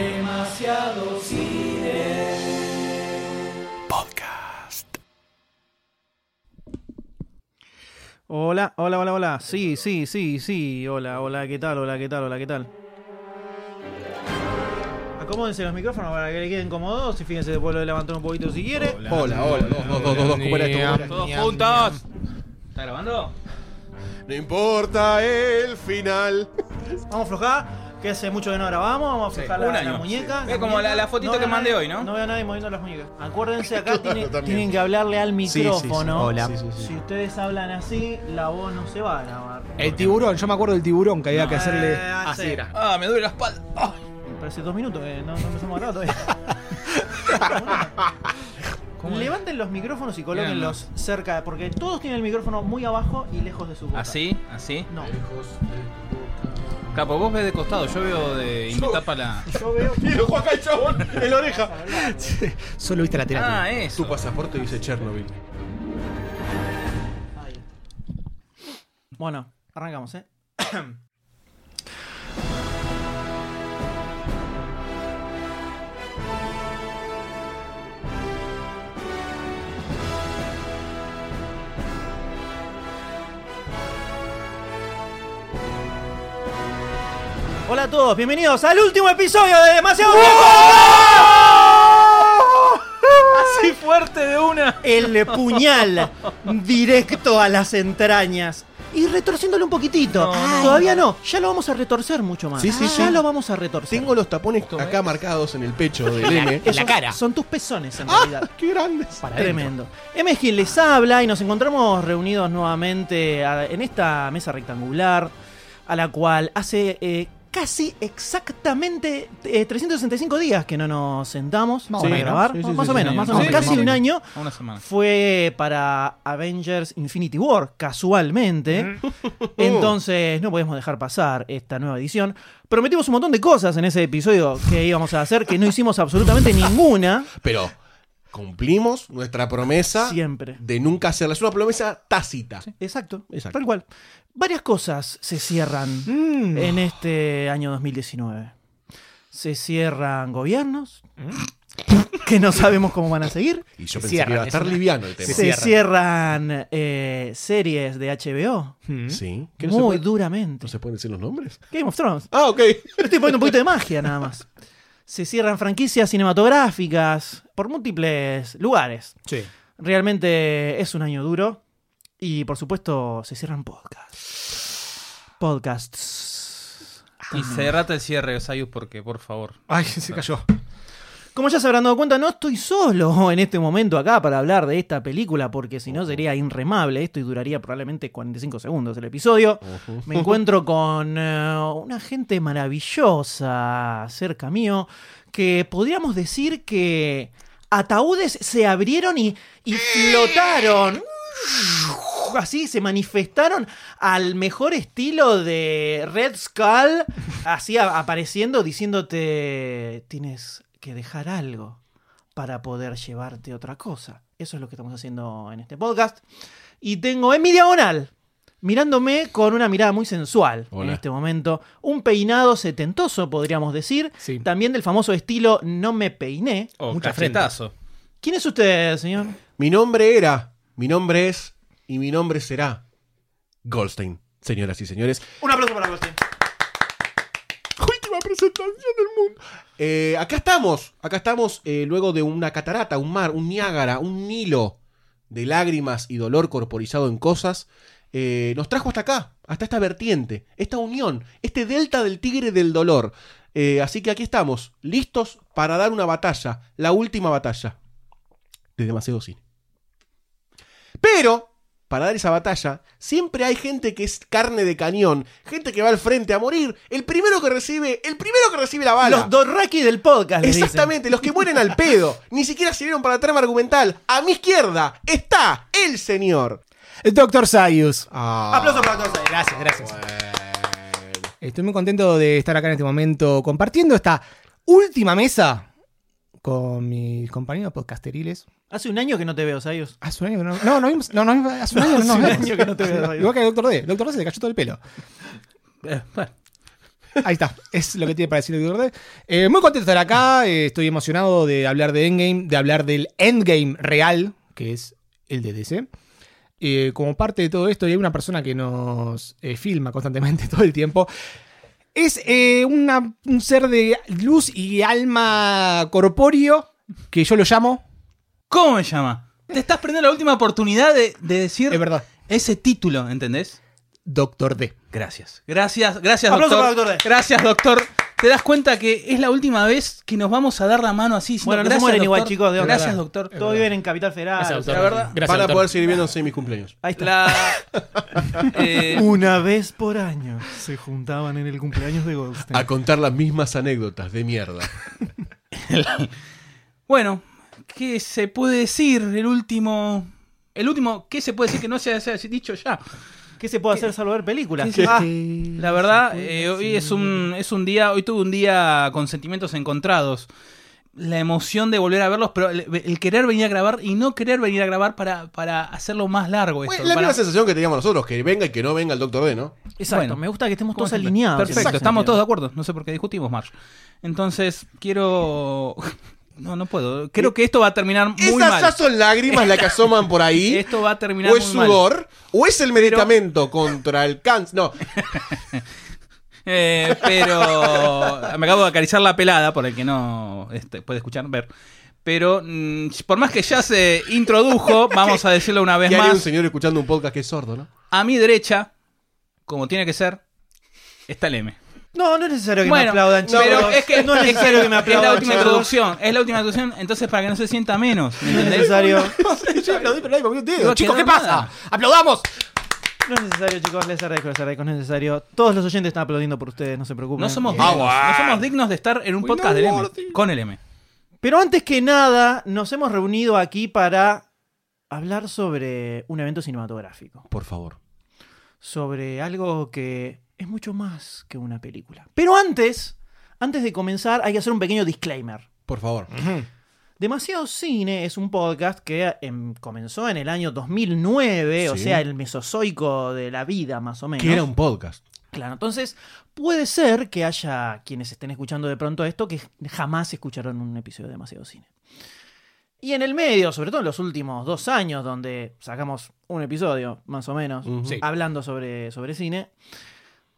Demasiado cine. Podcast. Hola, hola, hola, hola. Sí, sí, sí, sí. Hola, hola, ¿qué tal? Hola, ¿qué tal? Hola, ¿qué tal? Acomódense los micrófonos para que le queden cómodos y fíjense después lo levantar un poquito si quiere. Hola, hola, dos, dos, dos, dos, dos. Todos juntos. ¿Está grabando? No importa el final. Vamos a aflojar, que hace mucho que no grabamos. Vamos a aflojar un la, año. la muñeca. Es como la- la fotito que mandé nadie- hoy, ¿no? No veo a nadie moviendo las muñecas. Acuérdense, acá tiene- también. tienen que hablarle al sí, sí. micrófono. Hola. Sí, sí, sí. Si ustedes hablan así, la voz no se va a grabar. El tiburón, yo me acuerdo del tiburón que había que hacerle. Eh, Así sí. era. Ah, me duele la espalda. Ah. Parece dos minutos que no, no empezamos a grabar todavía. Levanten los micrófonos y colóquenlos cerca, porque todos tienen el micrófono muy abajo y lejos de su boca. Así, así. No. Capo, vos ves de costado, yo veo de. Tapa la. Yo veo. Y lo juega el chabón en la oreja. Solo viste la terapia. Ah, eso. Tu pasaporte dice Chernobyl. Bueno, arrancamos, ¿eh? Hola a todos, bienvenidos al último episodio de Demasiado Tiempo. Así fuerte de una. El puñal directo a las entrañas. Y retorciéndolo un poquitito. No, no. Todavía no, ya lo vamos a retorcer mucho más. Sí, sí, ya sí. lo vamos a retorcer. Tengo los tapones acá marcados en el pecho del M. En la cara. Son tus pezones en ¡Ah! realidad. ¡Qué grandes! Para. Tremendo. M es quien les habla y nos encontramos reunidos nuevamente a- en esta mesa rectangular a la cual hace eh, casi exactamente eh, 365 días que no nos sentamos Más menos. grabar. Sí, sí, más sí, o sí, menos, sí, más o menos. sí, casi sí. un año. Una semana. Fue para Avengers Infinity War, casualmente. Entonces no podemos dejar pasar esta nueva edición. Prometimos un montón de cosas en ese episodio que íbamos a hacer, que no hicimos absolutamente ninguna. Pero cumplimos nuestra promesa Siempre. de nunca hacerla. Es una promesa tácita. Exacto, Exacto. tal cual. Varias cosas se cierran Mm. en este año 2019. Se cierran gobiernos que no sabemos cómo van a seguir. Y yo Se pensé cierra, que iba a es estar una- liviano el tema. Se cierran. cierran eh, series de HBO Mm. Sí. ¿Que no, se muy puede- duramente. ¿No se pueden decir los nombres? Game of Thrones. Ah, ok. Estoy poniendo un poquito de magia nada más. Se cierran franquicias cinematográficas por múltiples lugares. Sí. Realmente es un año duro. Y por supuesto se cierran podcasts. Podcasts. Y cerrate el cierre, Sayus, porque, por favor. Ay, se cayó. Como ya se habrán dado cuenta, no estoy solo en este momento acá para hablar de esta película, porque si no sería inremable esto y duraría probablemente 45 segundos el episodio. Me encuentro con eh, una gente maravillosa cerca mío, que podríamos decir que ataúdes se abrieron y, y flotaron. Así se manifestaron al mejor estilo de Red Skull, así apareciendo diciéndote tienes que dejar algo para poder llevarte otra cosa. Eso es lo que estamos haciendo en este podcast. Y tengo en mi diagonal, mirándome con una mirada muy sensual en este momento, un peinado setentoso, podríamos decir, Sí. también del famoso estilo no me peiné. Oh, Mucha cachetazo. ¿Quién es usted, señor? Mi nombre era, mi nombre es y mi nombre será Goldstein. Señoras y señores, Un aplauso para Agustín. Última presentación del mundo. Eh, acá estamos, acá estamos eh, luego de una catarata, un mar, un Niágara, un Nilo de lágrimas y dolor corporizado en cosas. eh, nos trajo hasta acá, hasta esta vertiente, esta unión, este delta del tigre del dolor. Así que aquí estamos, listos para dar una batalla, la última batalla de demasiado cine. Pero, para dar esa batalla, siempre hay gente que es carne de cañón, gente que va al frente a morir, el primero que recibe, el primero que recibe la bala. Los Dorraki del podcast, dicen. Exactamente, los que mueren al pedo, ni siquiera sirvieron para la trama argumental. A mi izquierda está el señor. Doctor Sayus. Ah, Aplauso para todos. Gracias, gracias. bueno. Estoy muy contento de estar acá en este momento compartiendo esta última mesa con mis compañeros podcasteriles. Hace un año que no te veo, Sayus. Hace un año que no. No, no, vimos- no, no, hace un año no Hace un año que no te veo. Igual que el Doctor D. El Doctor D se le cayó todo el pelo. Eh, bueno. Ahí está, es lo que tiene para decir el Doctor D. Eh, muy contento de estar acá, eh, estoy emocionado de hablar de Endgame, de hablar del Endgame real, que es el de DC. Eh, como parte de todo esto, y hay una persona que nos eh, filma constantemente todo el tiempo. Es eh, una- un ser de luz y alma corpóreo, que yo lo llamo. ¿Cómo me llama? Te estás perdiendo la última oportunidad de, de decir Es verdad, ese título, ¿entendés? Doctor D. Gracias. Gracias, gracias, doctor. para Doctor D. Gracias, doctor. Te das cuenta que es la última vez que nos vamos a dar la mano así. Bueno, no se gracias, mueren doctor. igual, chicos, de. Gracias, doctor. Todos viven en Capital Federal. Gracias, doctor. la verdad, Gracias, Van a doctor. poder seguir mis cumpleaños. Ahí está. La, eh, Una vez por año se juntaban en el cumpleaños de Goldstein. A contar las mismas anécdotas de mierda. bueno, ¿qué se puede decir? El último. El último, ¿qué se puede decir que no se haya dicho ya? ¿Qué se puede hacer salvo ver películas? ¿Qué Ah, La verdad, eh, hoy es un, es un día, hoy tuve un día con sentimientos encontrados. La emoción de volver a verlos, pero el, el querer venir a grabar y no querer venir a grabar para, para hacerlo más largo esto. Bueno, la para- misma sensación que teníamos nosotros, que venga y que no venga el Doctor D, ¿no? exacto, Bueno. me gusta que estemos ¿Cómo todos alineados. Perfecto, Exacto. estamos todos de acuerdo. No sé por qué discutimos, Marsh. Entonces, quiero... No, no puedo. Creo que esto va a terminar muy ¿Esas mal. ya son lágrimas las que asoman por ahí? Esto va a terminar ¿O es muy mal. sudor? ¿O es el medicamento contra el cáncer? No, Eh, pero me acabo de acariciar la pelada, por el que no este, puede escuchar, ver. Pero mm, por más que ya se introdujo, vamos a decirlo una vez ¿qué haría un más. señor escuchando un podcast que es sordo, no? A mi derecha, como tiene que ser, está el M. No, no es necesario que me Bueno, aplaudan, chicos. pero es que no es necesario que me Es aplaudan. la última chicos. introducción, es la última introducción, entonces para que no se sienta menos, ¿me No es necesario. Yo aplaudí, pero nadie movió un dedo. No Chicos, ¿qué pasa? nada. ¡Aplaudamos! No es necesario, chicos. Les agradezco, les agradezco. No es necesario. Todos los oyentes están aplaudiendo por ustedes, no se preocupen. No somos, Eh, dignos, no somos dignos de estar en un We podcast del M, con el M. Pero antes que nada, nos hemos reunido aquí para hablar sobre un evento cinematográfico. Por favor. Sobre algo que es mucho más que una película. Pero antes, antes de comenzar, hay que hacer un pequeño disclaimer. Por favor. Demasiado Cine es un podcast que em, comenzó en el año 2009, o Sí. sea, el mesozoico de la vida, más o menos. Que era un podcast. Claro, entonces puede ser que haya quienes estén escuchando de pronto esto que jamás escucharon un episodio de Demasiado Cine. Y en el medio, sobre todo en los últimos dos años, donde sacamos un episodio, más o menos, Ujú. Sí. hablando sobre, sobre cine,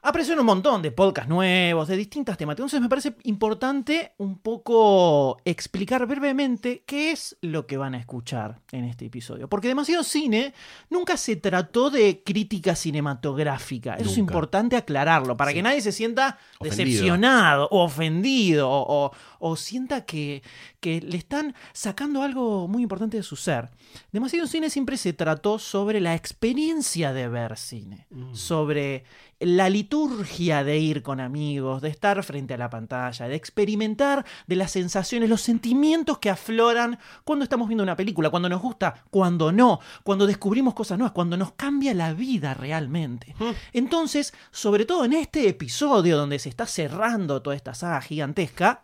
aparecieron un montón de podcasts nuevos, de distintas temáticas. Entonces me parece importante un poco explicar brevemente qué es lo que van a escuchar en este episodio. Porque demasiado cine nunca se trató de crítica cinematográfica. Eso es importante aclararlo, para Sí. que nadie se sienta Ofendido. decepcionado o ofendido o, o- o sienta que, que le están sacando algo muy importante de su ser. Demasiado cine siempre se trató sobre la experiencia de ver cine, Mm. sobre la liturgia de ir con amigos, de estar frente a la pantalla, de experimentar de las sensaciones, los sentimientos que afloran cuando estamos viendo una película, cuando nos gusta, cuando no, cuando descubrimos cosas nuevas, cuando nos cambia la vida realmente. Entonces, sobre todo en este episodio donde se está cerrando toda esta saga gigantesca,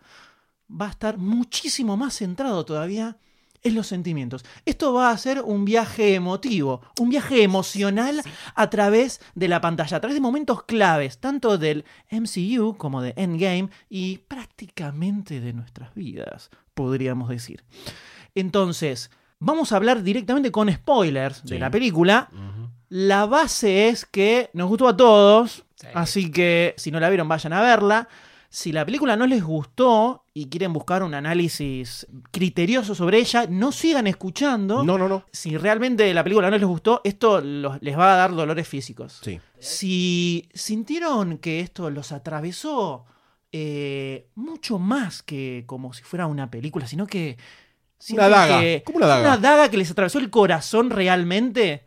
va a estar muchísimo más centrado todavía en los sentimientos. Esto va a ser un viaje emotivo, un viaje emocional a través de la pantalla, a través de momentos claves, tanto del MCU como de Endgame y prácticamente de nuestras vidas, podríamos decir. Entonces, vamos a hablar directamente con spoilers de la película. La base es que nos gustó a todos, Sí. así que si no la vieron vayan a verla. Si la película no les gustó y quieren buscar un análisis criterioso sobre ella, no sigan escuchando. No, no, no. Si realmente la película no les gustó, esto los- les va a dar dolores físicos. Sí. Si sintieron que esto los atravesó eh, mucho más que como si fuera una película, sino que... sienten daga, que- como una daga. Una daga que les atravesó el corazón realmente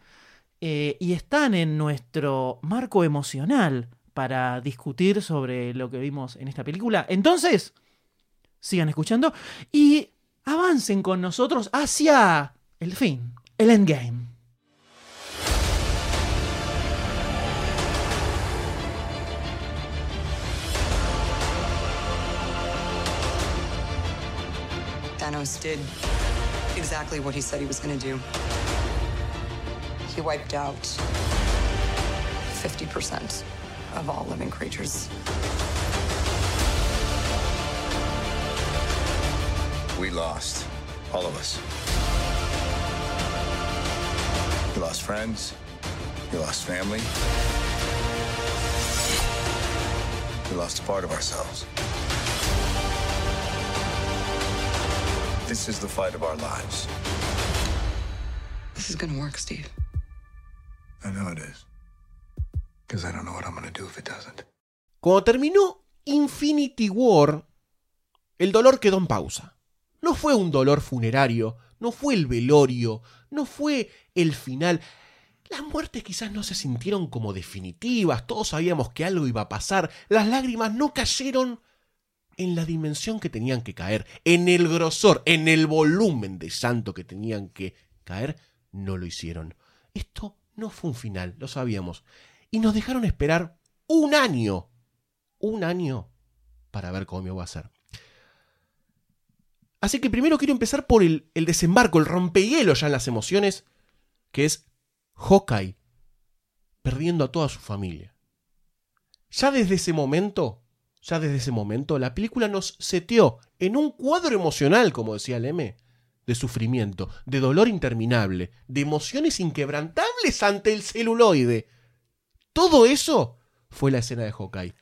eh, y están en nuestro marco emocional para discutir sobre lo que vimos en esta película. Entonces, sigan escuchando y avancen con nosotros hacia el fin, el endgame. Thanos did exactly what he said he was going to do. He wiped out 50% of all living creatures. We lost, all of us. We lost friends, We lost family, we lost a part of ourselves. This is the fight of our lives. This is gonna work, Steve. I know it is. Cuando terminó Infinity War, el dolor quedó en pausa. No fue un dolor funerario, no fue el velorio, no fue el final. Las muertes quizás no se sintieron como definitivas, todos sabíamos que algo iba a pasar, las lágrimas no cayeron en la dimensión que tenían que caer, en el grosor, en el volumen de santo que tenían que caer, no lo hicieron. Esto no fue un final, lo sabíamos. Y nos dejaron esperar un año, un año, para ver cómo iba a ser. Así que primero quiero empezar por el, el desembarco, el rompehielo ya en las emociones, que es Hawkeye perdiendo a toda su familia. Ya desde ese momento, ya desde ese momento, la película nos seteó en un cuadro emocional, como decía Leme, de sufrimiento, de dolor interminable, de emociones inquebrantables ante el celuloide. Todo eso fue la escena de Hawkeye.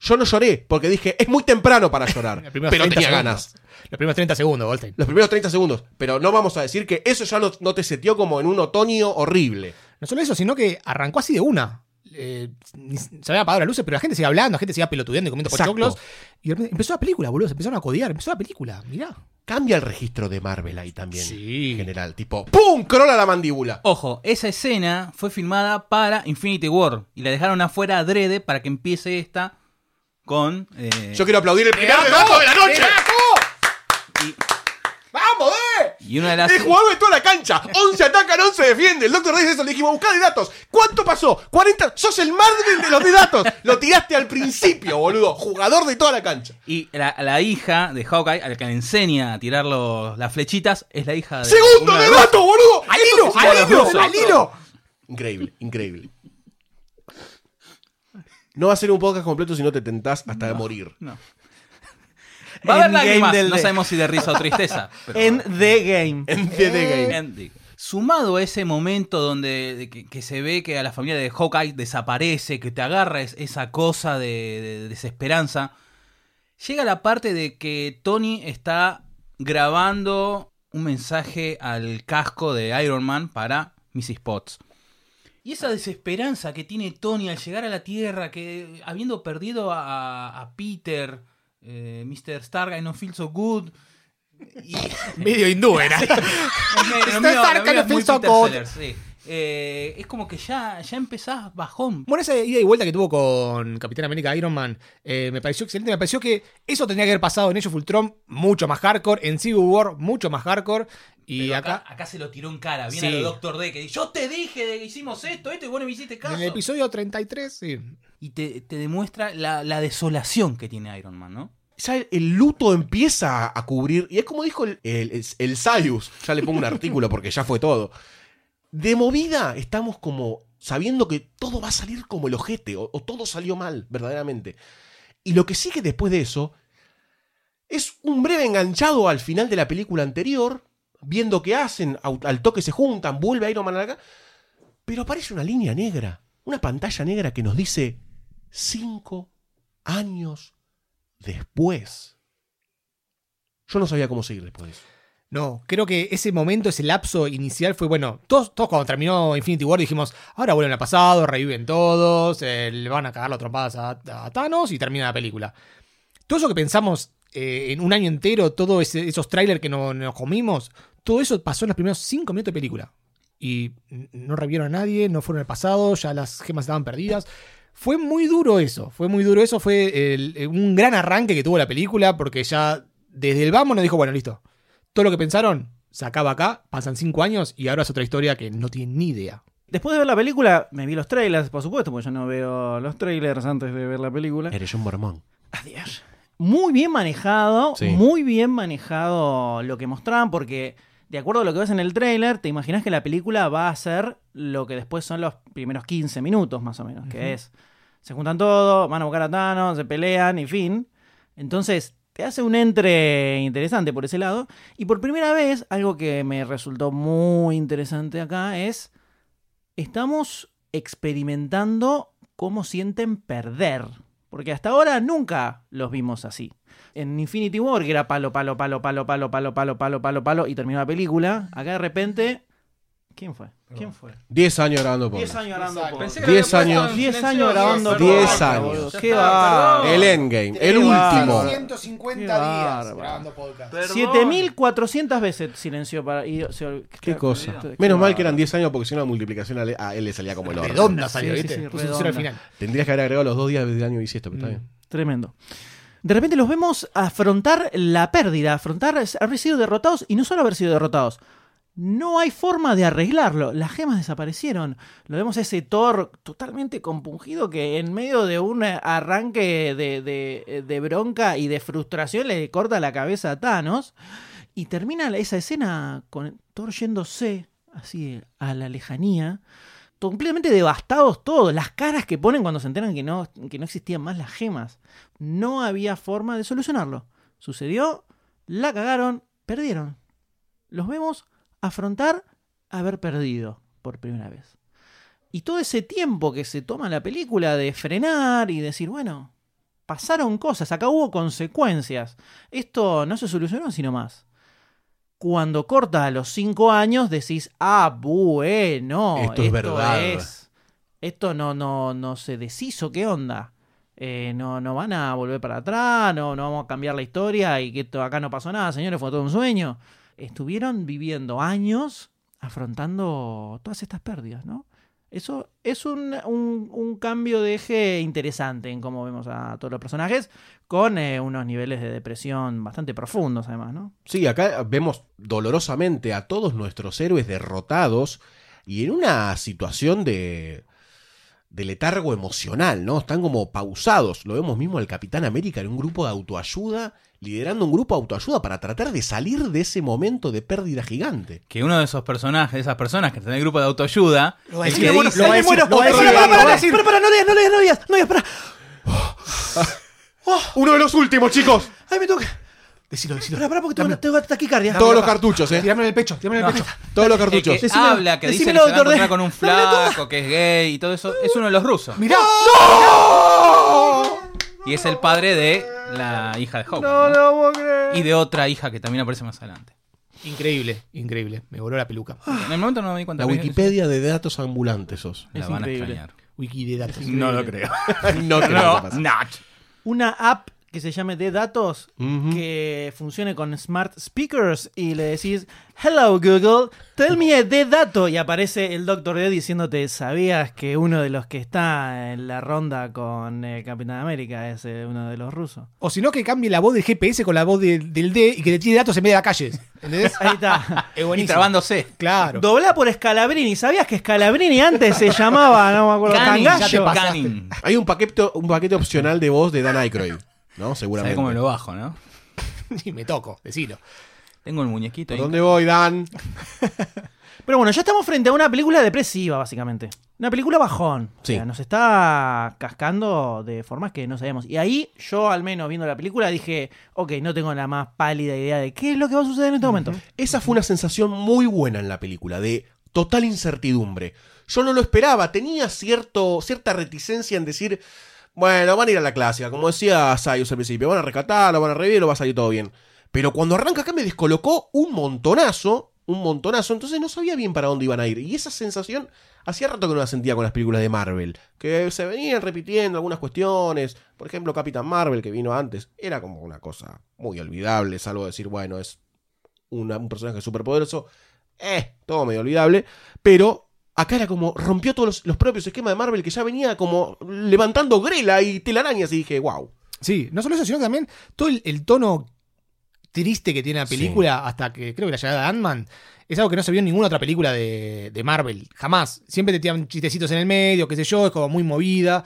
Yo no lloré porque dije, es muy temprano para llorar, pero primeros 30 tenía segundos. ganas. Los primeros 30 segundos, Goldstein. Los primeros 30 segundos, pero no vamos a decir que eso ya no, no te seteó como en un otoño horrible. No solo eso, sino que arrancó así de una. Eh, se habían apagado las luces, pero la gente seguía hablando, la gente seguía pelotudeando y comiendo pochoclos. Y de repente empezó la película, boludo. Se empezaron a codear, empezó la película. Mirá. Cambia el registro de Marvel ahí también. Sí. En general, tipo, ¡pum! Crola la mandíbula. Ojo, esa escena fue filmada para Infinity War y la dejaron afuera adrede para que empiece esta con. eh, Yo quiero aplaudir el primer de la noche. y, ¡Vamos, eh! Y una de las. El jugador de toda la cancha. 11 atacan, 11 defiende. El doctor dice eso. Le dijimos, buscá de datos. ¿Cuánto pasó? 40. Sos el Marvel de los de datos. Lo tiraste al principio, boludo. Jugador de toda la cancha. Y la, la hija de Hawkeye, al que le enseña a tirar los- las flechitas, es la hija de. Segundo de los- datos, boludo. ¡Al hilo! ¡Al hilo! ¡Al hilo! Increíble, increíble. No va a ser un podcast completo si no te tentás hasta morir. No. Va a haber lágrimas, del no de- sabemos si de risa o tristeza. pero- En The Game. En The Game. Sumado a ese momento donde de que, que se ve que a la familia de Hawkeye desaparece, que te agarra es- esa cosa de, de desesperanza, llega la parte de que Tony está grabando un mensaje al casco de Iron Man para Mrs. Potts. Y esa desesperanza que tiene Tony al llegar a la Tierra, que habiendo perdido a, a Peter, eh, Mr. Stark, I don't feel so good. Y, Medio hindú era. Mío de es muy Phil Peter Socot. Sellers, sí. Eh, es como que ya, ya empezás bajón. Bueno, esa ida y vuelta que tuvo con Capitán América Iron Man eh, me pareció excelente. Me pareció que eso tendría que haber pasado en Age of Ultron mucho más hardcore, en Civil War mucho más hardcore. Y Pero acá, acá, acá se lo tiró en cara. Viene Sí. a lo Doctor D que dice: Yo te dije de que hicimos esto, esto, y vos no me hiciste caso. en el episodio 33, sí. Y te, te demuestra la, la desolación que tiene Iron Man, ¿no? ya el, el luto empieza a cubrir. Y es como dijo el, el, el, el Sayus. Ya le pongo un artículo porque ya fue todo. De movida estamos como sabiendo que todo va a salir como el ojete. O, todo salió mal, verdaderamente. Y lo que sigue después de eso es un breve enganchado al final de la película anterior. Viendo qué hacen, al toque se juntan, vuelve Iron Man acá. Pero aparece una línea negra. Una pantalla negra que nos dice cinco años después. Yo no sabía cómo seguir después de eso. No, creo que ese momento, ese lapso inicial fue bueno. Todos, cuando terminó Infinity War dijimos, ahora vuelven al pasado, reviven todos, eh, le van a cagar las trompadas a, Thanos y termina la película. Todo eso que pensamos eh, en un año entero, todos esos trailers que no- nos comimos, todo eso pasó en los primeros cinco minutos de película. Y no revivieron a nadie, no fueron al pasado, ya las gemas estaban perdidas. Fue muy duro eso, fue muy duro eso, fue el- un gran arranque que tuvo la película porque ya desde el vamos nos dijo, bueno, listo, todo lo que pensaron se acaba acá, pasan cinco años y ahora es otra historia que no tienen ni idea. Después de ver la película, me vi los trailers, por supuesto, porque yo no veo los trailers antes de ver la película. Eres un mormón. Adiós. Muy bien manejado, Sí. muy bien manejado lo que mostraban, porque de acuerdo a lo que ves en el trailer, te imaginas que la película va a ser lo que después son los primeros 15 minutos, más o menos, que es, se juntan todos, van a buscar a Thanos, se pelean y fin. Entonces, te hace un entre interesante por ese lado. Y por primera vez, algo que me resultó muy interesante acá es, estamos experimentando cómo sienten perder. Porque hasta ahora nunca los vimos así. En Infinity War, que era palo, palo, palo, palo, palo, palo, palo, palo, palo, palo, y terminó la película, acá de repente... ¿Quién fue? ¿Quién fue? 10 años grabando por 10 años grabando por... Pensé que 10 lo había puesto años. en 10 silencio. años grabando Perdón, 10 perdón, años. Qué perdón. El Endgame, el último. bárbaro. 150 Qué bárbaro. grabando podcast. Perdón. 7400 veces silenció para. y se- Qué cosa. Menos mal que eran 10 años porque si no la multiplicación a él le salía como el oro. Redonda salió, ¿viste? al final. Tendrías que haber agregado los dos días del año bisiesto, pero está bien. Tremendo. De repente los vemos afrontar la pérdida, afrontar haber sido derrotados y no solo haber sido derrotados. No hay forma de arreglarlo. Las gemas desaparecieron. Lo vemos a ese Thor totalmente compungido que en medio de un arranque de, de- bronca y de frustración le corta la cabeza a Thanos. Y termina esa escena con Thor yéndose así a la lejanía completamente devastados todos. Las caras que ponen cuando se enteran que no, que no existían más las gemas. No había forma de solucionarlo. Sucedió, la cagaron, perdieron. Los vemos afrontar haber perdido por primera vez. Y todo ese tiempo que se toma la película de frenar y decir, bueno, pasaron cosas, acá hubo consecuencias. Esto no se solucionó sino más. Cuando corta a los cinco años decís, ah, bueno, Esto es verdad. es- esto no, no, no se deshizo, ¿qué onda? Eh, no, no van a volver para atrás, no, no vamos a cambiar la historia y que esto acá no pasó nada, señores, fue todo un sueño. Estuvieron viviendo años afrontando todas estas pérdidas, ¿no? Eso es un, un- cambio de eje interesante en cómo vemos a todos los personajes, con eh, unos niveles de depresión bastante profundos, además, ¿no? Sí, acá vemos dolorosamente a todos nuestros héroes derrotados y en una situación de, de letargo emocional, ¿no? Están como pausados. Lo vemos mismo al Capitán América en un grupo de autoayuda, liderando un grupo de autoayuda para tratar de salir de ese momento de pérdida gigante. Que uno de esos personajes, de esas personas que está en el grupo de autoayuda, Lo va a el decir, que bueno, dice, lo va a decir, lo va a decir, Para, para, no leas, no leas, no leas, no leas, para. Uno de los últimos, chicos. Ay, me toca. Decilo, decilo. Para, para, porque tengo, tengo taquicardia. Todos los cartuchos, ¿eh? Tirame en el pecho, tirame en el pecho. Todos los el cartuchos. que Decime- habla, que dice que decímelo, se va a encontrar con un flaco, que es gay y todo eso, es uno de los rusos. Mirá. Y es el padre de la hija de Hope. No puedo creer. Y de otra hija que también aparece más adelante. Increíble, increíble. Me voló la peluca. En el momento no me di cuenta. La Wikipedia de datos ambulantes sos. La Es van a increíble. extrañar. Wiki de datos. No lo creo. no creo que No. Una app que se llame de datos que funcione con smart speakers y le decís Hello Google, tell me de dato y aparece el Dr. D diciéndote ¿sabías que uno de los que está en la ronda con eh, Capitán América es eh, uno de los rusos? O si no, que cambie la voz del GPS con la voz de- del D y que le tire datos en medio de la calle. ¿Entendés? Ahí está. Es Y trabándose. Claro. Dobla por Scalabrini. ¿Sabías que Scalabrini antes se llamaba, no me acuerdo, Canning, ya te Cangallo? pasa. Canning. Hay un paquete, un paquete opcional de voz de Dan Aykroyd, ¿no? ¿Sabes Seguramente. cómo lo bajo, no? Y me toco, decilo. Tengo el muñequito ¿Por ahí. dónde voy, Dan? Pero bueno, ya estamos frente a una película depresiva, básicamente. Una película bajón. Sí. O sea, nos está cascando de formas que no sabemos. Y ahí, yo al menos viendo la película, dije, ok, no tengo la más pálida idea de qué es lo que va a suceder en este momento. Esa fue una sensación muy buena en la película, de total incertidumbre. Yo no lo esperaba, tenía cierto, cierta reticencia en decir, bueno, van a ir a la clásica, como decía Sayus al principio, van a rescatarlo, van a revivir, va a salir todo bien. Pero cuando arranca acá me descolocó un montonazo, un montonazo, entonces no sabía bien para dónde iban a ir. Y esa sensación, hacía rato que no la sentía con las películas de Marvel, que se venían repitiendo algunas cuestiones, por ejemplo Capitán Marvel, que vino antes, era como una cosa muy olvidable, salvo decir, bueno, es un personaje superpoderoso, eh, todo medio olvidable, pero acá era como rompió todos los, los propios esquemas de Marvel que ya venía como levantando grela y telarañas y dije, wow. Sí, no solo eso, sino que también todo el, el tono triste que tiene la película, hasta que creo que la llegada de Ant-Man, es algo que no se vio en ninguna otra película de, de Marvel. Jamás. Siempre te tiran chistecitos en el medio, qué sé yo, es como muy movida.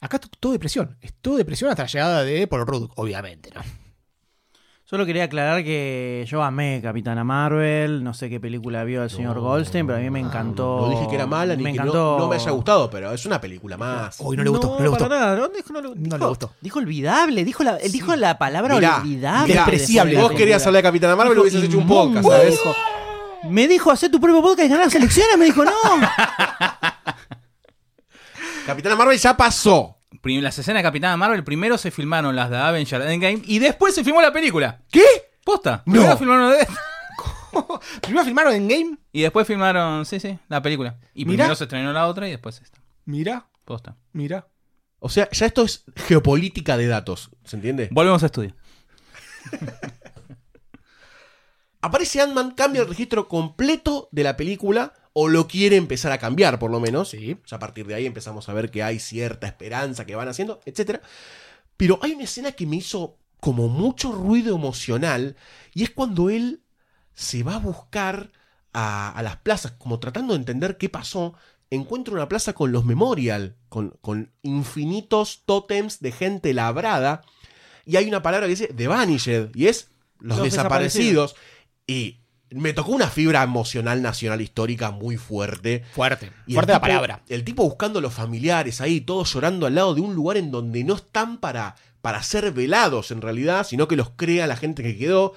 Acá todo depresión. Es todo depresión hasta la llegada de Paul Rudd, obviamente, ¿no? Solo quería aclarar que yo amé Capitana Marvel, no sé qué película vio el señor Goldstein, pero a mí me encantó. No dije que era mala ni me que encantó. no, no me haya gustado, pero es una película más. Hoy no le gustó, no, le gustó. para nada, no, dijo, no, le- No dijo- le gustó. Dijo olvidable, dijo la, dijo la palabra Mirá, olvidable. despreciable. Vos querías hablar de Capitana Marvel, Dijo hubieses hecho un podcast, ¿sabes? dijo. Me dijo, hacer tu propio podcast y ganar las elecciones. Me dijo, no. Capitana Marvel ya pasó. Las escenas de Capitana Marvel, primero se filmaron las de Avengers Endgame y después se filmó la película. ¿Qué? Posta. No. Primero filmaron de... Primero filmaron en game. Y después filmaron, sí, sí, la película. Y Mirá. primero se estrenó la otra y después esta. Mira, Posta. mira. O sea, ya esto es geopolítica de datos, ¿se entiende? Volvemos a estudio. Aparece Ant-Man, cambia el registro completo de la película, o lo quiere empezar a cambiar, por lo menos. Sí. O sea, a partir de ahí empezamos a ver que hay cierta esperanza que van haciendo, etc. Pero hay una escena que me hizo como mucho ruido emocional, y es cuando él se va a buscar a, a las plazas, como tratando de entender qué pasó. Encuentra una plaza con los Memorial, con, con infinitos tótems de gente labrada, y hay una palabra que dice The Vanished, y es los, Los desaparecidos. Y me tocó una fibra emocional nacional histórica muy fuerte. Fuerte. Y Fuerte la palabra. El tipo buscando a los familiares ahí, todos llorando al lado de un lugar en donde no están para, para ser velados en realidad, sino que los crea la gente que quedó.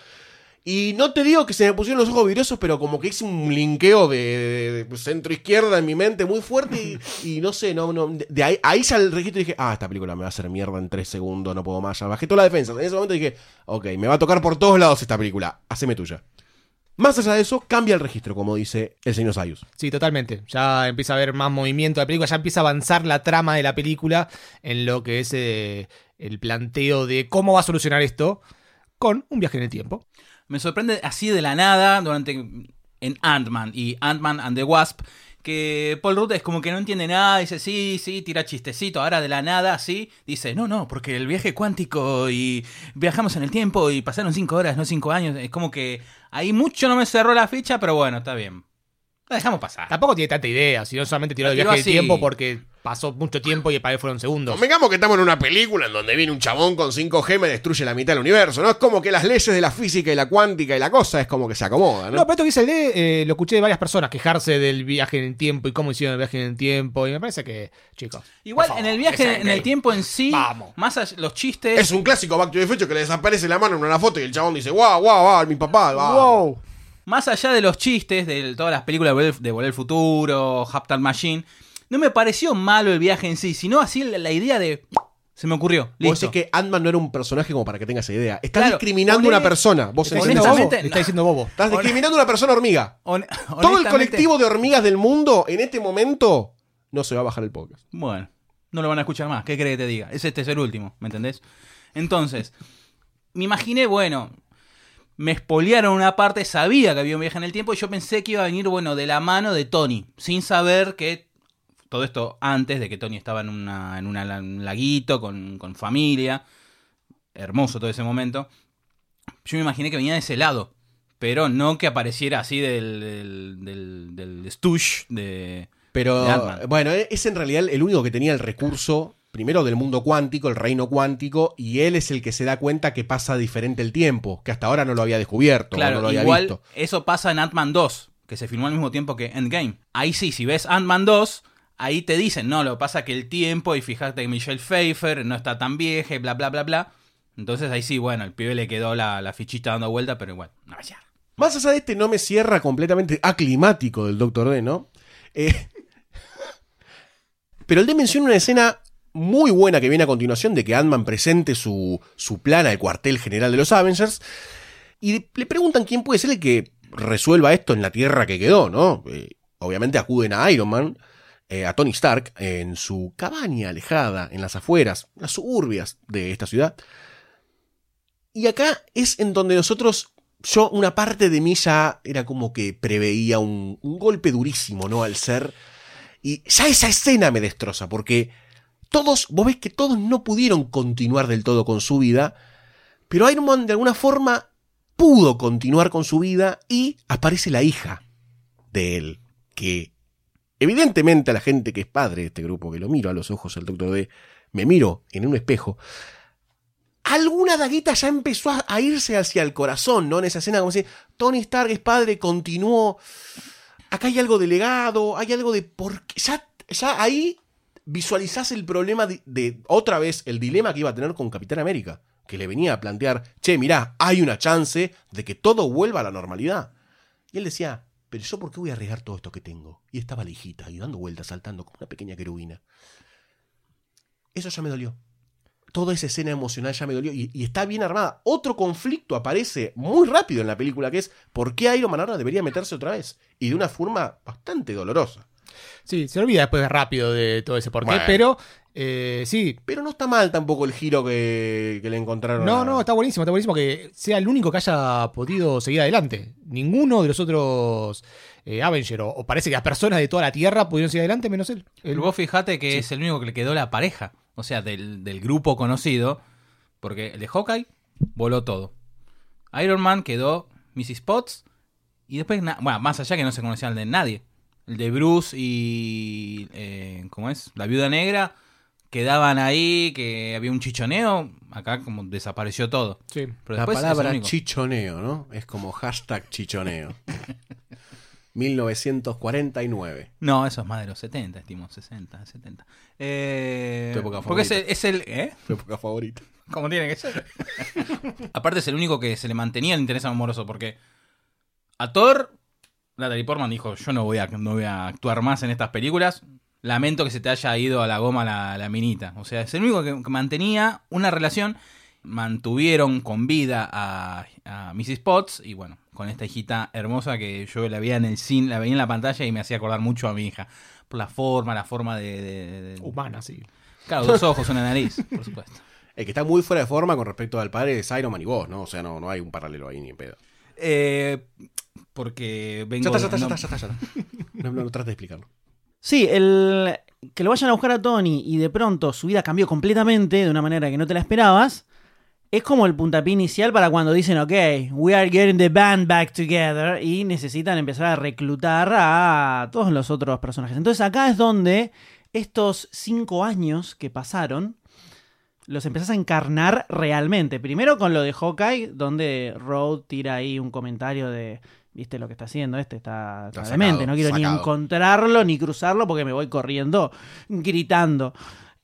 Y no te digo que se me pusieron los ojos vidriosos, pero como que hice un linkeo de, de- de centro-izquierda en mi mente muy fuerte y, y no sé, no, no, de ahí, ahí ya el registro dije, ah, esta película me va a hacer mierda en tres segundos, no puedo más, ya bajé toda la defensa. En ese momento dije, ok, me va a tocar por todos lados esta película, haceme tuya. Más allá de eso, cambia el registro, como dice el señor Sayus. Sí, totalmente. Ya empieza a haber más movimiento de la película, ya empieza a avanzar la trama de la película en lo que es eh, el planteo de cómo va a solucionar esto con un viaje en el tiempo. Me sorprende así de la nada durante en Ant-Man y Ant-Man and the Wasp que Paul Rudd es como que no entiende nada, dice sí, sí, tira chistecito, ahora de la nada, sí, dice no, no, porque el viaje cuántico y viajamos en el tiempo y pasaron cinco horas, no cinco años, es como que ahí mucho no me cerró la ficha, pero bueno, está bien. La dejamos pasar. Tampoco tiene tanta idea, sino solamente tiró el tiró viaje en el así. tiempo porque pasó mucho tiempo y para él fueron segundos. Convengamos que estamos en una película en donde viene un chabón con 5G me destruye la mitad del universo, ¿no? Es como que las leyes de la física y la cuántica y la cosa es como que se acomodan, ¿no? No, pero esto que dice el D, eh, lo escuché de varias personas quejarse del viaje en el tiempo y cómo hicieron el viaje en el tiempo. Y me parece que, chicos. Igual en el viaje en el tiempo en sí, Vamos. más allá, los chistes Es un clásico Back to the Future que le desaparece la mano en una foto y el chabón dice, wow, wow, wow, mi papá, wow. Más allá de los chistes de todas las películas de Volver, de Volver al Futuro, Haptal Machine, no me pareció malo el viaje en sí, sino así la, idea de. Se me ocurrió. Vos decís que Ant-Man no era un personaje como para que tengas esa idea. Estás Claro, discriminando a una persona. Vos Le está entendés diciendo bobo. honestamente, Le está no. diciendo bobo. Estás discriminando a una persona hormiga. Hon- Todo el colectivo de hormigas del mundo en este momento no se va a bajar el podcast. Bueno, no lo van a escuchar más. ¿Qué crees que te diga? Es este es el último, ¿me entendés? Entonces, me imaginé, bueno, me espolearon una parte, sabía que había un viaje en el tiempo y yo pensé que iba a venir, bueno, de la mano de Tony, sin saber que todo esto antes de que Tony estaba en, una, en una- un laguito con, con familia. Hermoso todo ese momento. Yo me imaginé que venía de ese lado, pero no que apareciera así del, del, del, del stush de... Pero de bueno, es en realidad el único que tenía el recurso, primero del mundo cuántico, el reino cuántico, y él es el que se da cuenta que pasa diferente el tiempo, que hasta ahora no lo había descubierto, Claro, no lo había igual visto. eso pasa en Ant-Man 2, que se filmó al mismo tiempo que Endgame. Ahí sí, si ves Ant-Man 2, ahí te dicen, no, lo que pasa que el tiempo, y fíjate que Michelle Pfeiffer no está tan vieja, y bla, bla, bla, bla. Entonces ahí sí, bueno, el pibe le quedó la, la fichita dando vuelta, pero igual, no ya. Más allá de este no me cierra completamente aclimático del Doctor D, ¿no? Eh, pero el D menciona una escena muy buena que viene a continuación de que Ant-Man presente su, su plan al cuartel general de los Avengers y le preguntan quién puede ser el que resuelva esto en la tierra que quedó, ¿no? Eh, obviamente acuden a Iron Man, eh, a Tony Stark, en su cabaña alejada, en las afueras, las suburbias de esta ciudad. Y acá es en donde nosotros yo, una parte de mí ya era como que preveía un, un golpe durísimo, ¿no? Al ser. Y ya esa escena me destroza, porque todos, vos ves que todos no pudieron continuar del todo con su vida, pero Iron Man de alguna forma pudo continuar con su vida y aparece la hija de él, que evidentemente a la gente que es padre de este grupo, que lo miro a los ojos al Doctor D, me miro en un espejo, alguna daguita ya empezó a, irse hacia el corazón, ¿no? En esa escena, como si Tony Stark es padre, continuó. Acá hay algo de legado, hay algo de. por qué- Ya, ya ahí visualizás el problema de, otra vez, el dilema que iba a tener con Capitán América. Que le venía a plantear, che, mirá, hay una chance de que todo vuelva a la normalidad. Y él decía, pero yo por qué voy a arriesgar todo esto que tengo. Y estaba la hijita y dando vueltas, saltando como una pequeña querubina. Eso ya me dolió. Toda esa escena emocional ya me dolió y, y está bien armada. Otro conflicto aparece muy rápido en la película que es ¿por qué Iron Man ahora debería meterse otra vez? Y de una forma bastante dolorosa. Sí, se olvida después rápido de todo ese porqué, Bueno. pero eh, sí. Pero no está mal tampoco el giro que, que le encontraron. No, a- no, está buenísimo, está buenísimo que sea el único que haya podido seguir adelante. Ninguno de los otros eh, Avenger, o, o parece que las personas de toda la Tierra pudieron seguir adelante, menos él. Él- vos fijate que es el único que le quedó la pareja. O sea, del, del grupo conocido. Porque el de Hawkeye voló todo. Iron Man quedó Mrs. Potts. Y después, bueno, más allá que no se conocía el de nadie. El de Bruce y. eh, ¿Cómo es? La viuda negra. Quedaban ahí, que había un chichoneo. Acá como desapareció todo. Sí. Pero La palabra chichoneo, ¿no? Es como hashtag chichoneo. 1949. No, eso es más de los 70, estimo. 60, 70. Eh, Tu época porque es el, favorita. es el. ¿Eh? Tu época favorita. Como tiene que ser. Aparte es el único que se le mantenía el interés amoroso porque a Thor, Natalie Portman dijo, yo no voy a, no voy a actuar más en estas películas. Lamento que se te haya ido a la goma la, la minita. O sea, es el único que, que mantenía una relación. Mantuvieron con vida a, a Mrs. Potts y bueno, con esta hijita hermosa que yo la veía en el cine, la veía en la pantalla y me hacía acordar mucho a mi hija. Por la forma, la forma de... de- de- Humana, sí. Claro, dos ojos, una nariz, por supuesto. El que está muy fuera de forma con respecto al padre es Iron Man y vos, ¿no? O sea, no, no hay un paralelo ahí ni en pedo. Eh, porque vengo. Ya está, ya está, no- ya está, ya está, ya está. No, no, no trates de explicarlo. Sí, el que lo vayan a buscar a Tony y de pronto su vida cambió completamente de una manera que no te la esperabas, es como el puntapié inicial para cuando dicen, ok, we are getting the band back together y necesitan empezar a reclutar a todos los otros personajes. Entonces acá es donde estos cinco años que pasaron los empezás a encarnar realmente. Primero con lo de Hawkeye, donde Road tira ahí un comentario de, viste lo que está haciendo, este está, está demente, no quiero ni encontrarlo ni cruzarlo porque me voy corriendo, gritando.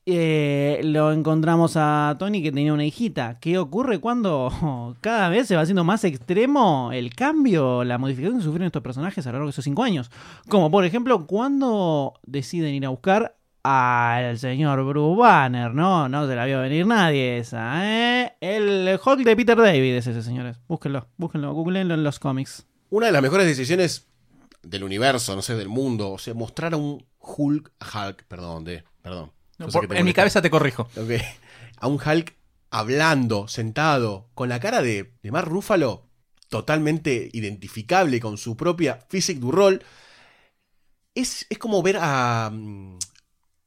Eh, lo encontramos a Tony que tenía una hijita. ¿Qué ocurre cuando cada vez se va haciendo más extremo el cambio, la modificación que sufrieron estos personajes a lo largo de esos cinco años? Como por ejemplo, cuando deciden ir a buscar al señor Bruce Banner, ¿no? No se la vio venir nadie esa, ¿eh? El Hulk de Peter David es ese, señores. Búsquenlo, búsquenlo, googleenlo en los cómics. Una de las mejores decisiones del universo, no sé, del mundo. O sea, mostrar a un Hulk, Hulk, perdón, de, perdón. No, por- en mi cabeza te corrijo. A un Hulk hablando, sentado, con la cara de, de Mark Ruffalo totalmente identificable con su propia physique du rol. Es, es como ver a mm,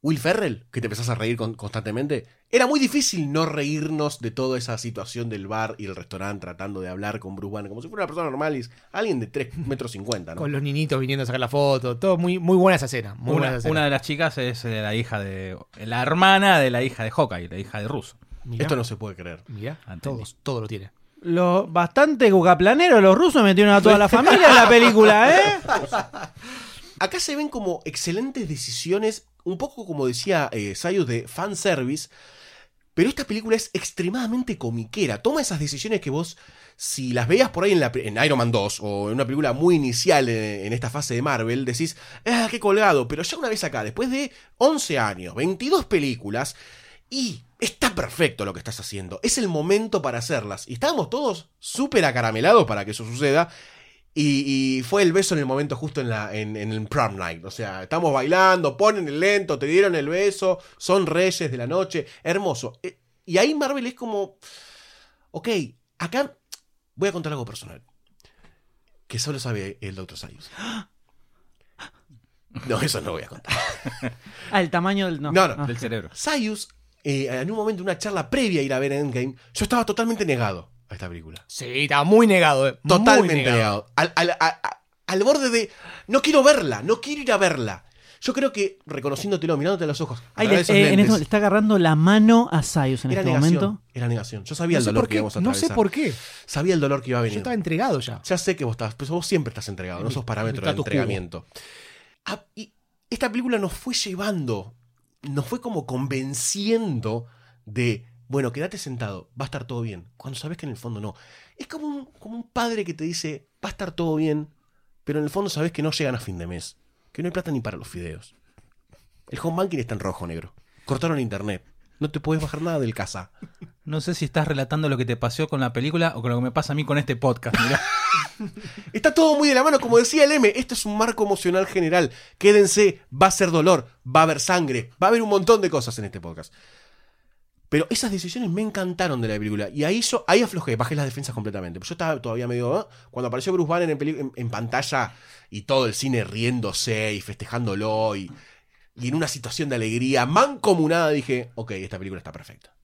Will Ferrell, que te empezás a reír con- constantemente. Era muy difícil no reírnos de toda esa situación del bar y el restaurante tratando de hablar con Bruce Banner, como si fuera una persona normal y es alguien de 3 metros 50, ¿no? Con los niñitos viniendo a sacar la foto. Todo muy, muy buena esa escena. Muy buena Una, esa escena. una de las chicas es eh, la hija de. La hermana de la hija de Hawkeye, la hija de Russo. Mirá, Esto no se puede creer. mirá, todos, todo lo tiene. Lo bastante cucaplanero, los rusos metieron a toda la familia en la película, ¿eh? Acá se ven como excelentes decisiones, un poco como decía eh, Sayus de fanservice, pero esta película es extremadamente comiquera. Toma esas decisiones que vos, si las veías por ahí en, la, en Iron Man 2 o en una película muy inicial en, en esta fase de Marvel, decís, ah, qué colgado, pero ya una vez acá, después de 11 años, 22 películas, y está perfecto lo que estás haciendo. Es el momento para hacerlas. Y estábamos todos súper acaramelados para que eso suceda. Y, y fue el beso en el momento justo en, la, en, en el prom night. O sea, estamos bailando, ponen el lento, te dieron el beso, son reyes de la noche. Hermoso. Eh, Y ahí Marvel es como. Ok, acá voy a contar algo personal. Que solo sabe el Dr. Sayus. No, eso no voy a contar. Ah, el tamaño del. No, No, no, Ah. Del cerebro. Sayus, eh, en un momento, una charla previa a ir a ver Endgame, yo estaba totalmente negado a esta película. Sí, estaba muy negado. eh. Muy Totalmente negado. Al, al- a- a- al borde de. No quiero verla, no quiero ir a verla. Yo creo que reconociéndotelo, mirándote a los ojos, Ahí le, eh, en este le está agarrando la mano a Sayus en era este negación. momento. Era negación. Yo sabía No el dolor por que qué. íbamos a No atravesar. sé por qué. Sabía el dolor que iba a Yo venir. estaba entregado ya. Ya sé que vos estás, pero vos siempre estás entregado, no Mi- sos parámetro de entregamiento. Ah, y esta película nos fue llevando, nos fue como convenciendo de, bueno, quédate sentado, va a estar todo bien. Cuando sabes que en el fondo no. Es como un, como un padre que te dice, va a estar todo bien, pero en el fondo sabes que no llegan a fin de mes, que no hay plata ni para los fideos. El home banking está en rojo, negro. Cortaron internet. No te puedes bajar nada del casa. No sé si estás relatando lo que te pasó con la película o con lo que me pasa a mí con este podcast. Mirá. Está todo muy de la mano, como decía el M. Esto es un marco emocional general. Quédense, va a ser dolor, va a haber sangre, va a haber un montón de cosas en este podcast. Pero esas decisiones me encantaron de la película. Y ahí yo, ahí aflojé, bajé las defensas completamente. Yo estaba todavía medio. Cuando apareció Bruce Banner en, pantalla y todo el cine riéndose y festejándolo y, y en una situación de alegría mancomunada, dije: Ok, esta película está perfecta.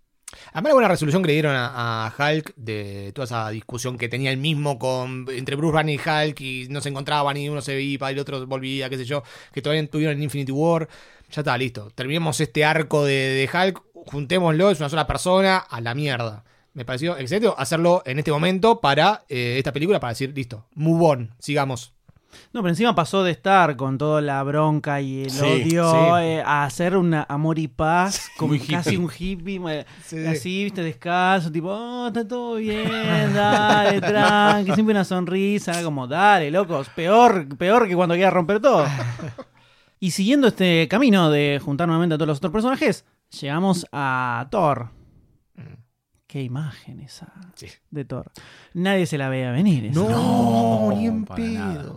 Además, la buena resolución que le dieron a, a Hulk de toda esa discusión que tenía el mismo con entre Bruce Banner y Hulk y no se encontraban y uno se iba y el otro volvía, qué sé yo, que todavía tuvieron en Infinity War. Ya está, listo. Terminemos este arco de, de Hulk, juntémoslo, es una sola persona, a la mierda. Me pareció excelente hacerlo en este momento para eh, esta película, para decir, listo, move on, sigamos. No, pero encima pasó de estar con toda la bronca y el Sí, odio sí. eh, a hacer una amor y paz, como casi un hippie, Sí. así, viste, descalzo, tipo, oh, está todo bien, dale, tranqui, siempre una sonrisa, como, dale, locos, peor, peor que cuando quiera romper todo. Y siguiendo este camino de juntar nuevamente a todos los otros personajes, llegamos a Thor. Qué imagen esa Sí. de Thor. Nadie se la veía venir. esa. No, ni en pedo. nada.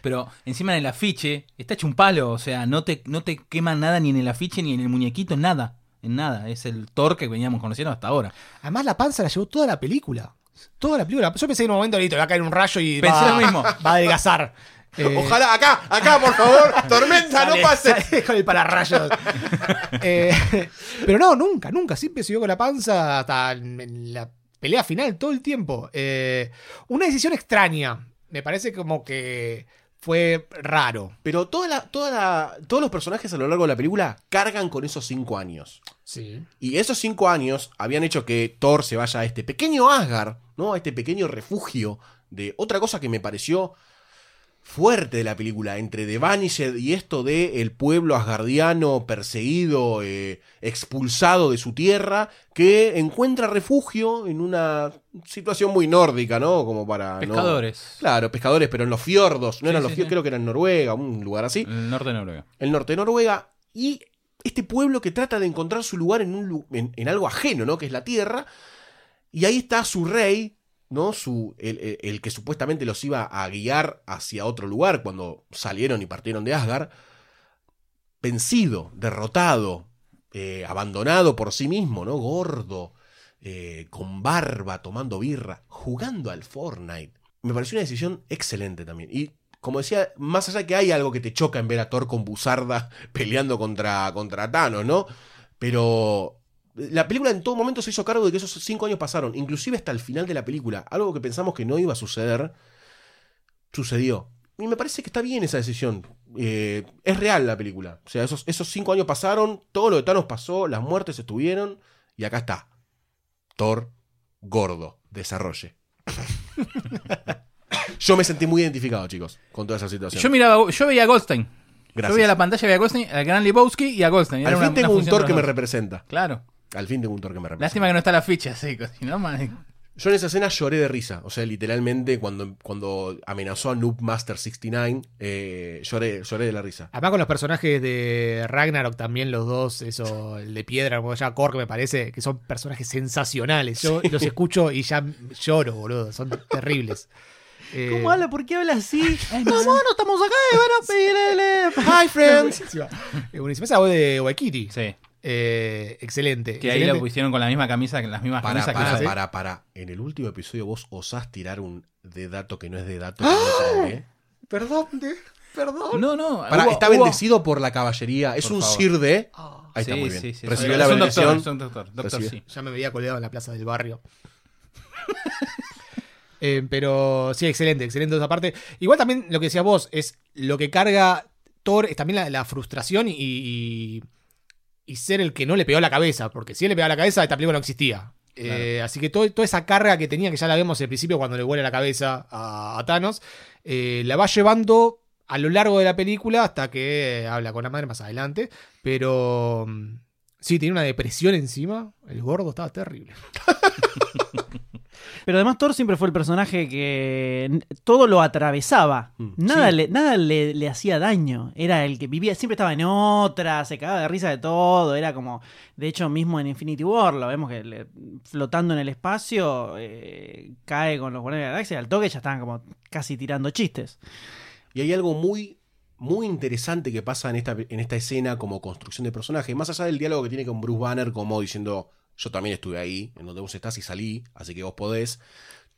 Pero encima en el afiche está hecho un palo, o sea, no te, no te quema nada ni en el afiche ni en el muñequito, nada. En nada. Es el Thor que veníamos conociendo hasta ahora. Además, la panza la llevó toda la película. Toda la película. Yo pensé en un momento, listo, le va a caer un rayo y Pensé va, lo mismo. va a adelgazar. Eh, Ojalá, acá, acá, por favor, tormenta, no pase. con el pararrayos. Eh, pero no, nunca, nunca. Siempre siguió con la panza hasta en en la pelea final todo el tiempo. Eh, una decisión extraña. Me parece como que fue raro. Pero toda la, toda la- todos los personajes a lo largo de la película cargan con esos cinco años. Sí. Y esos cinco años habían hecho que Thor se vaya a este pequeño Asgard, ¿no? A este pequeño refugio de otra cosa que me pareció fuerte de la película, entre The Vanished y esto de el pueblo asgardiano perseguido, eh, expulsado de su tierra, que encuentra refugio en una situación muy nórdica, ¿no? Como para... ¿no? Pescadores. Claro, pescadores, pero en los fiordos, no Sí, eran sí, los fiordos, sí. creo que era en Noruega, un lugar así El norte de Noruega. el norte de Noruega, y este pueblo que trata de encontrar su lugar en, un, lu- en, en algo ajeno, ¿no? Que es la tierra, y ahí está su rey, ¿no? Su, el, el- que supuestamente los iba a guiar hacia otro lugar cuando salieron y partieron de Asgard, vencido, derrotado, eh, abandonado por sí mismo, ¿no? Gordo, eh, con barba, tomando birra, jugando al Fortnite. Me pareció una decisión excelente también. Y como decía, más allá que hay algo que te choca en ver a Thor con Buzarda peleando contra, contra Thanos, ¿no? Pero la película en todo momento se hizo cargo de que esos cinco años pasaron, inclusive hasta el final de la película. Algo que pensamos que no iba a suceder, sucedió. Y me parece que está bien esa decisión. Eh, es real la película. O sea, esos, esos cinco años pasaron, todo lo de Thanos pasó, las muertes estuvieron, y acá está. Thor gordo, desarrolle. Yo me sentí muy identificado, chicos, con toda esa situación. Yo miraba, yo veía a Goldstein. Gracias. Yo veía la pantalla, veía a Goldstein, a Gran Lebowski y a Goldstein. Era Al una- fin tengo una un Thor que me representa. Claro. Al fin tengo un Thor que me representa. Lástima que no está la ficha, sí. Si no, man, Yo en esa escena lloré de risa. O sea, literalmente, cuando, cuando amenazó a Noob Master 69, eh, lloré, lloré de la risa. Además con los personajes de Ragnarok también los dos, eso, el de piedra, como ya Korg me parece, que son personajes sensacionales. Yo los escucho y ya lloro, boludo, son terribles. Eh, ¿Cómo habla? ¿Por qué habla así? No, bueno, estamos acá van a pedirle. Hi, friends. buenísima. Eh, buenísima. Esa voz de Waikiki. Sí. Eh, excelente. Que ahí lo pusieron con la misma camisa, las mismas Para, camisas para, que usa. para, para. En el último episodio vos osás tirar un de dato que no es de dato. que no tragué. Perdón, de- perdón. No, no. Hubo- está hubo- bendecido por la caballería. Es Por un favor. sir de. Ahí está Sí, muy bien. sí, sí, Recibió sí. la Es un doctor, bendición. es un doctor, doctor, Recibió. sí. Ya me veía colgado en la plaza del barrio. Eh, pero sí, excelente, excelente esa parte. Igual también lo que decías vos es lo que carga Thor es también la, la frustración y, y, y ser el que no le pegó la cabeza, porque si él le pegaba la cabeza, esta película no existía. Eh, así que todo- toda esa carga que tenía, que ya la vemos al principio cuando le vuela la cabeza a, a Thanos, eh, la va llevando a lo largo de la película hasta que habla con la madre más adelante. Pero mm, sí, tenía una depresión encima. El gordo estaba terrible. Pero además Thor siempre fue el personaje que todo lo atravesaba. Mm, Nada, sí. le, nada le, le hacía daño. Era el que vivía, siempre estaba en otra, se cagaba de risa de todo. Era como, de hecho, mismo en Infinity War, lo vemos que le- flotando en el espacio, eh, cae con los Guardianes de la Galaxia. Al toque ya estaban como casi tirando chistes. Y hay algo muy, muy interesante que pasa en esta, en esta escena como construcción de personaje. Más allá del diálogo que tiene con Bruce Banner, como diciendo, yo también estuve ahí, en donde vos estás y salí, así que vos podés.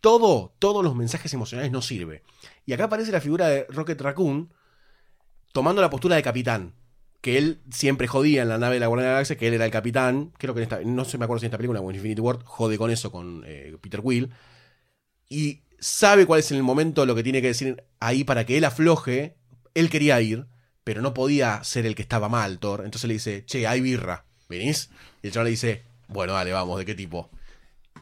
Todo, todos los mensajes emocionales no sirve. Y acá aparece la figura de Rocket Raccoon tomando la postura de capitán. Que él siempre jodía en la nave de la Guardia de la que él era el capitán. Creo que en esta, no sé, me acuerdo si en esta película o en Infinity War, jode con eso con eh, Peter Quill. Y sabe cuál es en el momento lo que tiene que decir ahí para que él afloje. Él quería ir, pero no podía ser el que estaba mal, Thor. Entonces le dice, che, hay birra, ¿venís? Y el chaval le dice, bueno, dale, vamos, ¿de qué tipo?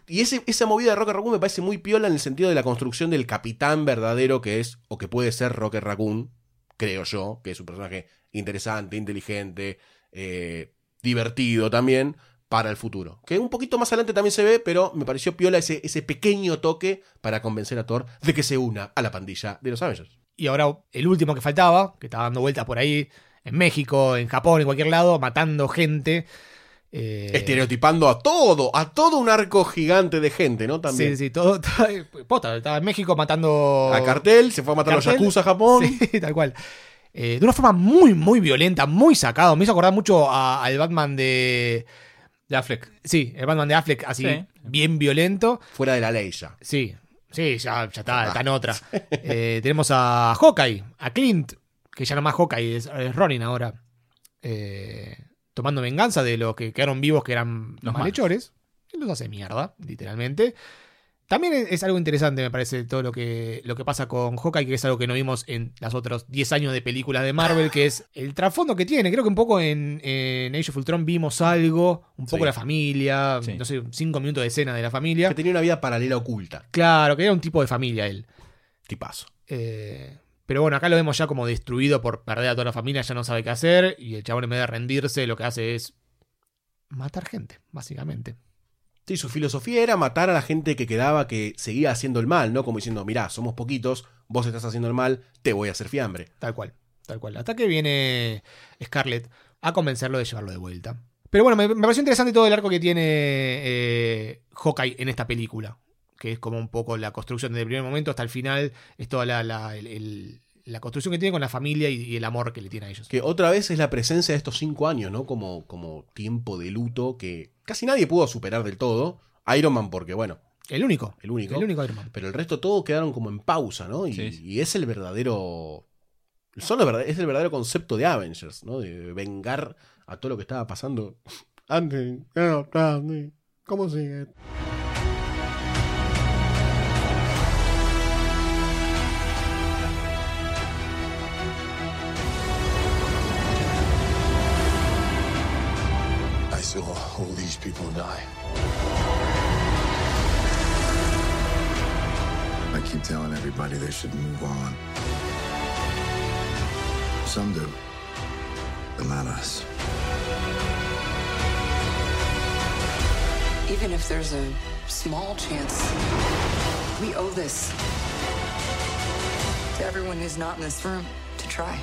Y ese, esa movida de Rocket Raccoon me parece muy piola en el sentido de la construcción del capitán verdadero que es, o que puede ser Rocket Raccoon, creo yo, que es un personaje interesante, inteligente, eh, divertido también, para el futuro. Que un poquito más adelante también se ve, pero me pareció piola ese, ese pequeño toque para convencer a Thor de que se una a la pandilla de los Avengers. Y ahora el último que faltaba, que estaba dando vueltas por ahí, en México, en Japón, en cualquier lado, matando gente. Eh, Estereotipando a todo, a todo un arco gigante de gente, ¿no? También. Sí, sí, todo. todo- posta, estaba en México matando. A cartel, se fue a matar a los. Yakuza a Japón. Sí, tal cual. Eh, de una forma muy, muy violenta, muy sacado. Me hizo acordar mucho a- al Batman de. De Affleck. Sí, el Batman de Affleck, así, Sí. bien violento. Fuera de la ley ya. Sí, sí, ya, ya está, está en otra. Eh, tenemos a Hawkeye, a Clint, que ya no más Hawkeye, es, es Ronin ahora. Eh, tomando venganza de los que quedaron vivos, que eran Los malhechores. Y los hace mierda, literalmente. También es, algo interesante, me parece, todo lo que, lo que pasa con Hawkeye, que es algo que no vimos en los otros 10 años de películas de Marvel, que es el trasfondo que tiene. Creo que un poco en, en Age of Ultron vimos algo, un poco Sí. la familia, Sí. no sé, 5 minutos de escena de la familia. Que tenía una vida paralela oculta. Claro, que era un tipo de familia él. Tipazo. Eh, pero bueno, acá lo vemos ya como destruido por perder a toda la familia, ya no sabe qué hacer. Y el chabón en vez de rendirse, lo que hace es matar gente, básicamente. Sí, su filosofía era matar a la gente que quedaba que seguía haciendo el mal, ¿no? Como diciendo, mirá, somos poquitos, vos estás haciendo el mal, te voy a hacer fiambre. Tal cual, tal cual. Hasta que viene Scarlett a convencerlo de llevarlo de vuelta. Pero bueno, me, me pareció interesante todo el arco que tiene eh, Hawkeye en esta película. Que es como un poco la construcción desde el primer momento hasta el final. Es toda la, la- el- el- la construcción que tiene con la familia y, y el amor que le tiene a ellos. Que otra vez es la presencia de estos cinco años, ¿no? Como, como tiempo de luto que casi nadie pudo superar del todo. Iron Man, porque bueno, El único. el único. El único Iron Man. Pero el resto todos quedaron como en pausa, ¿no? Y, Sí, sí. y es el verdadero. Son los verda- es el verdadero concepto de Avengers, ¿no? De vengar a todo lo que estaba pasando. Antes, ¿cómo sigue? Die. I keep telling everybody they should move on. Some do, but not us. Even if there's a small chance, we owe this to everyone who's not in this room to try.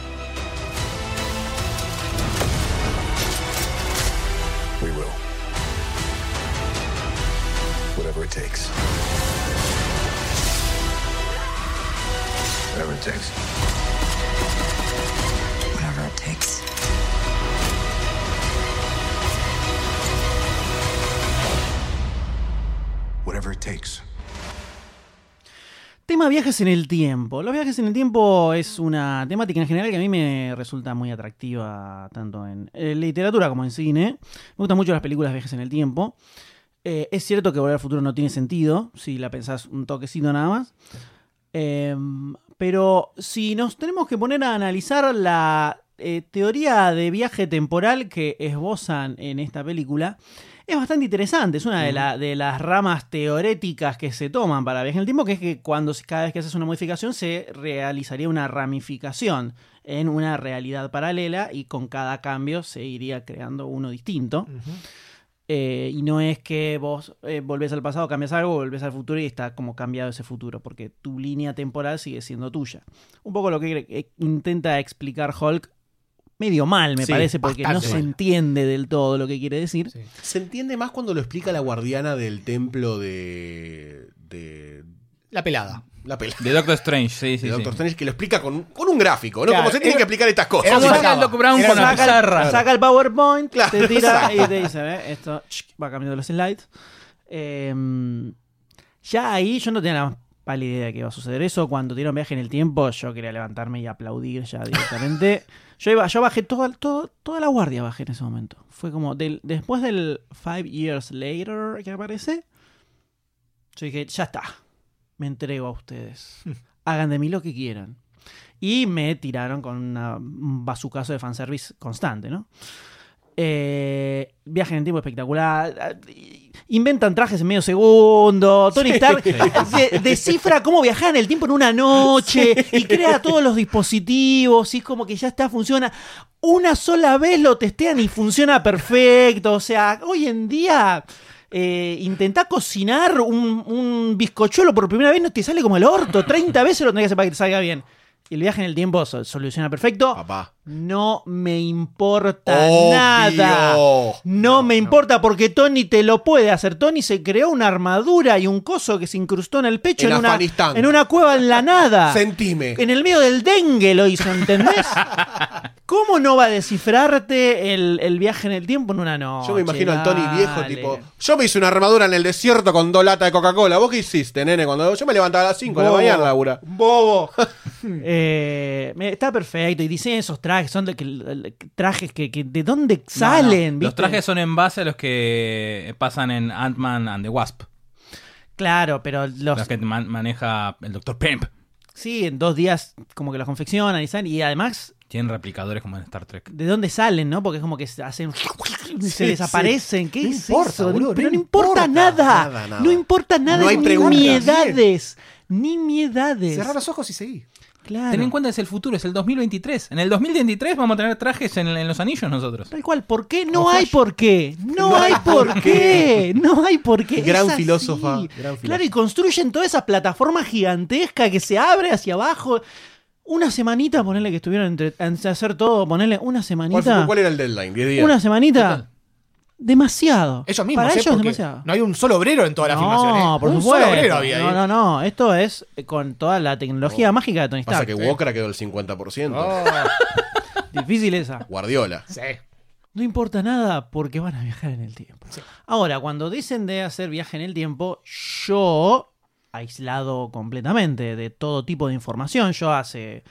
We will. Whatever it takes. Whatever it takes. Whatever it takes. Whatever it takes. Tema viajes en el tiempo. Los viajes en el tiempo es una temática en general que a mí me resulta muy atractiva, tanto en, eh, literatura como en cine. Me gustan mucho las películas de viajes en el tiempo. Eh, es cierto que Volver al Futuro no tiene sentido, si la pensás un toquecito nada más. Eh, pero si nos tenemos que poner a analizar la, eh, teoría de viaje temporal que esbozan en esta película es bastante interesante. Es una de, la- de las ramas teoréticas que se toman para viaje en el tiempo, que es que cuando cada vez que haces una modificación se realizaría una ramificación en una realidad paralela y con cada cambio se iría creando uno distinto. Eh, y no es que vos eh, volvés al pasado, cambias algo, volvés al futuro y está como cambiado ese futuro, porque tu línea temporal sigue siendo tuya. Un poco lo que eh, intenta explicar Hulk, medio mal me Sí, parece, porque no se mal. entiende del todo lo que quiere decir. Sí. Se entiende más cuando lo explica la guardiana del templo de. de. La pelada. La pela. De Doctor Strange, sí, sí. de Doctor sí. Strange que lo explica con, con un gráfico, ¿no? Claro, Como se tienen que explicar estas cosas. una saca el Brown con Saca, el- saca el PowerPoint, Claro, te tira y te dice, "Ve, esto va cambiando los slides. Eh, ya ahí yo no tenía la más pálida idea de que iba a suceder eso. Cuando dieron viaje en el tiempo, yo quería levantarme y aplaudir ya directamente. yo iba, yo bajé todo, todo- toda la guardia bajé en ese momento. Fue como del, después del Five Years Later que aparece. Yo dije, ya está. Me entrego a ustedes. Hagan de mí lo que quieran. Y me tiraron con una- un bazucazo de fanservice constante, ¿no? Eh, viaje en el tiempo espectacular. Inventan trajes en medio segundo. Tony Stark de- descifra cómo viajar en el tiempo en una noche y crea todos los dispositivos. Y es como que ya está, funciona. Una sola vez lo testean y funciona perfecto. O sea, hoy en día. Eh, intentá cocinar un, un bizcochuelo por primera vez, no te sale como el orto. 30 veces lo tenés que hacer para que te salga bien. El viaje en el tiempo so- soluciona perfecto. Papá. No me importa Obvio. nada. No, me importa porque Tony te lo puede hacer. Tony se creó una armadura y un coso que se incrustó en el pecho En en, una, en una cueva en la nada. Sentime. En el medio del dengue lo hizo, ¿entendés? ¿Cómo no va a descifrarte el, el viaje en el tiempo en una noche? Yo me imagino al Tony viejo, tipo. Yo me hice una armadura en el desierto con dos latas de Coca-Cola. ¿Vos qué hiciste, nene? Cuando yo me levantaba a las 5 de la mañana, Laura. Bobo. Eh, está perfecto. Y diseñan esos trajes. Son de que, trajes que, que- ¿De dónde salen? no. Los ¿viste? trajes son en base a los que pasan en Ant-Man and the Wasp. Claro, pero los, Los que man- maneja el Dr. Pimp. Sí, en dos días como que los confeccionan y salen. Y además, Tienen replicadores como en Star Trek. ¿de dónde salen, no? Porque es como que se hacen. se Sí, desaparecen. ¿Qué No es importa, eso? boludo, pero no no importa, importa. nada. Nada, nada. No importa nada. No hay ni preguntas. Nimiedades. Nimiedades. Cerrar los ojos y seguí. Claro. Ten en cuenta que es el futuro, es el 2023. En el 2023 vamos a tener trajes en, en los anillos nosotros. Tal cual, ¿por qué? No hay por qué. No, hay por qué. No hay por qué. Gran Es así. filósofa, gran Claro, y construyen toda esa plataforma gigantesca que se abre hacia abajo. Una semanita, ponerle que estuvieron entre, entre hacer todo, ponerle una ¿Cuál, semanita. fue- cuál era el deadline? 10 días. Una ¿Qué semanita. Demasiado. Ellos mismos, Para ¿eh? ellos demasiado. no hay un solo obrero en toda la filmación. No, ¿eh? por un supuesto. solo obrero había ahí. no, no, no. Esto es con toda la tecnología mágica de Tony Pasa Stark. que Walker quedó el 50%. Oh, Difícil esa. Guardiola. sí. No importa nada porque van a viajar en el tiempo. Ahora, cuando dicen de hacer viaje en el tiempo, yo, aislado completamente de todo tipo de información, yo hace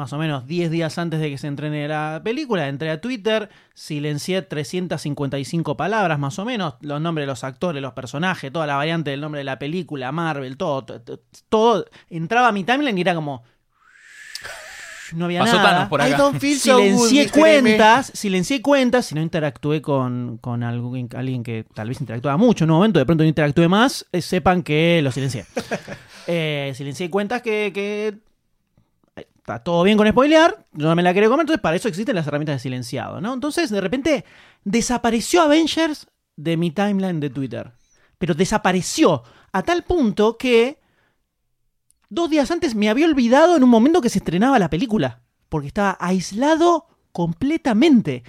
más o menos 10 días antes de que se entrene la película, entré a Twitter, silencié 355 palabras más o menos, los nombres de los actores, los personajes, toda la variante del nombre de la película, Marvel, todo, to- to- todo, entraba a mi timeline y era como... No había Pasó nada. Por acá. I don't feel so good, Silencié cuentas, silencié cuentas, si no interactué con, con alguien, alguien que tal vez interactuaba mucho en un momento, de pronto no interactué más, eh, sepan que lo silencié. Eh, silencié cuentas que, que todo bien con spoilear, yo no me la quería comer, entonces para eso existen las herramientas de silenciado, ¿no? Entonces, de repente, desapareció Avengers de mi timeline de Twitter. Pero desapareció a tal punto que dos días antes me había olvidado en un momento que se estrenaba la película. Porque estaba aislado completamente.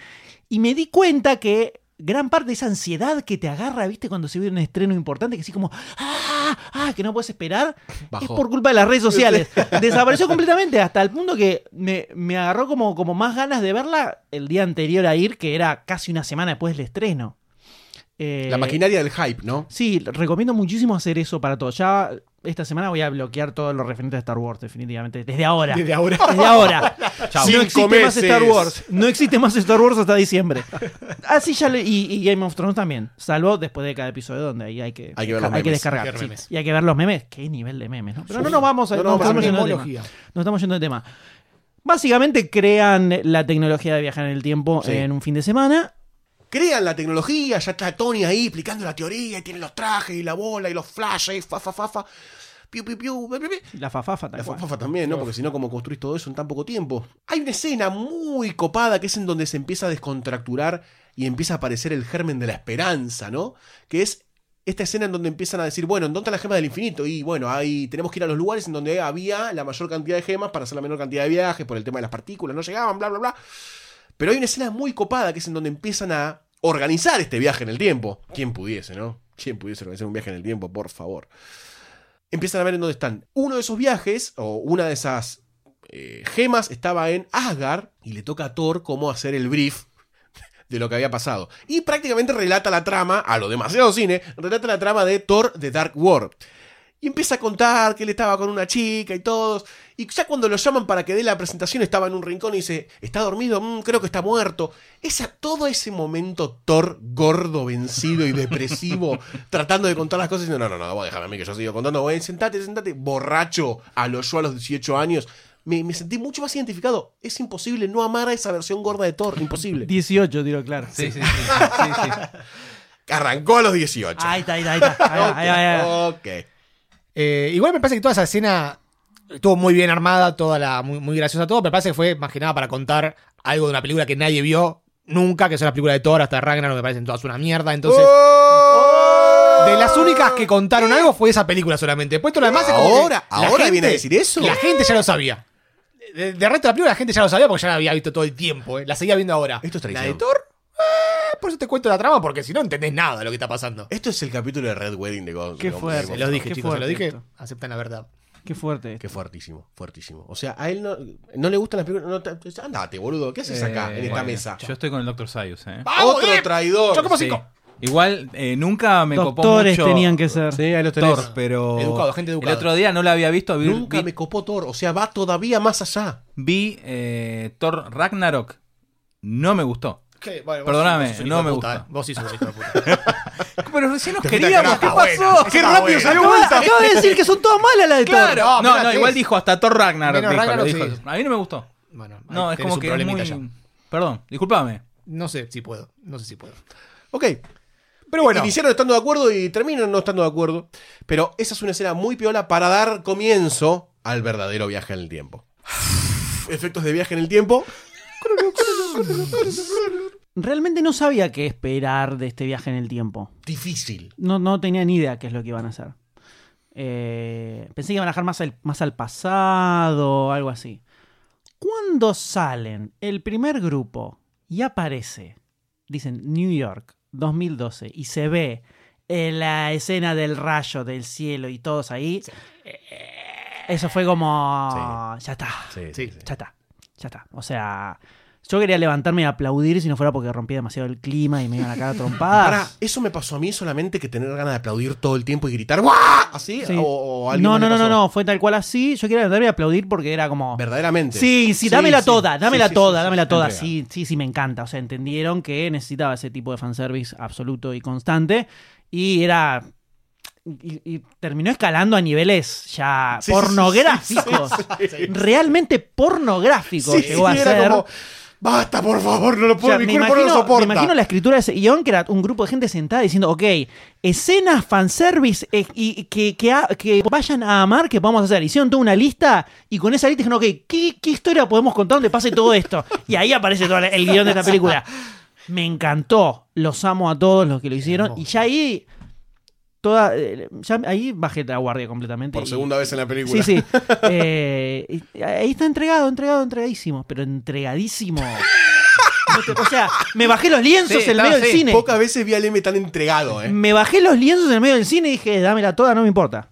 Y me di cuenta que gran parte de esa ansiedad que te agarra, ¿viste? Cuando se ve un estreno importante, que así como, ¡ah! ¡ah! que no puedes esperar, Bajó. es por culpa de las redes sociales. Desapareció completamente hasta el punto que me, me agarró como, como más ganas de verla el día anterior a ir, que era casi una semana después del estreno. Eh, La maquinaria del hype, ¿no? Sí, recomiendo muchísimo hacer eso para todos. Ya esta semana voy a bloquear todo lo referente a Star Wars, definitivamente. Desde ahora. Desde ahora. Desde ahora. Chau. No existe más. Star Wars. No existe más Star Wars hasta diciembre. Así ya le- y, y Game of Thrones también. Salvo después de cada episodio donde ahí hay que, Hay que ver los hay que memes. descargar. Hay que ver sí. memes. Y hay que ver los memes. Qué nivel de memes, ¿no? Pero no nos vamos a, No, no no, estamos vamos a yendo de tema. Nos estamos yendo de tema. Básicamente crean la tecnología de viajar en el tiempo Sí. en un fin de semana. Crean la tecnología, ya está Tony ahí explicando la teoría, y tiene los trajes y la bola y los flashes, fa, fa, fa, fa. Piu, piu, piu, pi, pi, pi. La fafafa, tal La cual. fafafa también, ¿no? Porque si no, ¿cómo construís todo eso en tan poco tiempo? Hay una escena muy copada que es en donde se empieza a descontracturar y empieza a aparecer el germen de la esperanza, ¿no? Que es esta escena en donde empiezan a decir, bueno, ¿en dónde está la gema del infinito? Y bueno, ahí tenemos que ir a los lugares en donde había la mayor cantidad de gemas para hacer la menor cantidad de viajes por el tema de las partículas, no llegaban, bla, bla, bla. Pero hay una escena muy copada que es en donde empiezan a organizar este viaje en el tiempo. ¿Quién pudiese, no? ¿Quién pudiese organizar un viaje en el tiempo, por favor? Empiezan a ver en dónde están. Uno de esos viajes, o una de esas eh, gemas, estaba en Asgard y le toca a Thor cómo hacer el brief de lo que había pasado. Y prácticamente relata la trama, a lo demasiado cine, relata la trama de Thor de Dark World. Y empieza a contar que él estaba con una chica y todos. Y ya cuando lo llaman para que dé la presentación, estaba en un rincón y dice: ¿Está dormido? "Mm, creo que está muerto. Esa, todo ese momento Thor gordo, vencido y depresivo, tratando de contar las cosas, diciendo: No, no, no, vos déjame a mí que yo sigo contando. Güey, sentate, sentate. Borracho a lo yo a los 18 años. Me, me sentí mucho más identificado. Es imposible no amar a esa versión gorda de Thor. Imposible. 18, tiro claro. Sí, sí, sí. sí, sí. Arrancó a los 18. Ahí está, ahí está, ahí está. Ahí va, ahí va, ahí va. Ok. Eh, igual me parece que toda esa escena estuvo muy bien armada, toda la, muy, muy graciosa todo, pero me parece que fue más que nada para contar algo de una película que nadie vio nunca, que es una película de Thor hasta Ragnarok, me parecen todas una mierda, entonces... ¡Oh! De las únicas que contaron algo fue esa película solamente. Después todo lo demás es como que Ahora, la ahora gente- viene a decir eso. La gente ya lo sabía. De, de resto de la película la gente ya lo sabía porque ya la había visto todo el tiempo. eh. La seguía viendo ahora. Esto es La traición. de Thor, eh, por eso te cuento la trama porque si no entendés nada de lo que está pasando. Esto es el capítulo de Red Wedding de God. Qué fuerte. Se lo dije, chicos, se lo dije. Aceptan la verdad. Qué fuerte. Qué fuertísimo, fuertísimo. O sea, a él no, no le gustan las películas. No, te- andate, boludo. ¿Qué haces acá, Eh, en esta bueno, mesa? Yo estoy con el Dr. Sayus, eh. ¡Vamos, Otro eh! traidor. Yo como Sí. cinco. Igual eh, nunca me copó Doctores mucho tenían que ser. Sí, ahí lo tenés. Thor, pero Educado, gente educada. el otro día no la había visto. Vi, Nunca vi- me copó Thor. O sea, va todavía más allá. vi, eh, Thor Ragnarok. No me gustó. ¿Qué? Bueno, vos- Perdóname, no me gusta. eh. Vos sí sos hijo de puta. Pero recién nos queríamos. ¿Qué pasó? Qué rápido salió vuelta. Acaba de decir que son todas malas las de Thor. No, No, no, ¿qué igual dijo hasta Thor Ragnarok. Menos dijo, lo Ragnarok, dijo. sí. A mí no me gustó. Bueno, No, es como que es muy... ya. Perdón, discúlpame. No sé si puedo. No sé si puedo. Ok. Pero bueno. Iniciaron estando de acuerdo y terminan no estando de acuerdo. Pero esa es una escena muy piola para dar comienzo al verdadero viaje en el tiempo. Efectos de viaje en el tiempo. Realmente no sabía qué esperar de este viaje en el tiempo. Difícil. No, no tenía ni idea qué es lo que iban a hacer. Eh, pensé que iban a dejar más al, más al pasado algo así. Cuando salen el primer grupo y aparece, dicen New York 2012, y se ve en la escena del rayo del cielo y todos ahí, eh, eso fue como... Ya está. Sí, Sí. sí, sí. Ya está, ya está. O sea, yo quería levantarme y aplaudir si no fuera porque rompía demasiado el clima y me iban a cagar trompadas. Pará, ¿eso me pasó a mí solamente que tener ganas de aplaudir todo el tiempo y gritar ¡Guau! ¿Así? Sí. ¿O, no, no, no, no, no, fue tal cual así. Yo quería levantarme y aplaudir porque era como. Verdaderamente. Sí, sí, dámela sí. toda, dámela Sí, toda, dámela toda. Sí, sí, sí, me encanta. O sea, entendieron que necesitaba ese tipo de fanservice absoluto y constante. Y era. Y, y terminó escalando a niveles ya Sí, pornográficos. sí, sí, sí. Realmente pornográficos llegó a ser. como, Basta, por favor, no lo O puedo, sea, mi cuerpo no lo imagino, soporta. me imagino la escritura de ese guion que era un grupo de gente sentada diciendo, ok, escenas fanservice eh, y que, que, ha- que vayan a amar que vamos a hacer. Hicieron toda una lista y con esa lista dijeron, ok, ¿qué, qué historia podemos contar donde pase todo esto? Y ahí aparece todo el guion de esta película. Me encantó, los amo a todos los que lo hicieron y ya ahí... Toda, eh, ya ahí bajé la guardia completamente. Por y- segunda vez en la película. Sí, sí. Eh, ahí está entregado, entregado, entregadísimo. Pero entregadísimo. No te- o sea, me bajé los lienzos Sí, en el medio del cine. Pocas veces vi al M tan entregado, ¿eh? Me bajé los lienzos en el medio del cine y dije, dámela toda, no me importa.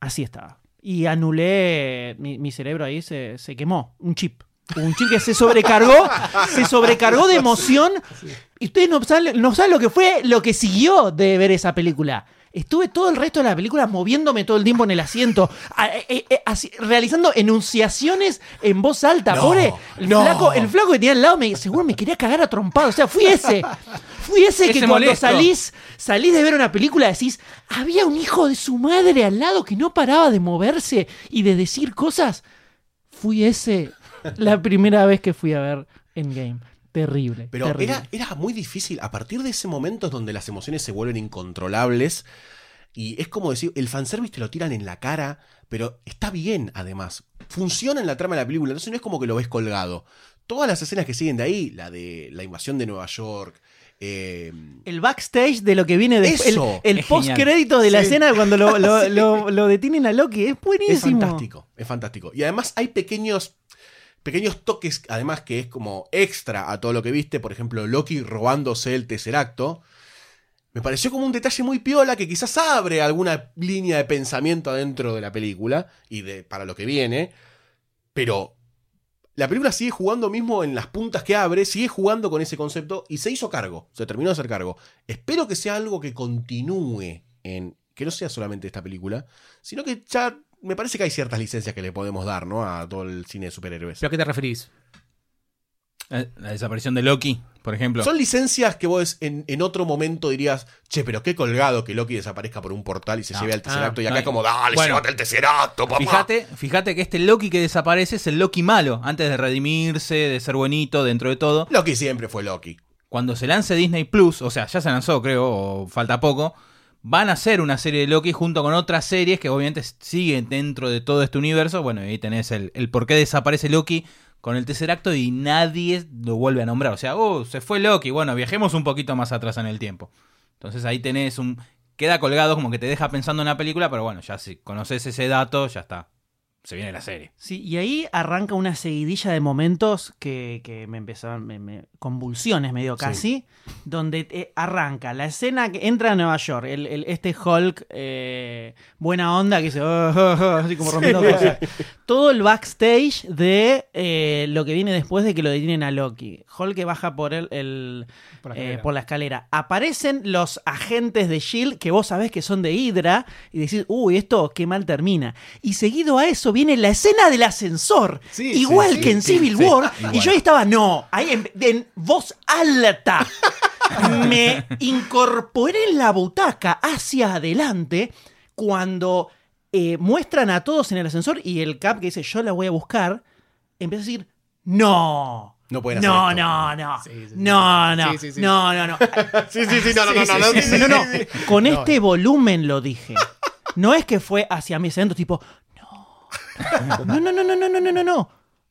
Así estaba. Y anulé. Mi, mi cerebro ahí se, se quemó. Un chip. Un chip que se sobrecargó. se sobrecargó de emoción. Y ustedes no saben, no saben lo que fue, lo que siguió de ver esa película. Estuve todo el resto de la película moviéndome todo el tiempo en el asiento, a- eh, eh, así, realizando enunciaciones en voz alta. No, Pobre, el, no. flaco, el flaco que tenía al lado me, seguro me quería cagar a trompado. O sea, fui ese. Fui ese que cuando molesto. salís, salís de ver una película decís, había un hijo de su madre al lado que no paraba de moverse y de decir cosas. Fui ese la primera vez que fui a ver Endgame. Terrible. Pero terrible. era, era muy difícil. A partir de ese momento es donde las emociones se vuelven incontrolables. Y es como decir, el fanservice te lo tiran en la cara, pero está bien además. Funciona en la trama de la película, entonces no es como que lo ves colgado. Todas las escenas que siguen de ahí, la de la invasión de Nueva York, eh, El backstage de lo que viene después. El, Eso, el es post-crédito de la Sí. escena cuando lo, lo- lo- lo detienen a Loki. Es es buenísimo. fantástico, es fantástico. Y además hay pequeños, pequeños toques, además que es como extra a todo lo que viste. Por ejemplo, Loki robándose el Tesseracto. Me pareció como un detalle muy piola que quizás abre alguna línea de pensamiento adentro de la película y de para lo que viene. Pero la película sigue jugando mismo en las puntas que abre, sigue jugando con ese concepto y se hizo cargo, se terminó de hacer cargo. Espero que sea algo que continúe en que no sea solamente esta película, sino que ya me parece que hay ciertas licencias que le podemos dar, ¿no? A todo el cine de superhéroes. ¿Pero a qué te referís? La desaparición de Loki, por ejemplo. Son licencias que vos en, en otro momento dirías, che, pero qué colgado que Loki desaparezca por un portal y se No. lleve al Tesseracto. y no, acá y- es como, dale, bueno. llévate el Tesseracto, papá. Fíjate, fíjate que este Loki que desaparece es el Loki malo, antes de redimirse, de ser buenito dentro de todo. Loki siempre fue Loki. Cuando se lance Disney Plus, o sea, ya se lanzó, creo, o falta poco, van a hacer una serie de Loki junto con otras series que obviamente siguen dentro de todo este universo. Bueno, ahí tenés el, el por qué desaparece Loki con el tercer acto y nadie lo vuelve a nombrar. O sea, oh, se fue Loki. Bueno, viajemos un poquito más atrás en el tiempo. Entonces ahí tenés un... Queda colgado como que te deja pensando en la película, pero bueno, ya si conoces ese dato, ya está. Se viene la serie. Sí, y ahí arranca una seguidilla de momentos que, que me empezaron, convulsiones medio casi, donde eh, arranca la escena que entra a Nueva York, el, el- este Hulk eh, buena onda que dice, "Oh, oh, oh", así como rompiendo cosas. Todo el backstage de eh, lo que viene después de que lo detienen a Loki. Hulk que baja por el, el- Por la escalera. por la escalera. Aparecen los agentes de Shield que vos sabés que son de Hydra y decís, uy, esto qué mal termina. Y seguido a eso viene la escena del ascensor, Sí, igual que en Civil War. Y yo ahí estaba, no, ahí en, en voz alta. Me incorporé en la butaca hacia adelante cuando eh, muestran a todos en el ascensor y el Cap que dice, yo la voy a buscar, empieza a decir, no. No pueden hacer no, esto. no, no, Sí, sí, sí. no, no, Sí, sí, sí. no, no, no. Sí, sí, sí, no, no, no, no, no, Sí, sí, sí, sí, No, no, sí, sí. con No, este volumen lo dije. No es que fue hacia mis adentros, tipo. No, no, no, no, no, no, no, no, no.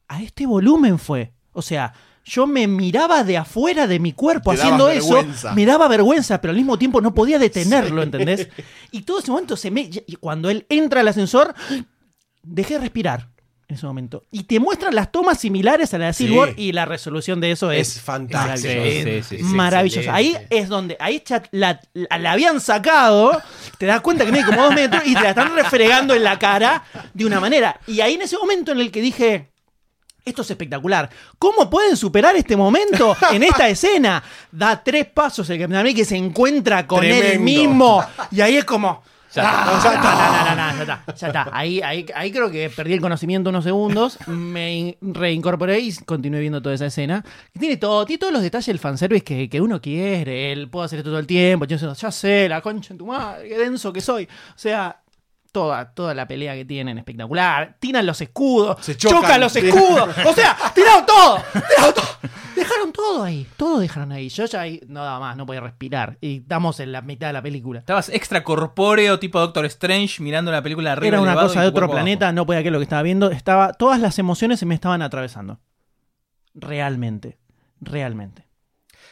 A este volumen fue. O sea, yo me miraba de afuera de mi cuerpo Te haciendo eso. vergüenza. Me daba vergüenza, pero al mismo tiempo no podía detenerlo, ¿entendés? Y todo ese momento se me. y Cuando él entra al ascensor, dejé de respirar en ese momento. Y te muestran las tomas similares a la de Sí. War y la resolución de eso es, Es fantástico. maravilloso. Sí, sí. Ahí es donde, ahí la, la- la habían sacado, te das cuenta que mide como dos metros y te la están refregando en la cara de una manera. Y ahí en ese momento en el que dije, esto es espectacular. ¿Cómo pueden superar este momento en esta escena? Da tres pasos el Capitán América que se encuentra con él Tremendo. mismo. Y ahí es como... Ya "Ah, está. ya no, ya está, ya está. Ahí, ahí, ahí creo que perdí el conocimiento unos segundos, me in- reincorporé y continué viendo toda esa escena. Y tiene todo, tiene todos los detalles del fanservice que, que uno quiere. Él puedo hacer esto todo el tiempo. Yo ya sé, la concha en tu madre, qué denso que soy. O sea, toda, toda la pelea que tienen, espectacular. Tiran los escudos, Se chocan. chocan. los escudos. O sea, tiraron todo, tiraron todo. Dejaron todo ahí, todo dejaron ahí. Yo ya ahí no daba más, no podía respirar. Y estamos en la mitad de la película. Estabas extra corpóreo, tipo Doctor Strange, mirando la película de arriba. Era una cosa de otro planeta, abajo. no podía creer lo que estaba viendo. Estaba, todas las emociones se me estaban atravesando. Realmente. Realmente.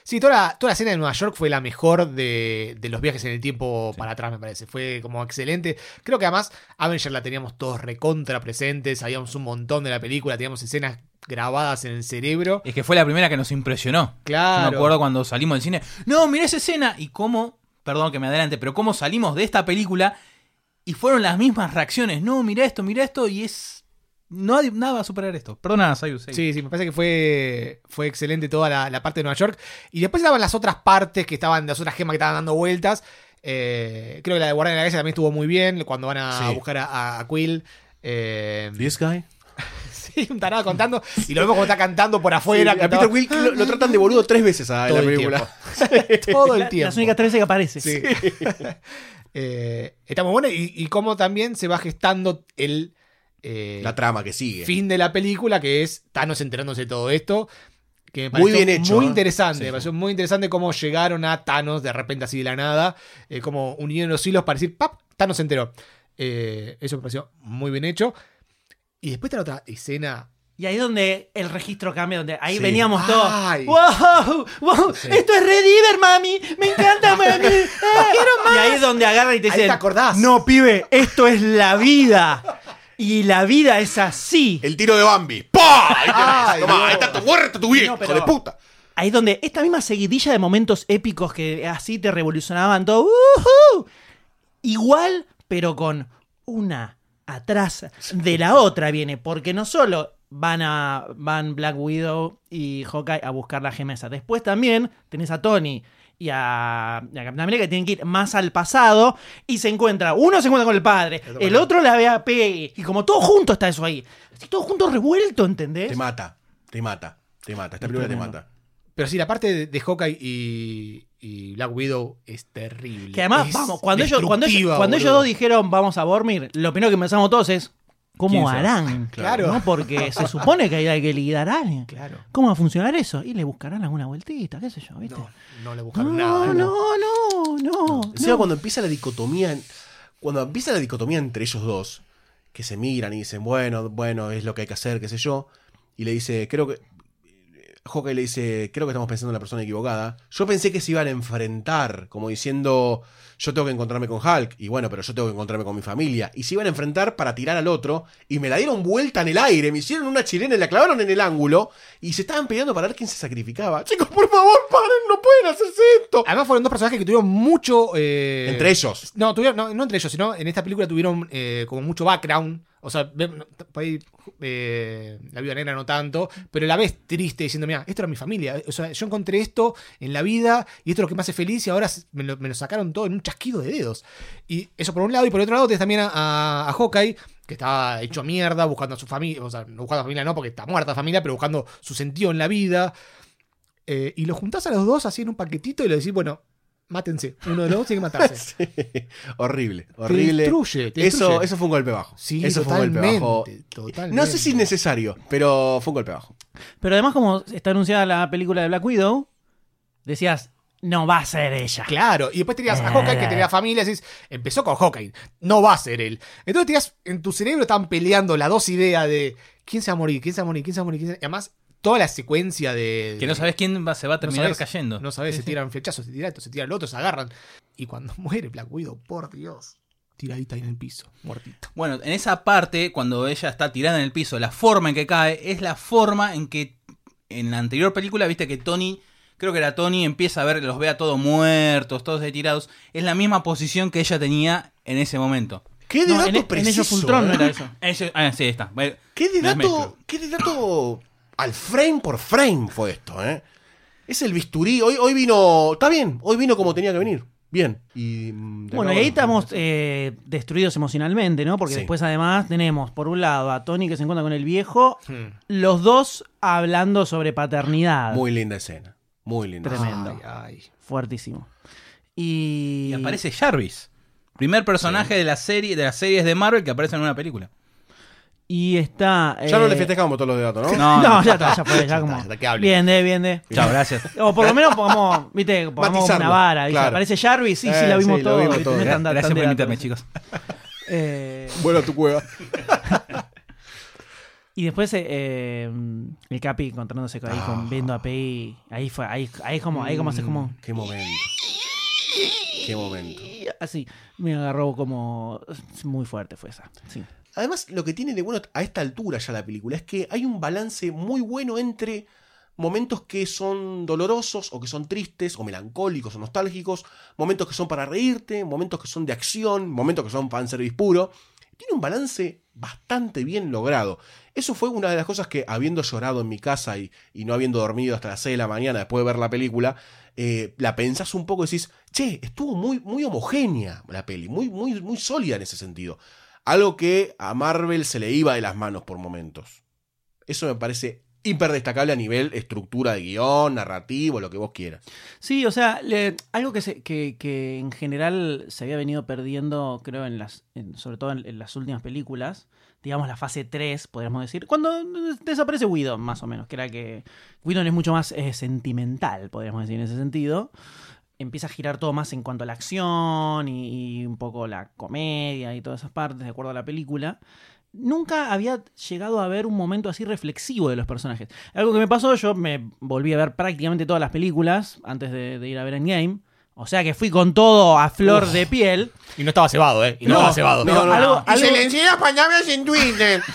Sí, toda la, toda la escena de Nueva York fue la mejor de, de los viajes en el tiempo para atrás, me parece. Fue como excelente. Creo que además Avenger la teníamos todos recontra presentes, sabíamos un montón de la película, teníamos escenas grabadas en el cerebro. Es que fue la primera que nos impresionó. Claro. Yo me acuerdo cuando salimos del cine. No, mirá esa escena. Y cómo, perdón que me adelante, pero cómo salimos de esta película y fueron las mismas reacciones. No, mira esto, mira esto. Y es. No hay nada va a superar esto. Perdona, Sayus. sí. Sí, sí, me parece que fue, fue excelente toda la, la parte de Nueva York. Y después estaban las otras partes que estaban, las otras gemas que estaban dando vueltas. Eh, creo que la de Guardián de la Galaxia también estuvo muy bien cuando van a Sí. buscar a, a Quill. Eh, This guy. sí, un tarado contando. Y lo vemos como está cantando por afuera. Sí, a Peter Wilk lo, lo tratan de boludo tres veces a, en todo la el película. tiempo. todo el La- tiempo. Las únicas tres veces que aparece. Sí. Eh, está muy bueno y, y cómo también se va gestando el, eh, La trama que sigue. fin de la película, que es Thanos enterándose de todo esto. Que me Muy bien hecho, Muy ¿eh? interesante. Sí, me pareció muy interesante cómo llegaron a Thanos de repente así de la nada. eh, como unieron los hilos para decir, ¡pap! Thanos se enteró. Eh, eso me pareció muy bien hecho. Y después está la otra escena. Y ahí donde el registro cambia, donde ahí Sí. veníamos todos. Ay. ¡Wow! ¡Wow! ¡Esto es Rediver, mami! ¡Me encanta, mami! ¡Ah! Y ahí es donde agarra y te Ahí dice: te acordás. No, pibe, esto es la vida. Y la vida es así. El tiro de Bambi. ¡Pah! Ahí tenés. Ay, Tomá, Dios. ahí está tu muerte, tu viejo, No, pero- hijo de puta. Ahí es donde esta misma seguidilla de momentos épicos que así te revolucionaban todo. Igual, pero con una atrás de la otra viene. Porque no solo van a van Black Widow y Hawkeye a buscar la gema esa. Después también tenés a Tony y a, y a Capitán América que tienen que ir más al pasado y se encuentra. Uno se encuentra con el padre, el otro la ve a Peggy. Y como todo junto está eso ahí. Así todo junto revuelto, ¿entendés? Te mata, te mata, te mata. Esta película te mata. Pero sí, la parte de, de Hawkeye y, y Black Widow es terrible. Que además, Es vamos, cuando ellos, cuando ellos, cuando ellos dos dijeron vamos a dormir, lo primero que pensamos todos es ¿cómo harán? Claro. ¿No? Porque se supone que hay que liquidar a alguien. Claro. ¿Cómo va a funcionar eso? Y le buscarán alguna vueltita, qué sé yo, ¿viste? No, no le No, buscaron no, nada. no, no, no. Encima cuando empieza la dicotomía, cuando empieza la dicotomía entre ellos dos, que se miran y dicen, bueno, bueno, es lo que hay que hacer, qué sé yo, y le dice, creo que, Hawkeye le dice, creo que estamos pensando en la persona equivocada. Yo pensé que se iban a enfrentar, como diciendo, yo tengo que encontrarme con Hulk, y bueno, pero yo tengo que encontrarme con mi familia. Y se iban a enfrentar para tirar al otro, y me la dieron vuelta en el aire, me hicieron una chilena y la clavaron en el ángulo, y se estaban peleando para ver quién se sacrificaba. Chicos, por favor, paren, no pueden hacerse esto. Además fueron dos personajes que tuvieron mucho... eh, Entre ellos. No, tuvieron, no, no entre ellos, sino en esta película tuvieron eh, como mucho background. O sea, por ahí, eh, la vida negra no tanto, pero la ves triste diciendo, mira, esto era mi familia. O sea, yo encontré esto en la vida y esto es lo que me hace feliz y ahora me lo, sacaron todo en un chasquido de dedos. Y eso por un lado, y por otro lado tenés también a, a, Hawkeye, que estaba hecho mierda, buscando a su familia, o sea, no buscando a su familia no, porque está muerta la familia, pero buscando su sentido en la vida. Eh, y lo juntás a los dos así en un paquetito y le decís, bueno, mátense. Uno de los dos tiene que matarse. horrible, Te horrible. destruye, te eso, destruye. eso fue un golpe bajo. Sí, eso fue un golpe totalmente, bajo. totalmente. No sé si es necesario, pero fue un golpe bajo. Pero además, como está anunciada la película de Black Widow, decías, no va a ser ella. Claro, y después tenías a Hawkeye que tenía familia, y decís, empezó con Hawkeye, no va a ser él. Entonces tenías, en tu cerebro estaban peleando las dos ideas de quién se va a morir, quién se va a morir, quién se va a morir, quién se- y además toda la secuencia de... Que no sabes quién va- se va a no terminar sabés, cayendo. No sabes, Sí, se sí. tiran flechazos, se tira esto, se tira el otro, se agarran. Y cuando muere Black Widow, por Dios, tiradita ahí en el piso, muertito. Bueno, en esa parte, cuando ella está tirada en el piso, la forma en que cae es la forma en que en la anterior película, viste que Tony, creo que era Tony, empieza a ver, los ve a todos muertos, todos ahí tirados. Es la misma posición que ella tenía en ese momento. ¿Qué de No, dato en, en preciso? ellos Ultron no era eso. Ese- ah, sí, ahí está. Bueno, ¿Qué de dato, qué de dato al frame por frame fue esto, eh? Es el bisturí. Hoy, hoy vino. Está bien, hoy vino como tenía que venir. Bien. Y, mm, Bueno, y ahí estamos eh, destruidos emocionalmente, ¿no? Porque Sí. después además tenemos, por un lado, a Tony que se encuentra con el viejo, Hmm. los dos hablando sobre paternidad. Muy linda escena. Muy linda. Tremendo. Ay, ay. Fuertísimo. Y... y aparece Jarvis. Primer personaje de la serie, de las series de Marvel que aparece en una película. Y está... Ya no eh, le festejamos todos los de dato, ¿no? No, No, no. ya está, ya fue, ya como... está. Bien de, bien de. Chao, gracias. O por lo menos pongamos, viste, pongamos una vara. claro. Aparece Jarvis, sí, sí, Eh, la vimos sí, lo todo. vimos todo. No es tan- tan Gracias de por datos. invitarme, chicos. Eh, a tu cueva. y después eh, eh, el Capi encontrándose con- ahí Ah. con viendo a PI. Ahí fue, ahí, ahí como, ahí como hace como. Qué momento. Qué momento. Así. Me agarró como. Muy fuerte fue esa. Sí. Además, lo que tiene de bueno a esta altura ya la película es que hay un balance muy bueno entre momentos que son dolorosos o que son tristes o melancólicos o nostálgicos, momentos que son para reírte, momentos que son de acción, momentos que son fanservice puro. Tiene un balance bastante bien logrado. Eso fue una de las cosas que, habiendo llorado en mi casa y, no habiendo dormido hasta las 6 de la mañana después de ver la película, eh, la pensás un poco y decís, che, estuvo muy, muy homogénea la peli, muy, muy, muy sólida en ese sentido. Algo que a Marvel se le iba de las manos por momentos. Eso me parece hiper destacable a nivel estructura de guion, narrativo, lo que vos quieras. Sí, o sea, algo que, se- que, en general se había venido perdiendo, creo, en las, sobre todo en, en las últimas películas, digamos la fase 3, podríamos decir, cuando desaparece Whedon, más o menos, que era que Whedon es mucho más eh, sentimental, podríamos decir, en ese sentido. Empieza a girar todo más en cuanto a la acción y, un poco la comedia y todas esas partes, de acuerdo a la película. Nunca había llegado a ver un momento así reflexivo de los personajes. Algo que me pasó, yo me volví a ver prácticamente todas las películas antes de, de ir a ver Endgame. O sea que fui con todo a flor de piel. Y no estaba cebado, ¿eh? Y no, No, estaba cebado. no, no. Algo- Y se le enseña palabras en Twitter.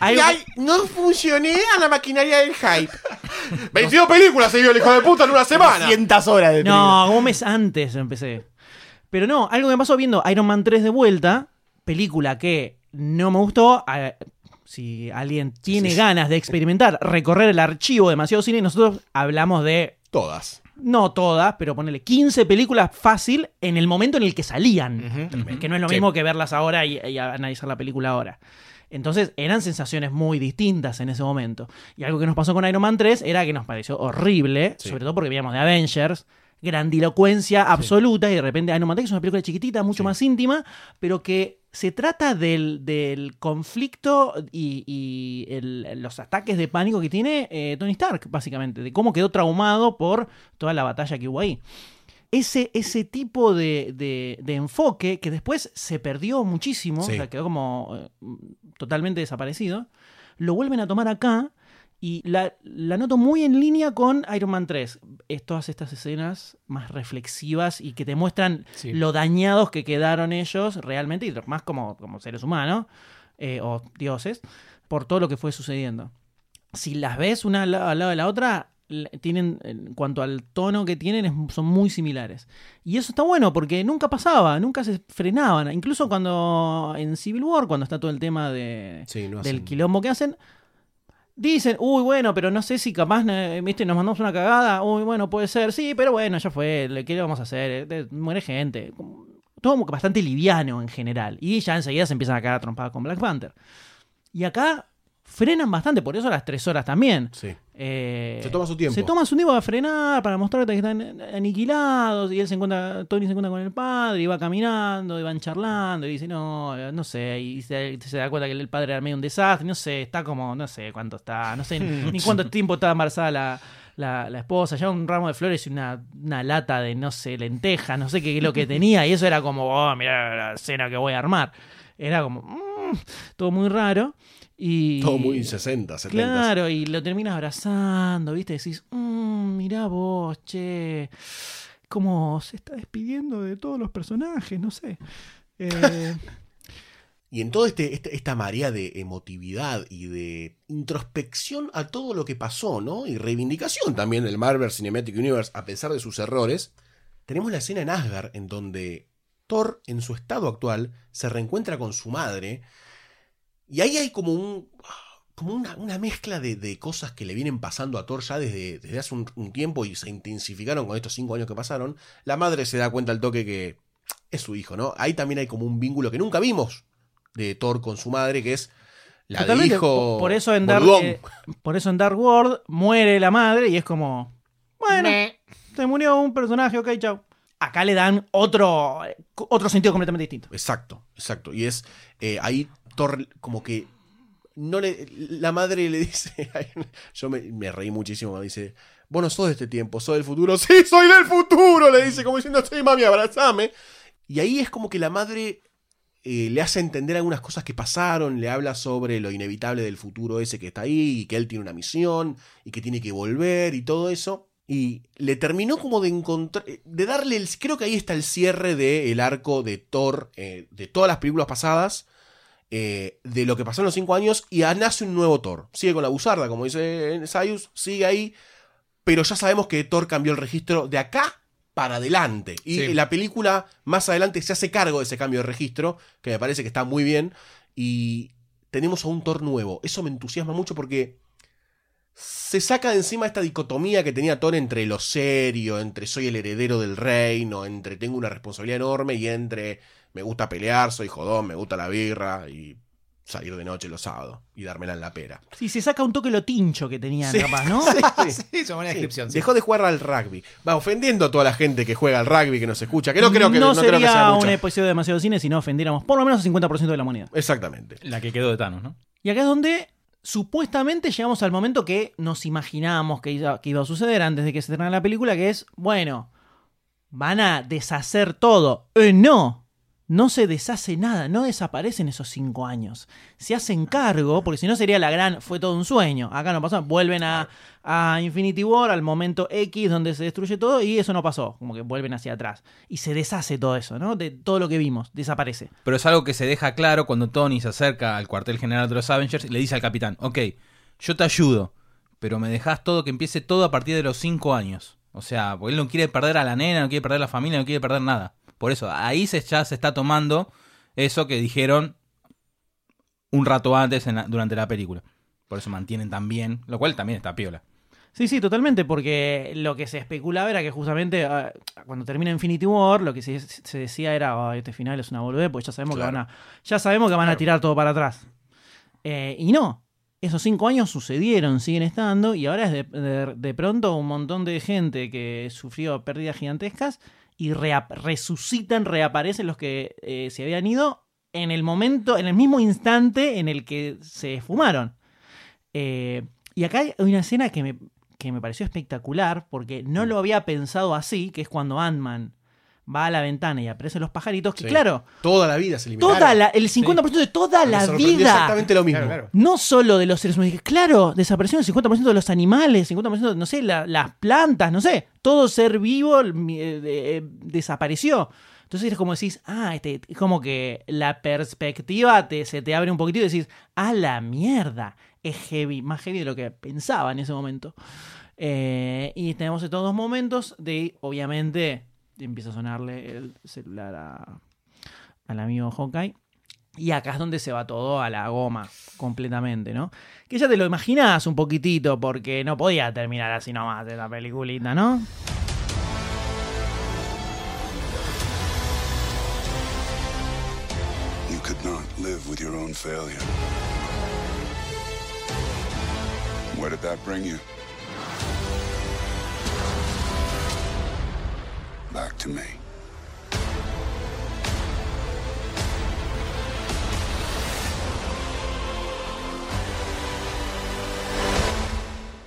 Y ay, no funcioné a la maquinaria del hype. 22 películas se vio el hijo de puta en una semana. 200 horas de película. No, un mes antes empecé. Pero no, algo me pasó viendo Iron Man 3 de vuelta, película que no me gustó. a- si alguien tiene ganas de experimentar, recorrer el archivo de demasiado cine, nosotros hablamos de, Todas. No todas, pero ponerle 15 películas fácil en el momento en el que salían. Que no es lo Sí. mismo que verlas ahora y, y analizar la película ahora. Entonces eran sensaciones muy distintas en ese momento. Y algo que nos pasó con Iron Man 3 era que nos pareció horrible, Sí. sobre todo porque veíamos de Avengers, grandilocuencia absoluta, y de repente Iron Man 3 es una película chiquitita, mucho más íntima, pero que se trata del, del conflicto y, y el- los ataques de pánico que tiene eh, Tony Stark, básicamente, de cómo quedó traumado por toda la batalla que hubo ahí ese, ese tipo de, de- de enfoque que después se perdió muchísimo, Sí. o sea, quedó como eh, totalmente desaparecido, lo vuelven a tomar acá y la, la noto muy en línea con Iron Man 3. Es todas estas escenas más reflexivas y que te muestran Sí. lo dañados que quedaron ellos realmente y más como, como seres humanos eh, o dioses por todo lo que fue sucediendo. Si las ves una al lado, de la otra, tienen, en cuanto al tono que tienen, son muy similares. Y eso está bueno porque nunca pasaba, nunca se frenaban. Incluso cuando en Civil War, cuando está todo el tema de, Sí, no del quilombo que hacen, dicen, uy, bueno, pero no sé si capaz, eh, viste, nos mandamos una cagada, uy, bueno, puede ser, sí, pero bueno, ya fue, ¿qué le vamos a hacer? Eh, Muere gente. Todo bastante liviano en general. Y ya enseguida se empiezan a cagar a trompadas con Black Panther. Y acá frenan bastante, por eso las tres horas también. Sí. Eh, Se toma su tiempo. Se toma su tiempo para frenar, para mostrarte que están aniquilados. Y él se encuentra, Tony se encuentra con el padre y va caminando y van charlando. Y dice, no, no sé. Y se, se da cuenta que el padre era medio un desastre. No sé, está como, no sé cuánto está. No sé ni cuánto tiempo estaba embarazada la, la, la esposa. Ya un ramo de flores y una, una lata de, no sé, lentejas. No sé qué es lo que tenía. Y eso era como, oh, mira la cena que voy a armar. Era como, mm, todo muy raro. Y, Todo muy 60, 70. Claro, y lo terminas abrazando, ¿viste? Decís, mmm, mirá vos, che. Cómo se está despidiendo de todos los personajes, no sé. Eh, Y en toda este, este- esta marea de emotividad y de introspección a todo lo que pasó, ¿no? Y reivindicación también del Marvel Cinematic Universe, a pesar de sus errores, tenemos la escena en Asgard en donde Thor, en su estado actual, se reencuentra con su madre. Y ahí hay como un. como una, una mezcla de, de cosas que le vienen pasando a Thor ya desde, desde hace un, un tiempo y se intensificaron con estos cinco años que pasaron. La madre se da cuenta al toque que es su hijo, ¿no? Ahí también hay como un vínculo que nunca vimos de Thor con su madre, que es la de totalmente, hijo. por, eso en Dark, eh, por eso en Dark World muere la madre y es como, bueno, se murió un personaje, ok, chao. Acá le dan otro, otro sentido completamente distinto. Exacto, exacto. Y es eh, ahí Thor como que no le la madre le dice, yo me, reí muchísimo cuando dice, vos no sos de este tiempo, sos del futuro. Sí, soy del futuro, le dice como diciendo, sí, mami, abrazame. Y ahí es como que la madre eh, le hace entender algunas cosas que pasaron, le habla sobre lo inevitable del futuro ese que está ahí, y que él tiene una misión, y que tiene que volver, y todo eso. Y le terminó como de encontrar, de darle el, creo que ahí está el cierre del arco de Thor, eh, de todas las películas pasadas, eh, de lo que pasó en los cinco años, y nace un nuevo Thor. Sigue con la buzarda, como dice Sayus, sigue ahí, pero ya sabemos que Thor cambió el registro de acá para adelante. Y Sí. la película más adelante se hace cargo de ese cambio de registro, que me parece que está muy bien, y tenemos a un Thor nuevo. Eso me entusiasma mucho porque se saca de encima esta dicotomía que tenía Thor entre lo serio, entre soy el heredero del reino, entre tengo una responsabilidad enorme y entre me gusta pelear, soy jodón, me gusta la birra y salir de noche los sábados y dármela en la pera. Sí, se saca un toque lo tincho que tenían, Sí. capaz, ¿no? Sí, es una buena descripción. sí. Dejó de jugar al rugby. Va ofendiendo a toda la gente que juega al rugby, que nos escucha. Que no creo que no, sería creo que sea un episodio de demasiado cine si no ofendiéramos por lo menos al 50% de la humanidad. Exactamente. La que quedó de Thanos, ¿no? Y acá es donde supuestamente llegamos al momento que nos imaginábamos que iba, que iba a suceder antes de que se estrenara la película, que es, bueno, van a deshacer todo. Eh, no, no se deshace nada, no desaparecen esos cinco años. Se hacen cargo, porque si no sería la gran, fue todo un sueño. Acá no pasó, vuelven a, Infinity War, al momento X donde se destruye todo, y eso no pasó, como que vuelven hacia atrás. Y se deshace todo eso, ¿no? De todo lo que vimos, desaparece. Pero es algo que se deja claro cuando Tony se acerca al cuartel general de los Avengers y le dice al capitán, ok, yo te ayudo, pero me dejas todo que empiece todo a partir de los 5 años. O sea, porque él no quiere perder a la nena, no quiere perder a la familia, no quiere perder nada. Por eso, ahí se, ya se está tomando eso que dijeron un rato antes en la- durante la película. Por eso mantienen también, lo cual también está piola. Sí, sí, totalmente, porque lo que se especulaba era que justamente ah, cuando termina Infinity War, lo que se, se decía era, "Ah, este final es una boludez, pues ya sabemos Claro. que van a, ya sabemos que van a tirar todo para atrás. Eh, y no, esos cinco años sucedieron, siguen estando, y ahora es de, de- de pronto un montón de gente que sufrió pérdidas gigantescas y reap- resucitan, reaparecen los que eh, se habían ido en el momento, en el mismo instante en el que se esfumaron. Eh, y acá hay una escena que me, que me pareció espectacular porque no Mm. lo había pensado así, que es cuando Ant-Man va a la ventana y aparecen los pajaritos, que Sí. claro, Toda la vida se eliminó. toda la, el 50% de toda Me la vida, Exactamente lo mismo. Claro, claro. no solo de los seres humanos, claro, desaparecieron el 50% de los animales, 50%, no sé, la- las plantas, no sé, todo ser vivo eh, eh, desapareció. Entonces es como decís, ah, este, es como que la perspectiva te, se te abre un poquitito y decís, a la mierda, es heavy, más heavy de lo que pensaba en ese momento. Eh, y tenemos estos dos momentos de, obviamente, empieza a sonarle el celular a- al amigo Hawkeye. Y acá es donde se va todo a la goma, completamente, ¿no? Que ya te lo imaginás un poquitito, porque no podía terminar así nomás de la peliculita, ¿no? You could not live with your own failure. Where did? Back to me.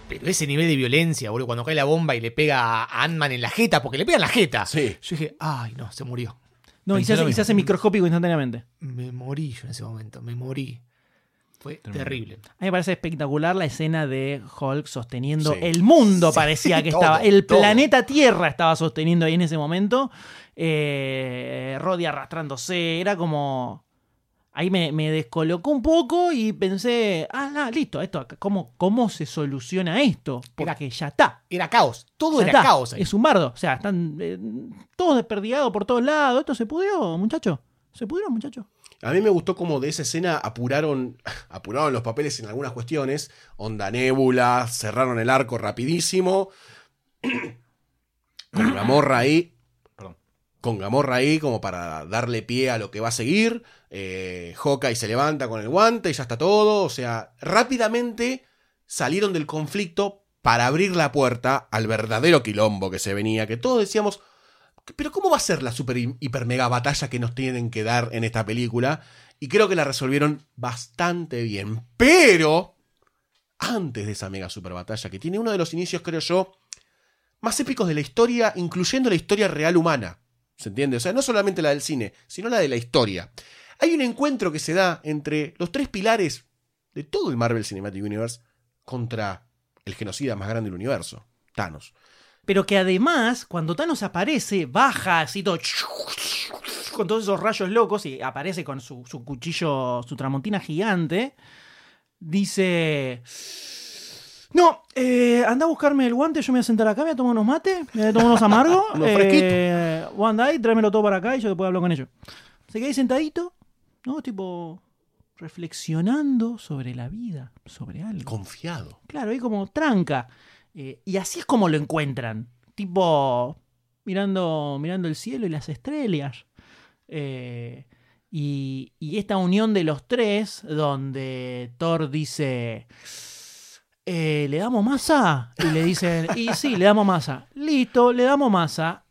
Pero ese nivel de violencia, boludo, cuando cae la bomba y le pega a Ant-Man en la jeta, porque le pega en la jeta. Sí. Yo dije, ay, no, se murió. No, y se, hace, y se hace microscópico instantáneamente. Me morí yo en ese momento, me morí. Fue terrible. A mí me parece espectacular la escena de Hulk sosteniendo Sí. el mundo, parecía que todo, estaba. El todo. planeta Tierra estaba sosteniendo ahí en ese momento. Eh, Roddy arrastrándose. Era como. Ahí me, me descolocó un poco y pensé, ah, no, listo, esto, acá, ¿cómo, ¿cómo se soluciona esto? Porque ya está. Era caos, todo ya era está. caos ahí. Es un bardo. O sea, están eh, todos desperdigados por todos lados. Esto se pudrió, muchacho. Se pudrió, muchacho. A mí me gustó como de esa escena apuraron, apuraron los papeles en algunas cuestiones. Onda Nebula, cerraron el arco rapidísimo. Con Gamorra ahí. Perdón. Con Gamorra ahí como para darle pie a lo que va a seguir. Eh, Hawkeye se levanta con el guante y ya está todo. O sea, rápidamente salieron del conflicto para abrir la puerta al verdadero quilombo que se venía. Que todos decíamos, pero ¿cómo va a ser la super hiper mega batalla que nos tienen que dar en esta película? Y creo que la resolvieron bastante bien. Pero, antes de esa mega super batalla, que tiene uno de los inicios, creo yo, más épicos de la historia, incluyendo la historia real humana. ¿Se entiende? O sea, no solamente la del cine, sino la de la historia. Hay un encuentro que se da entre los tres pilares de todo el Marvel Cinematic Universe contra el genocida más grande del universo, Thanos. Pero que además, cuando Thanos aparece, baja así todo. Con todos esos rayos locos y aparece con su, su cuchillo, su tramontina gigante. Dice. No, eh, anda a buscarme el guante, yo me voy a sentar acá, me voy a tomar unos mates, me voy a tomar unos amargos. Unos eh, andá ahí, tráemelo todo para acá y yo después hablo con ellos. Se queda ahí sentadito, ¿no? Tipo, reflexionando sobre la vida, sobre algo. Confiado. Claro, ahí como tranca. Eh, y así es como lo encuentran. Tipo, mirando, mirando el cielo y las estrellas. Eh, Y, y esta unión de los tres, donde Thor dice, eh, ¿le damos masa? Y le dicen, y sí, le damos masa. Listo, le damos masa.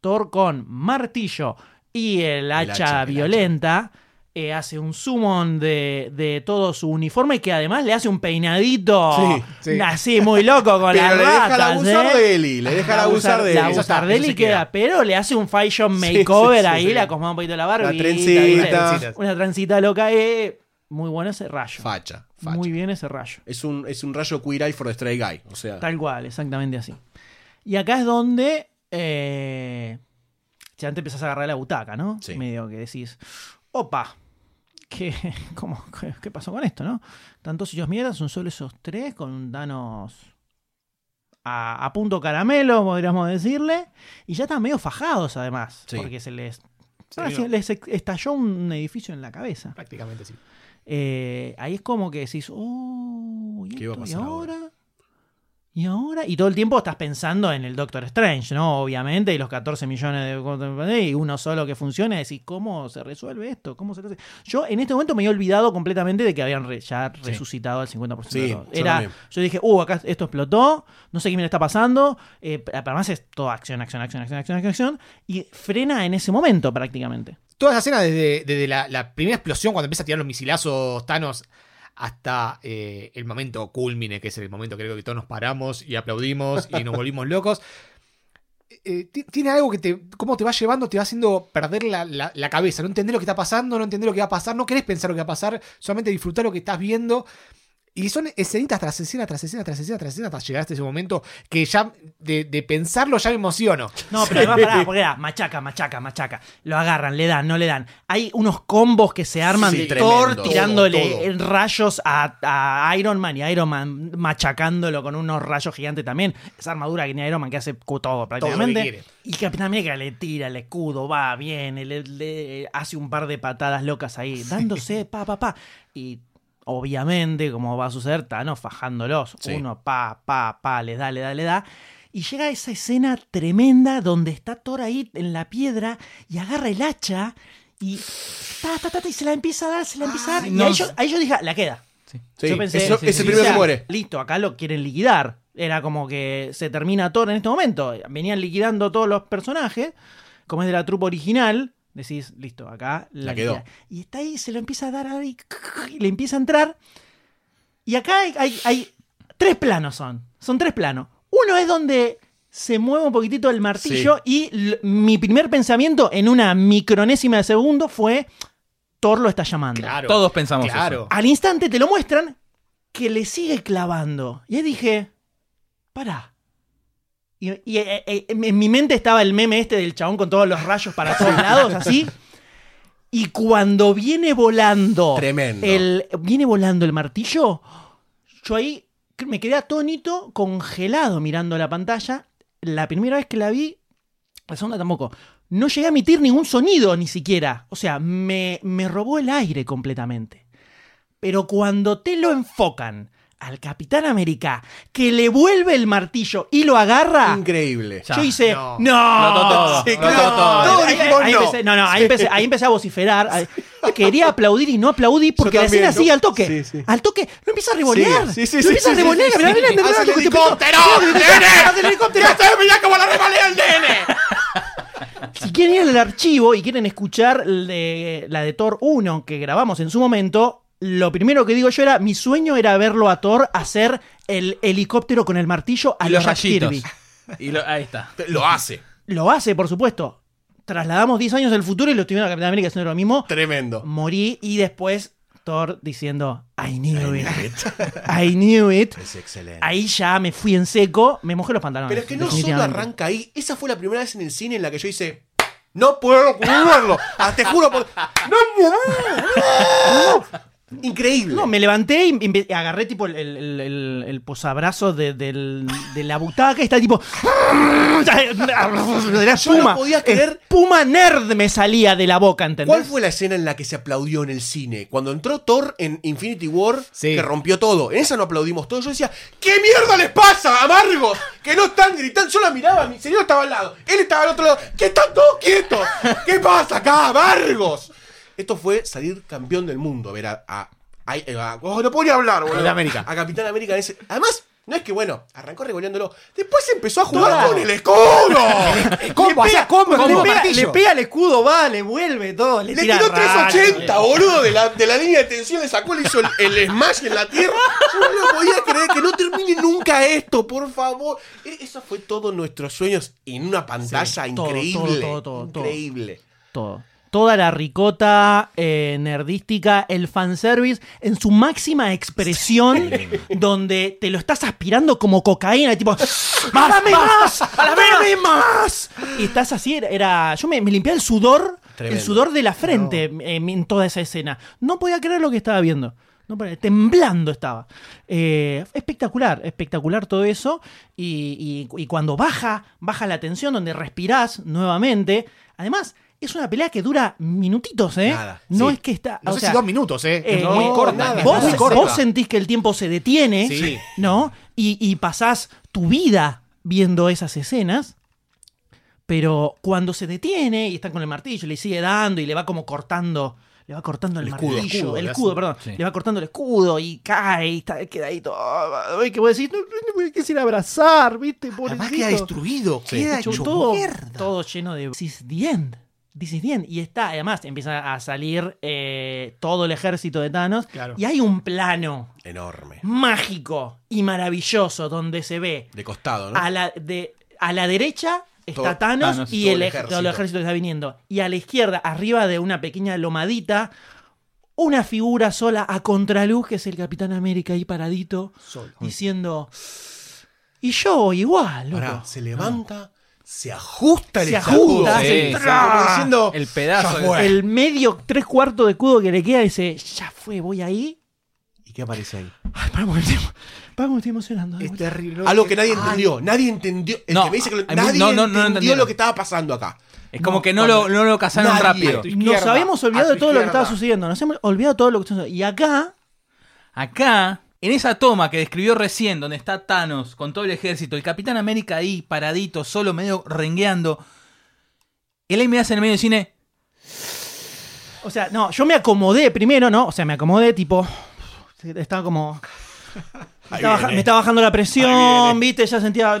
Thor con martillo y el hacha, hacha, el violenta. Eh, hace un summon de, de todo su uniforme que además le hace un peinadito Sí, sí. así muy loco con Pero las le deja la ratas, abusar ¿eh? de Eli. Le deja la abusar de La Eli. abusar de Eli queda, queda. pero le hace un fashion makeover sí, ahí, le acomoda un poquito la barbita. trencita. ¿viste? Trencitas. Una trencita loca. eh, muy bueno ese rayo. Facha, facha. Muy bien ese rayo. Es un, es un rayo queer eye for the stray guy. O sea, Tal cual, exactamente así. Y acá es donde eh, ya te empezás a agarrar la butaca, ¿no? Sí. Medio que decís, opa, ¿qué, cómo, qué, qué pasó con esto, no? Tantos ellos mierdas, son solo esos tres con un Thanos a, a punto caramelo, podríamos decirle. Y ya están medio fajados, además, Sí. porque se les, Sí, estalló un edificio en la cabeza. Prácticamente sí. Eh, ahí es como que decís, oh, ¿y, ¿Qué va a pasar ahora? ahora? ¿Y ahora? Y todo el tiempo estás pensando en el Doctor Strange, ¿no? Obviamente, y los 14 millones de... Y uno solo que funciona, decís, ¿cómo se resuelve esto? ¿Cómo se hace? Yo en este momento me había olvidado completamente de que habían re- ya resucitado al 50% Sí, de todo. Era, yo dije, uh, acá esto explotó, no sé qué me está pasando, eh, además es todo acción, acción, acción, acción, acción, acción, acción, y frena en ese momento prácticamente. Toda esa escena desde, desde la, la primera explosión, cuando empieza a tirar los misilazos Thanos, hasta eh, el momento culmine, que es el momento creo que todos nos paramos y aplaudimos y nos volvimos locos. Eh, ti- tiene algo que te, cómo te va llevando, te va haciendo perder la, la- la cabeza, no entender lo que está pasando, no entender lo que va a pasar, no querés pensar lo que va a pasar, solamente disfrutar lo que estás viendo. Y son escenitas tras escena, tras escena, tras escena, tras escena, hasta llegar hasta ese momento que ya de, de pensarlo ya me emociono. No, pero además, pará, porque era machaca, machaca, machaca. Lo agarran, le dan, no le dan. Hay unos combos que se arman Sí, de tremendo. Thor Todo, tirándole todo. rayos a, a Iron Man y Iron Man machacándolo con unos rayos gigantes también. Esa armadura que tiene Iron Man que hace todo prácticamente. quiere. y Capitán América le tira el escudo, va, viene, le, le hace un par de patadas locas ahí, dándose pa, pa, pa. Y obviamente, como va a suceder, Thanos fajándolos. Sí. Uno, pa, pa, pa, le da, le da, le da. Y llega esa escena tremenda donde está Thor ahí en la piedra y agarra el hacha y, ta, ta, ta, ta, y se la empieza a dar, se la empieza a dar. y no ahí yo, ahí yo dije, la queda. Sí, yo pensé, eso- ese primero que muere. Listo, acá lo quieren liquidar. Era como que se termina Thor en este momento. Venían liquidando todos los personajes, como es de la trupa original. Decís, listo, acá la, La quedó. Y está ahí, se lo empieza a dar ahí, y le empieza a entrar. Y acá hay, hay- hay tres planos son. Son tres planos. Uno es donde se mueve un poquitito el martillo y mi primer pensamiento en una micronésima de segundo fue Thor lo está llamando. Claro. Todos pensamos Claro. Al instante te lo muestran que le sigue clavando. Y ahí dije, pará. Y, y, eh, eh, en mi mente estaba el meme este del chabón con todos los rayos para todos lados, así. Y cuando viene volando. Tremendo. El, viene volando el martillo. Yo ahí me quedé atónito, congelado mirando la pantalla. La primera vez que la vi, la segunda tampoco. No llegué a emitir ningún sonido ni siquiera. O sea, me, me robó el aire completamente. Pero cuando te lo enfocan al Capitán América, que le vuelve el martillo y lo agarra, Increíble. Ya. yo hice, no. no, no. no, no, ahí empecé, ahí empecé a vociferar. Ahí- Quería aplaudir y no aplaudí porque la escena sigue al toque. Sí, sí. Al toque, lo empieza a revolear. Sí, sí, sí, lo sí, empieza a sí, mirá, sí. mirá, mirá, Hace el mirá, helicóptero, nene. Hace el helicóptero. mirá cómo la revolea el nene! Si quieren ir al archivo y quieren escuchar la de Thor 1 que grabamos en su momento, lo primero que digo yo era, mi sueño era verlo a Thor hacer el helicóptero con el martillo a Y los los Jack rayitos. Kirby. Y lo- ahí está. Lo hace. Lo hace, por supuesto. Trasladamos 10 años del futuro y lo estoy viendo a Capitán América haciendo lo mismo. Tremendo. Morí y después Thor diciendo, I knew it. I knew it. Es excelente. Ahí ya me fui en seco, me mojé los pantalones. Pero es que no solo arranca ahí. Esa fue la primera vez en el cine en la que yo hice. No puedo creerlo. Ah, te juro. por- No puedo. Increíble. No, me levanté y agarré tipo el, el, el- posabrazo de, del- de la butaca y está tipo. Yo espuma. no podía creer- Espuma nerd me salía de la boca, ¿entendés? ¿Cuál fue la escena en la que se aplaudió en el cine? Cuando entró Thor en Infinity War, Sí. que rompió todo. En esa no aplaudimos todos. Yo decía, ¿qué mierda les pasa, amargos? Que no están gritando. Yo la miraba, mi señor estaba al lado. Él estaba al otro lado. Que están todos quietos. ¿Qué pasa acá, amargos? Esto fue salir campeón del mundo, ver a. a- a- a- oh, no podía hablar, boludo. Capitán América. A Capitán América en ese. Además, no es que bueno, arrancó regoleándolo. Después empezó a jugar con el escudo. Combo, le, pega, martillo. le pega el escudo, va, le vuelve todo. Le, tiró rayos, 380, boludo, de la, de la línea de tensión, le sacó, le hizo el, el smash en la tierra. Yo no podía creer que no termine nunca esto, por favor. E- Eso fue todo nuestros sueños en una pantalla todo, increíble. todo, todo, todo. increíble. todo. Toda la ricota eh, nerdística, el fanservice en su máxima expresión, donde te lo estás aspirando como cocaína, tipo, ¡Más, ¡Dame más! ¡Dame más! Y estás así, era-. Yo me, me limpiaba el sudor, Tremendo. el sudor de la frente eh, en toda esa escena. No podía creer lo que estaba viendo. No temblando estaba. Eh, espectacular, espectacular todo eso. Y, y- y cuando baja, baja la tensión, donde respirás nuevamente. Además, es una pelea que dura minutitos, ¿eh? Nada, No sí. es que está. No o sé sea, si dos minutos, ¿eh? eh, muy no, corta. nada, vos, muy corta. vos sentís que el tiempo se detiene, Sí. ¿no? Y, y pasás tu vida viendo esas escenas. Pero cuando se detiene y está con el martillo, le sigue dando y le va como cortando. Le va cortando el, El escudo, martillo, escudo, el escudo, perdón. sí. Le va cortando el escudo y cae y está, queda ahí todo. Ay, que vos decís, no, no, no, quisiera abrazar, ¿viste? Además Pobrecito. queda destruido. Queda Hecho hecho todo, mierda. todo lleno de This is the end. The end. Y está, además, empieza a salir eh, todo el ejército de Thanos. Claro. Y hay un plano Enorme. mágico y maravilloso donde se ve De costado, ¿no? a la, de, a la derecha está Todo- Thanos, Thanos, y todo el, el ej- todo el ejército. que está viniendo. Y a la izquierda, arriba de una pequeña lomadita, una figura sola a contraluz, que es el Capitán América ahí paradito, diciendo... Y yo igual, loco. Pará, se levanta, se ajusta el Se ajusta, El pedazo. Ya fue. el medio, tres cuartos de escudo que le queda, dice, ya fue, voy ahí. ¿Y qué aparece ahí? Ay, para porque estoy, porque estoy emocionando. Es terrible. Algo que nadie entendió. Nadie entendió. El No, que me dice que lo- a mí- nadie no, no, no lo entendió lo que estaba pasando acá. Es como que no lo, no lo cazaron Nadie. rápido. Nos habíamos olvidado de todo lo que estaba sucediendo. Nos hemos olvidado de todo lo que estaba sucediendo. Y acá, Acá, en esa toma que describió recién, donde está Thanos con todo el ejército, el Capitán América ahí, paradito, solo, medio rengueando, ahí me hace en el medio del cine. o sea, no, yo me acomodé primero, ¿no? O sea, me acomodé tipo. Estaba como. Me estaba, baja- me estaba bajando la presión, viste, ya sentía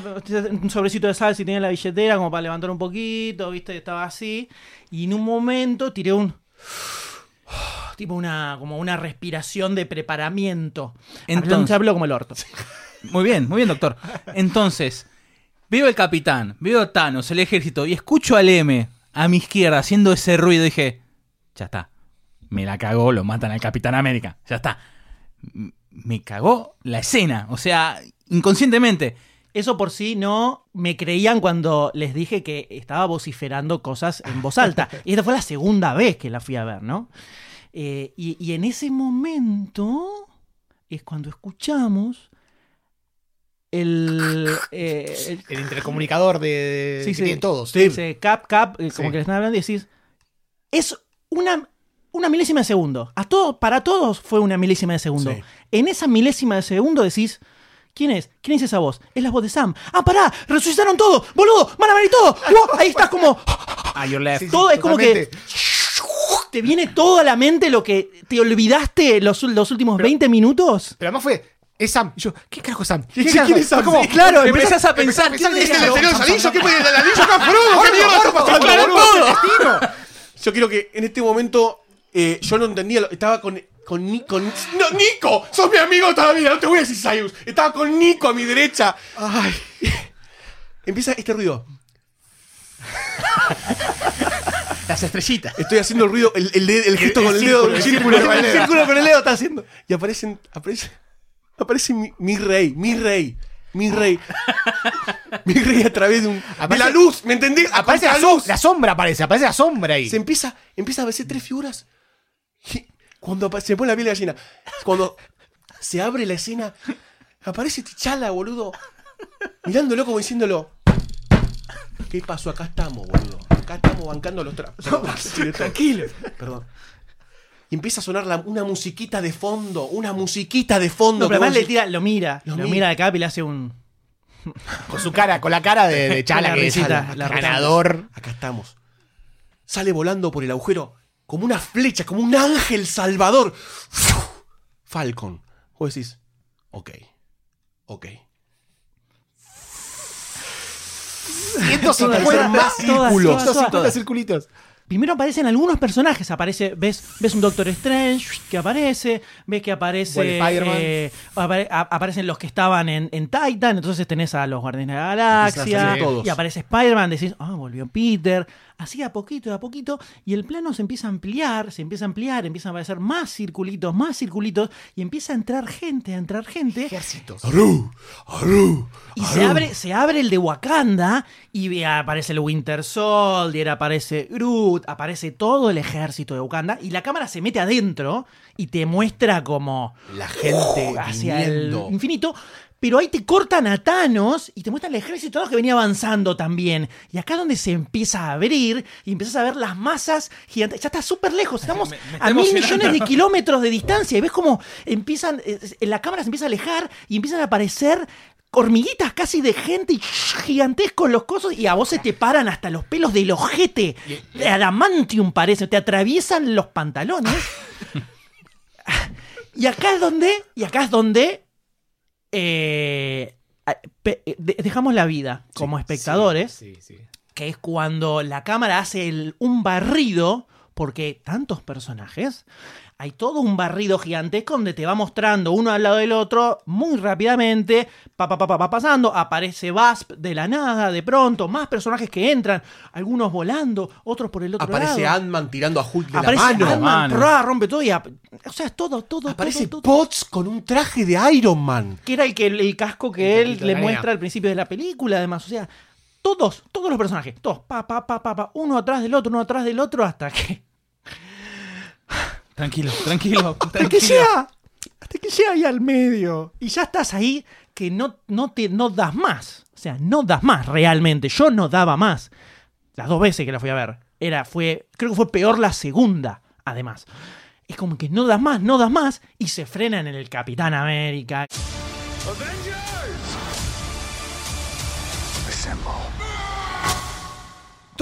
un sobrecito de sal si tenía en la billetera como para levantar un poquito, viste, estaba así. Y en un momento tiré un tipo una como una respiración de preparamiento. Entonces- hablo como el orto. Muy bien, muy bien, doctor. Entonces, veo el Capitán, veo a Thanos, el ejército, y escucho al M a mi izquierda haciendo ese ruido. Dije, ya está. Me la cagó, lo matan al Capitán América. Ya está. Me cagó la escena. O sea, inconscientemente. Eso por sí no me creían cuando les dije que estaba vociferando cosas en voz alta. Y esta fue la segunda vez que la fui a ver, ¿no? Eh, y, y en ese momento es cuando escuchamos el... eh, el- El intercomunicador de, Sí, que sí. tienen todos. ese cap, cap, eh, como que le están hablando y decís, es una, una milésima de segundo. A todos, para todos fue una milésima de segundo. En esa milésima de segundo decís, ¿quién es? ¿Quién es esa voz? Es la voz de Sam. ¡Ah, pará! ¡Resucitaron todo! ¡Boludo! ¡Van a venir todo! ¡Wow! Ahí estás como... A your left. Sí, sí, Todo es como que... Te viene todo a la mente lo que te olvidaste los, los últimos 20 minutos. Pero además fue. Es Sam. Y yo, ¿qué carajo es Sam? ¿Qué, es Sam? Fue como, Sí, claro, empezás a pensar, empezás a ¿quién ¿Es el? Sam, ¿Qué el anillo acá, Frodo? ¿Qué mierda está pasando, Aclarar boludo? todo. Yo quiero que en este momento eh, yo no entendía, estaba con, con, Ni- con- No, Nico, sos mi amigo toda la vida, no te voy a decir Sayus. Estaba con Nico a mi derecha. Ay. Empieza este ruido. Las estrellitas. Estoy haciendo el ruido, el, el, de- el gesto con el dedo. el círculo con el el círculo con el dedo está haciendo. Y aparecen, aparece, aparece mi, mi rey, mi rey, mi rey. Mi rey a través de un. de Aparece- la luz, ¿me entendés? Aparece la, luz. la sombra, aparece. Aparece la sombra ahí. Se empieza, empieza a verse tres figuras. Y cuando se pone la piel de gallina. Cuando se abre la escena, aparece Tichala, boludo. Mirándolo como diciéndolo. ¿Qué pasó? Acá estamos, boludo. Acá estamos bancando los trapos. Tranquilo. Perdón. Y empieza a sonar la- una musiquita de fondo. Una musiquita de fondo. No, pero además le tira, lo mira, Lo lo, mira. de acá y le hace un. Con su cara, con la cara de, de Chala, La que es risita, el la ganador. Acá estamos. Sale volando por el agujero como una flecha, como un ángel salvador. Falcon. Vos decís, ok, ok. 150 Todas, más círculos. todas, todas. 150 circulitos. Primero aparecen algunos personajes, aparece, ves, ves un Doctor Strange que aparece, ves que aparece, eh, apare- a- aparecen los que estaban en, en Titan, entonces tenés a los Guardianes de la Galaxia, y aparece Spider-Man, decís, ah, volvió Peter, así a poquito, a poquito, y el plano se empieza a ampliar, se empieza a ampliar, empiezan a aparecer más circulitos, más circulitos, y empieza a entrar gente, a entrar gente, Ejércitos. Aru, Aru, y se abre, se abre el de Wakanda y aparece el Winter Soldier, aparece Groot, aparece todo el ejército de Wakanda y la cámara se mete adentro y te muestra como La gente hacia viniendo. el infinito. Pero ahí te cortan a Thanos y te muestran el ejército que venía avanzando también. Y acá donde se empieza a abrir y empiezas a ver las masas gigantes. Ya está súper lejos. Estamos Me- me está a mil millones de kilómetros de distancia. Y ves como empiezan, eh, la cámara se empieza a alejar y empiezan a aparecer hormiguitas casi de gente y gigantescos los cosos y a vos se te paran hasta los pelos del ojete. De adamantium parece, te atraviesan los pantalones. y acá es donde, y acá es donde eh, eh, de- dejamos la vida como espectadores Sí, sí. que es cuando la cámara hace el- un barrido, porque tantos personajes, hay todo un barrido gigantesco donde te va mostrando uno al lado del otro muy rápidamente, pa, pa, pa, pa, pa, pasando, aparece Wasp de la nada, de pronto, más personajes que entran, algunos volando, otros por el otro Aparece lado. Ant-Man tirando a Hulk de Aparece la mano. Ant-Man. ¡prua! rompe todo y... O sea, es todo, todo, Aparece todo, todo. Potts con un traje de Iron Man. que era el, que, el casco que El él le muestra al principio de la película, además. O sea, todos, todos los personajes, todos, pa, pa, pa, pa, pa, uno atrás del otro, uno atrás del otro, hasta que. Tranquilo, tranquilo. Hasta que llega. Hasta que llega ahí al medio. Y ya estás ahí que no, no te no das más. O sea, no das más realmente. Yo no daba más. Las dos veces que la fui a ver. Era, fue. Creo que fue peor la segunda, además. Es como que no das más, no das más. Y se frenan en el Capitán América.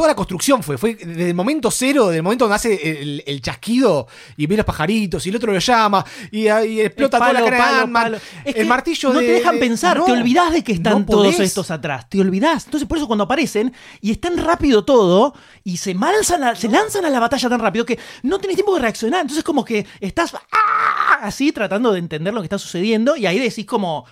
Toda la construcción fue, fue desde el momento cero, del momento donde hace el, el chasquido y ve los pajaritos y el otro lo llama y, ahí explota Palo, toda la cara palo, Ant-Man. palo. Es el martillo no de- te dejan de- pensar, no, te olvidás de que están no todos estos atrás, te olvidás. Entonces por eso cuando aparecen y es tan rápido todo y se lanzan a, se lanzan a la batalla tan rápido que no tenés tiempo de reaccionar. Entonces como que estás ¡ah! así tratando de entender lo que está sucediendo y ahí decís como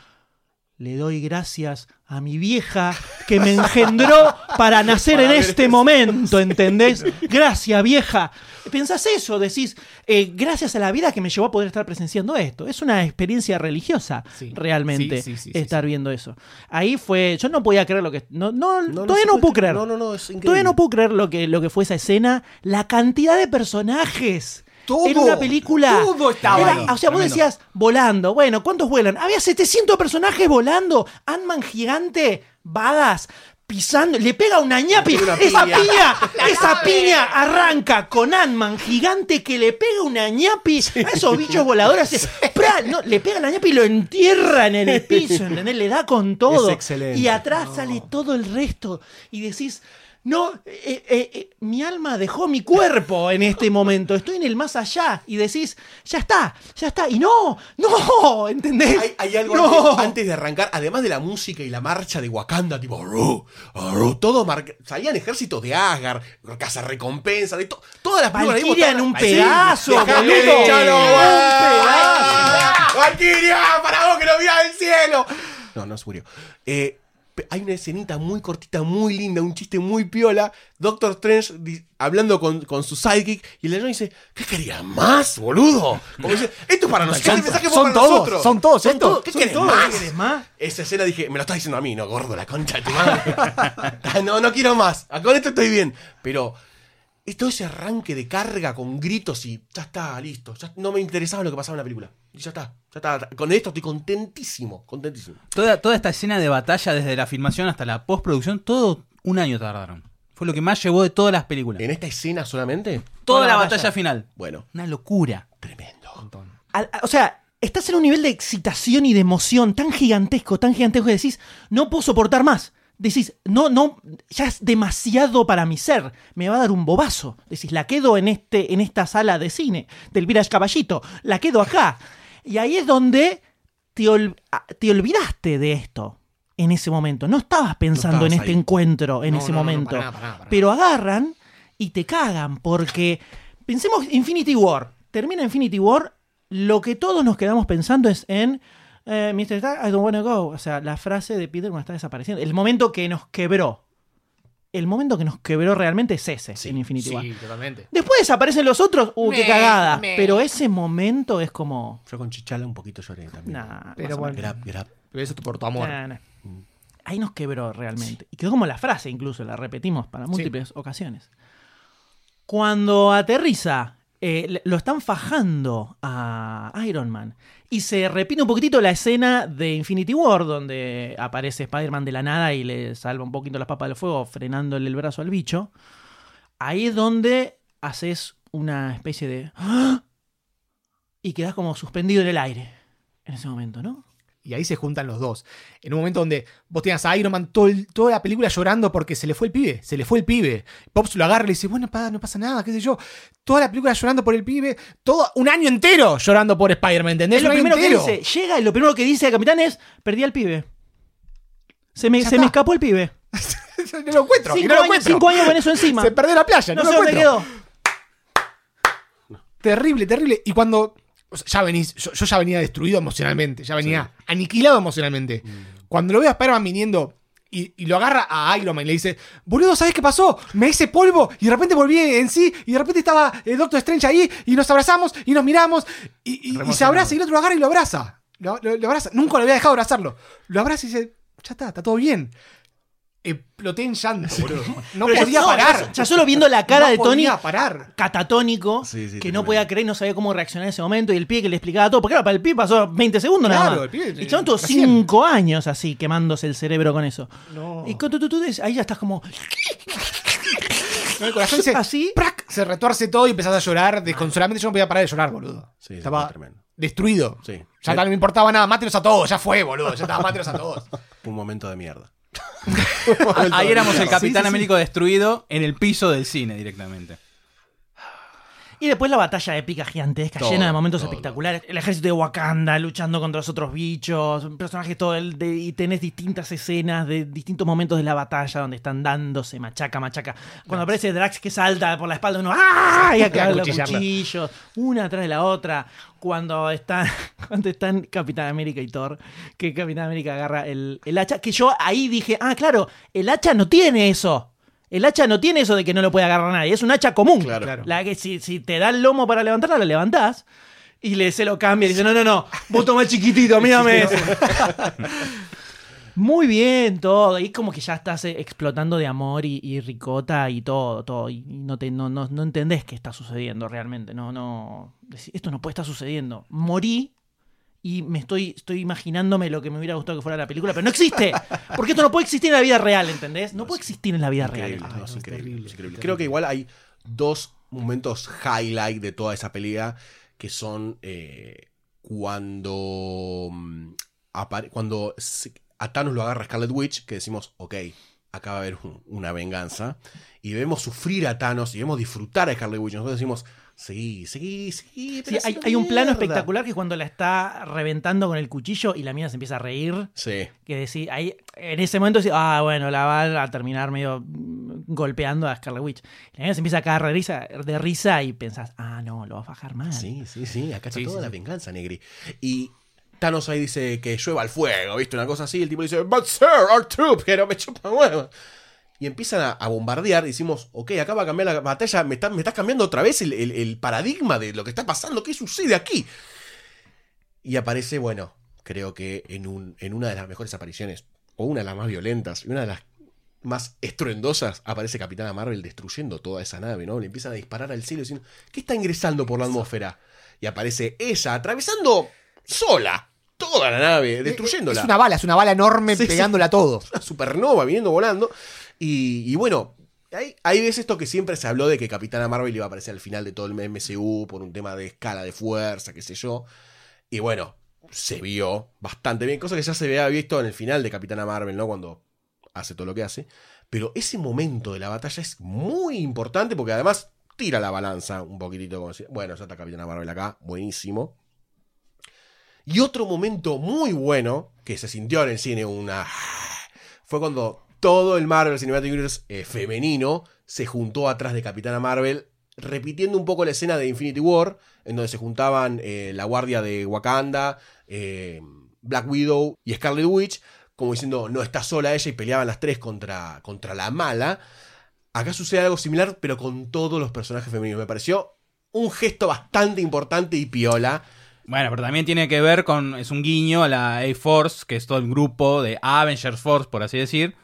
le doy gracias a mi vieja que me engendró para nacer en este momento, ¿entendés? Gracias, vieja. Pensás eso, decís, eh, gracias a la vida que me llevó a poder estar presenciando esto. Es una experiencia religiosa, Sí. realmente, Sí, sí, estar viendo eso. Ahí fue, yo no podía creer lo que... No, no, No, no todavía no puede puedo creer. creer. No, no, no, es increíble. Todavía no puedo creer lo que, lo que fue esa escena. La cantidad de personajes. Todo, en una película. todo estaba Era- ahí. O sea, vos decías volando. Bueno, ¿cuántos vuelan? Había 700 personajes volando. Ant-Man gigante, badas, pisando. Le pega una ñapi. Una Esa piña. piña, esa piña arranca con Ant-Man gigante que le pega una ñapi a esos bichos voladores. hace ¡pra! No, le pega la ñapi y lo entierra en el piso, ¿entendés? Le da con todo. Es excelente. Y atrás sale todo el resto. Y decís. No, eh, eh, eh, mi alma dejó mi cuerpo en este momento. Estoy en el más allá. Y decís, ya está, ya está. Y no, no, ¿entendés? Hay, hay algo No. antes, antes de arrancar, además de la música y la marcha de Wakanda, tipo, "Ru, ru", todo marca- salían ejércitos de Asgard, recompensa, de to- todas las películas ahí Valkyria en un sí, pedazo, boludo. echarlo, Un pedazo. ¡Valkyria! ¡Para vos que lo mirás del cielo! No, no se murió. Eh, hay una escenita muy cortita, muy linda, un chiste muy piola. Doctor Strange hablando con, con su sidekick y el dice: ¿Qué querías más, boludo? Como dice, esto es para nosotros. son todos, son todos estos. ¿Qué Son querés todos, más? ¿qué querés más? Esa escena dije, me lo estás diciendo a mí, no, gordo, la concha de tu madre. no, no quiero más. Con esto estoy bien. Pero es todo ese arranque de carga con gritos y ya está, listo. Ya no me interesaba lo que pasaba en la película. Y ya está, ya está. Con esto estoy contentísimo, contentísimo. Toda, toda esta escena de batalla, desde la filmación hasta la postproducción, todo un año tardaron. Fue lo que más llevó de todas las películas. ¿En esta escena solamente? Toda toda la la batalla, batalla. final. Bueno, Una locura. tremendo. Al- a- o sea, estás en un nivel de excitación y de emoción tan gigantesco, tan gigantesco que decís, no puedo soportar más. decís, no, no, ya es demasiado para mi ser, me va a dar un bobazo. Decís, la quedo en, este, en esta sala de cine del Village Caballito, la quedo acá. Y ahí es donde te, ol- te olvidaste de esto en ese momento. No estabas pensando estabas en este ahí. encuentro en No, ese no, momento. para nada, para nada, para nada. Pero agarran y te cagan porque pensemos Infinity War. Termina Infinity War, lo que todos nos quedamos pensando es en eh, Mr. Stark, I don't wanna go. O sea, la frase de Peter cuando está desapareciendo. El momento que nos quebró. El momento que nos quebró realmente es ese en Infinity War. Sí, totalmente. Después desaparecen los otros, uh, qué Me, cagada. me. Pero ese momento es como. Yo con Chichala un poquito lloré también. Nah, Pero bueno. Grab, grab. Pero eso es por tu amor. Nah, nah. Ahí nos quebró realmente. Y quedó como la frase, incluso, la repetimos para múltiples ocasiones. Cuando aterriza, eh, lo están fajando a Iron Man. Y se repite un poquitito la escena de Infinity War, donde aparece Spider-Man de la nada y le salva un poquito las papas del fuego, frenándole el brazo al bicho. Ahí es donde haces una especie de. ¡Ah! Y quedas como suspendido en el aire. En ese momento, ¿no? Y ahí se juntan los dos. En un momento donde vos tenías a Iron Man todo el- toda la película llorando porque se le fue el pibe. Se le fue el pibe. Pops lo agarra y le dice, bueno, no pasa nada, qué sé yo. Toda la película llorando por el pibe. Todo un año entero llorando por Spider-Man, ¿entendés? Es lo primero que entero. dice. Llega y lo primero que dice el capitán es: Perdí al pibe. Se me, se me escapó el pibe. no lo encuentro. Cinco, no lo años, encuentro. cinco años con eso encima. Se perdió la playa. no No, sé lo dónde encuentro. quedó. Terrible, terrible. Y cuando. O sea, ya venís. Yo, yo ya venía destruido emocionalmente. Ya venía aniquilado emocionalmente. Cuando lo veo a Spider-Man viniendo. Y, y lo agarra a Iron Man y le dice, boludo, ¿sabes qué pasó? Me hice polvo y de repente volví en sí y de repente estaba el Doctor Strange ahí y nos abrazamos y nos miramos y, y- y se abraza y el otro lo agarra y lo abraza. Lo, lo- lo abraza. Nunca lo había dejado abrazarlo. Lo abraza y dice, ya está, está todo bien. Exploté en llanto, boludo. No podía no, parar. Ya, solo viendo la cara No de Tony podía parar. catatónico, Sí, sí, que tremendo. no podía creer, no sabía cómo reaccionar en ese momento, y el pibe que le explicaba todo, porque claro, para el pibe pasó 20 segundos nada Claro, más. el pibe, el chabón tuvo recién. 5 años así, quemándose el cerebro con eso. No. Y con- tú, tú- tú des- ahí ya estás como. No, el corazón se, Así. ¡prac! se retuerce todo y empezás a llorar desconsoladamente. Yo no podía parar de llorar, boludo. Sí, sí, estaba fue tremendo. destruido. Sí. Ya no me importaba nada, mátelos a todos, ya fue, boludo. Ya estaba, mátelos a todos. Un momento de mierda. Ahí éramos el Capitán Sí, sí, sí. Américo destruido en el piso del cine directamente. Y después la batalla épica gigantesca, Todo, llena de momentos todo. espectaculares. El ejército de Wakanda luchando contra los otros bichos, personajes todo el de, y tenés distintas escenas de distintos momentos de la batalla donde están dándose machaca, machaca. Cuando aparece Drax que salta por la espalda, uno ¡ah! y acá los cuchillos, una atrás de la otra. Cuando están, cuando están Capitán América y Thor, que Capitán América agarra el, el hacha, que yo ahí dije, ah, claro, el hacha no tiene eso. El hacha no tiene eso de que no lo puede agarrar nadie, es un hacha común. Claro. Claro. La que si, si te da el lomo para levantarla, la levantás. Y le, se lo cambia y dice, no, no, no, vos tomás chiquitito, mírame. Muy bien todo. Y como que ya estás eh, explotando de amor y, y ricota y todo, todo. Y, no, te, no, no, no entendés qué está sucediendo realmente. No, no. Decís, Esto no puede estar sucediendo. Morí y me estoy, estoy imaginándome lo que me hubiera gustado que fuera la película, pero no existe. Porque esto no puede existir en la vida real, ¿entendés? No puede existir en la vida real. Increíble, no, es increíble, terrible, es increíble. terrible. Creo que igual hay dos momentos highlight de toda esa pelea que son eh, cuando mm, cuando a Thanos lo agarra Scarlet Witch, que decimos, ok, acá va a haber un- una venganza, y vemos sufrir a Thanos y vemos disfrutar a Scarlet Witch. Nosotros decimos, sí, sí, sí. Sí, hay, hay un plano mierda". espectacular que es cuando la está reventando con el cuchillo y la mina se empieza a reír. Sí, Que decir, ahí, en ese momento decís, ah, bueno, la va a terminar medio golpeando a Scarlet Witch. La mina se empieza a caer de risa, de risa y pensás, ah, no, lo va a fajar mal. sí, sí, sí. Acá está Sí, toda sí, la venganza, Negri. Y Thanos ahí dice que llueva el fuego, ¿viste? Una cosa así. El tipo dice, but sir, our troop, que no me chupa huevo. Y empiezan a, a bombardear. Y decimos, ok, acá va a cambiar la batalla. Me, está- me estás cambiando otra vez el, el- el paradigma de lo que está pasando. ¿Qué sucede aquí? Y aparece, bueno, creo que en, un, en una de las mejores apariciones, o una de las más violentas, y una de las más estruendosas, aparece Capitana Marvel destruyendo toda esa nave, ¿no? Le empiezan a disparar al cielo diciendo, ¿qué está ingresando por la atmósfera? Y aparece ella atravesando sola toda la nave, destruyéndola Es una bala, es una bala enorme Sí, sí. pegándola a todo. una supernova viniendo volando. Y, bueno, ahí, ahí ves esto que siempre se habló de que Capitana Marvel iba a aparecer al final de todo el MCU por un tema de escala de fuerza, qué sé yo. Y bueno, se vio bastante bien, cosa que ya se había visto en el final de Capitana Marvel, ¿no? Cuando hace todo lo que hace. Pero ese momento de la batalla es muy importante porque además tira la balanza un poquitito. Bueno, ya está Capitana Marvel acá, buenísimo. Y otro momento muy bueno, que se sintió en el cine una... Fue cuando todo el Marvel Cinematic Universe eh, femenino se juntó atrás de Capitana Marvel, repitiendo un poco la escena de Infinity War, en donde se juntaban eh, la guardia de Wakanda, eh, Black Widow y Scarlet Witch, como diciendo, no está sola ella, y peleaban las tres contra, contra la mala. Acá sucede algo similar, pero con todos los personajes femeninos. Me pareció un gesto bastante importante y piola. Bueno, pero también tiene que ver con. Es un guiño a la A-Force, que es todo el grupo de Avengers Force, por así decir.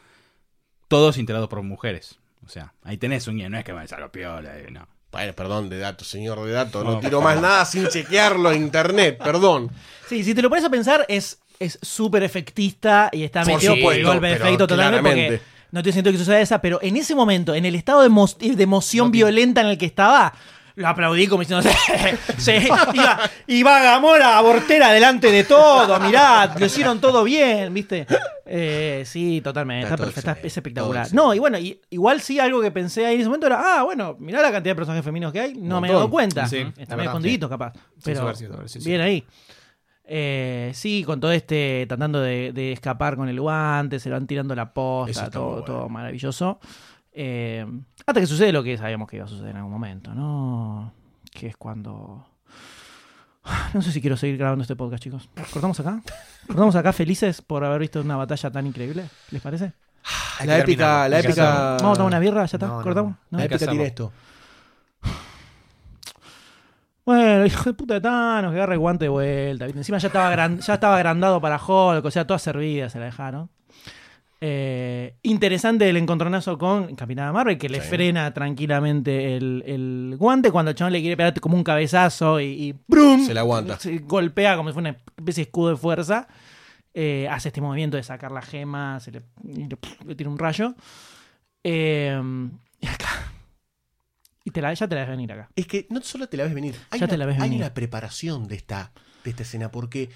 Todos integrados por mujeres. O sea, ahí tenés un guiño. No es que me salga piola, eh, no. Bueno, perdón, de datos, señor de datos. No, tiro más nada sin chequearlo en internet, perdón. Sí, si te lo pones a pensar, es es súper efectista y está Por metido por el supuesto, golpe de efecto totalmente claramente. porque no te siento que suceda esa, pero en ese momento, en el estado de, emo- de emoción violenta en el que estaba, lo aplaudí como diciendo, sí, iba, iba Gamora abortera delante de todo, mirá, lo hicieron todo bien, ¿viste? Eh, sí, totalmente, Está está, excelente, es espectacular. No, y bueno, y- igual sí algo que pensé ahí en ese momento era, ah, bueno, mirá la cantidad de personajes femeninos que hay, no me he dado cuenta. Sí, la Está verdad, medio escondiditos capaz, pero sí, sí. bien ahí. Eh, sí, con todo este, tratando de, de escapar con el guante, se lo van tirando la posta, todo, bueno. todo maravilloso. Eh, hasta que sucede lo que sabíamos que iba a suceder en algún momento, ¿no? Que es cuando... No sé si quiero seguir grabando este podcast, chicos. ¿Cortamos acá? ¿Cortamos acá felices por haber visto una batalla tan increíble? ¿Les parece? Hay La épica, la épica. Vamos a tomar una birra, ya está, No, cortamos. ¿No? La épica tiene esto. Bueno, hijo de puta de Thanos, que agarra el guante de vuelta. ¿viste? Encima ya estaba, gran- ya estaba agrandado para Hulk, o sea, toda servida se la dejaron. Eh, interesante el encontronazo con Capitana Marvel, que le Sí. frena tranquilamente el, el guante cuando el chabón le quiere pegar como un cabezazo y, y ¡brum! Se la aguanta. Se golpea como si fuera una especie de escudo de fuerza. Eh, hace este movimiento de sacar la gema, se le, le, le tira un rayo. Eh, y acá. Y te la, ya te la ves venir acá. Es que no solo te la ves venir, hay, Ya una, te la ves hay venir. una preparación de esta, de esta escena, porque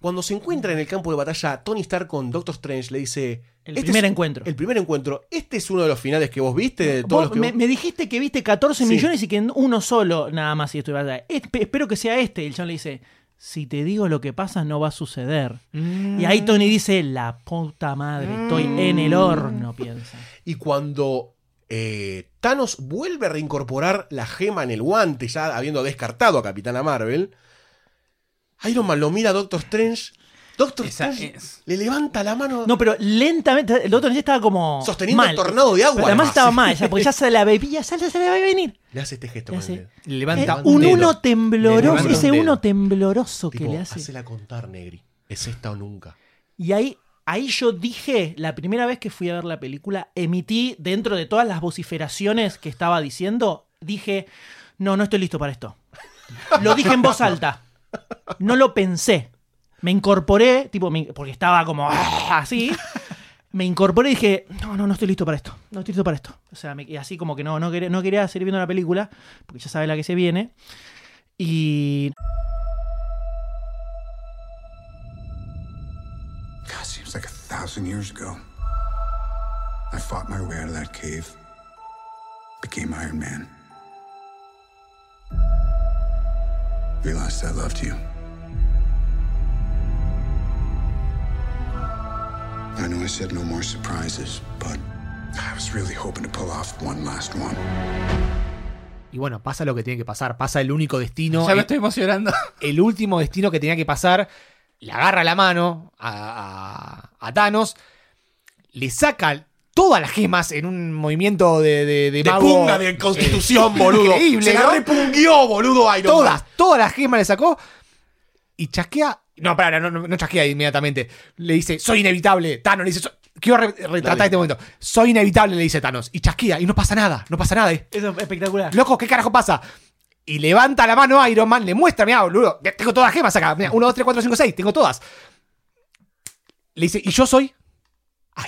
cuando se encuentra en el campo de batalla, Tony Stark con Doctor Strange le dice... El "Este primer es encuentro. El primer encuentro. Este es uno de los finales que vos viste, de todos Vos los que me, vos- me dijiste que viste 14 Sí. millones y que uno solo nada más y esto iba a dar. Es- espero que sea este. Y el chabón le dice, si te digo lo que pasa no va a suceder. Mm. Y ahí Tony dice, la puta madre, estoy en el horno, piensa. Y cuando eh, Thanos vuelve a reincorporar la gema en el guante, ya habiendo descartado a Capitana Marvel, Iron Man lo mira a Doctor Strange. Doctor Esa Strange es. le levanta la mano No, pero lentamente, el otro ya estaba como sosteniendo mal. el tornado de agua. Pero además estaba mal, ya, porque ya se la bebía, ya se la veía venir. Le hace este gesto Le hace-. Le levanta Eh, un un uno tembloroso, un ese uno tembloroso que le hace. hacela contar, Negri. Es esta o nunca. Y ahí, ahí yo dije, la primera vez que fui a ver la película, emití dentro de todas las vociferaciones que estaba diciendo, dije, no, no estoy listo para esto. Lo dije en voz alta. No lo pensé. Me incorporé, tipo, porque estaba como "Ah", así. Me incorporé y dije, no, no, no estoy listo para esto. No estoy listo para esto. O sea, me- y así como que no, no quería, no quería seguir viendo la película, porque ya sabe la que se viene. Y God, seems like a thousand years ago. I fought my way out of that cave, became Iron Man. Realized I loved you. I know I said no more surprises, but I was really hoping to pull off one last one. Y bueno, pasa lo que tiene que pasar. Pasa el único destino. ya me estoy emocionando. el último destino que tenía que pasar. Le agarra la mano a, a- a Thanos. Le saca todas las gemas en un movimiento de, de, de De mago, punga de eh, constitución, boludo. Increíble, Se la ¿no? repunguió, boludo, Iron Todas, Man. todas las gemas le sacó. Y chasquea. No, para, no, no, no chasquea inmediatamente. Le dice, soy inevitable. Thanos le dice, "Soy-". quiero re- retratar Dale. este momento. Soy inevitable, le dice Thanos. Y chasquea. Y no pasa nada, no pasa nada. eh. eso es espectacular. Loco, ¿qué carajo pasa? Y levanta la mano a Iron Man, le muestra, mira, boludo, tengo todas las gemas acá. Mira, 1, 2, 3, 4, 5, 6, tengo todas. Le dice, ¿y yo soy?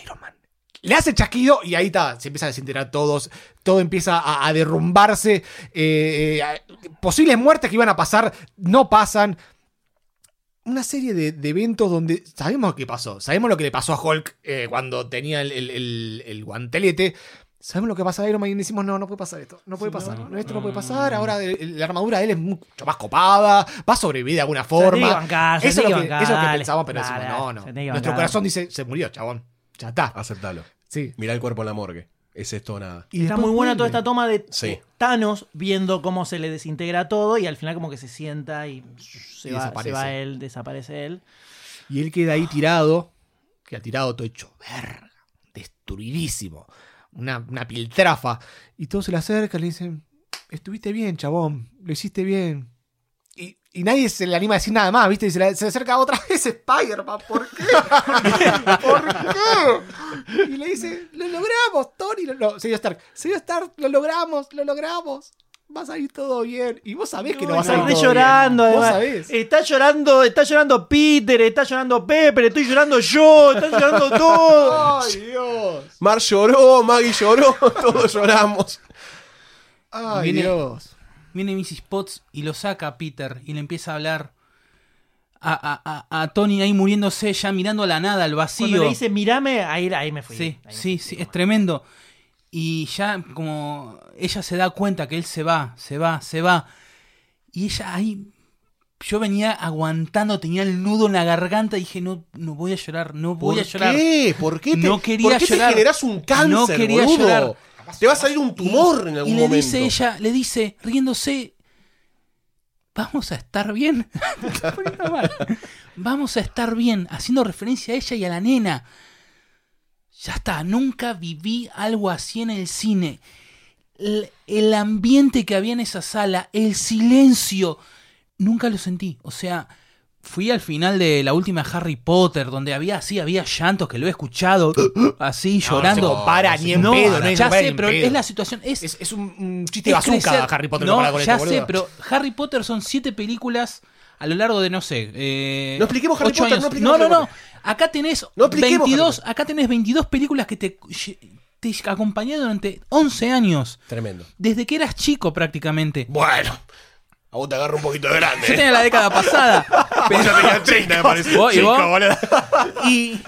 Iron Man. Le hace chasquido y ahí está, se empiezan a desintegrar todos, todo empieza a, a derrumbarse, eh, eh, posibles muertes que iban a pasar no pasan. una serie de, de eventos donde sabemos qué pasó. Sabemos lo que le pasó a Hulk eh, cuando tenía el, el- el- el guantelete. Sabemos lo que pasa a Iron Man y decimos, no, no puede pasar esto. No puede pasar. no, esto no puede pasar. Ahora la armadura de él es mucho más copada. Va a sobrevivir de alguna forma. bancar, eso, es lo que que, eso es lo que bancar, pensamos, pero dale, decimos, no, no. Nuestro bancar. corazón dice, se murió, chabón. Ya está. Aceptalo. Sí. Mirá el cuerpo en la morgue. Es esto o nada. Y Está muy buena vuelve. toda esta toma de Sí. Thanos viendo cómo se le desintegra todo y al final como que se sienta y se, Y va, se va él, desaparece él. Y él queda ahí tirado, queda tirado todo hecho verga, destruidísimo, una, una piltrafa. Y todos se le acercan y le dicen, estuviste bien, chabón, lo hiciste bien. Y, nadie se le anima a decir nada más, ¿viste? Y se le, se le acerca otra vez Spider-Man, ¿por qué? ¿Por qué? Y le dice, lo logramos, Tony. Lo, no, señor Stark, señor Stark, lo logramos, lo logramos. Va a salir todo bien. Y vos sabés que no, va a salir todo llorando, bien. Vos sabés. Está llorando, está llorando Peter, está llorando Pepper, estoy llorando yo, está llorando todo. ¡Ay, Dios! Mar lloró, Maggie lloró, todos lloramos. ¡Ay, Viene- Dios! Viene Mrs. Potts y lo saca a Peter y le empieza a hablar a, a- a- a Tony ahí muriéndose, ya mirando a la nada, al Cuando vacío. le dice, mirame, ahí, ahí me fui. Sí, Ahí me sí, fui, sí, es tremendo. Y ya como ella se da cuenta que él se va, se va, se va. Y ella ahí, yo venía aguantando, tenía el nudo en la garganta y dije, no, no voy a llorar, no voy ¿Por a llorar. qué? ¿Por qué te, No quería ¿por qué llorar. te generás un cáncer, No quería boludo? llorar. Te va a salir un tumor en algún y le momento. dice ella, le dice, riéndose, vamos a estar bien. Vamos a estar bien, haciendo referencia a ella y a la nena. Ya está, nunca viví algo así en el cine. El, el ambiente que había en esa sala, el silencio, nunca lo sentí. O sea, fui al final de la última Harry Potter, donde había así, había llantos que lo he escuchado así, llorando. No compara ni en No, pedo, no se ya sé, pero es la situación. Es, Es, es un, un chiste bazooka. Harry Potter No, con ya esto, sé, pero Harry Potter son siete películas a lo largo de, no sé... eh, No expliquemos Harry Potter, años. no expliquemos no, no, no. Acá tenés, No expliquemos 22, Harry acá tenés 22 películas que te, te acompañaron durante 11 años. Tremendo. Desde que eras chico prácticamente. Bueno, a vos te agarro un poquito de grande. Yo tenía la década pasada. Vos ya tenías 30, me parece. Vos- y Chico, vos- boludo. Y,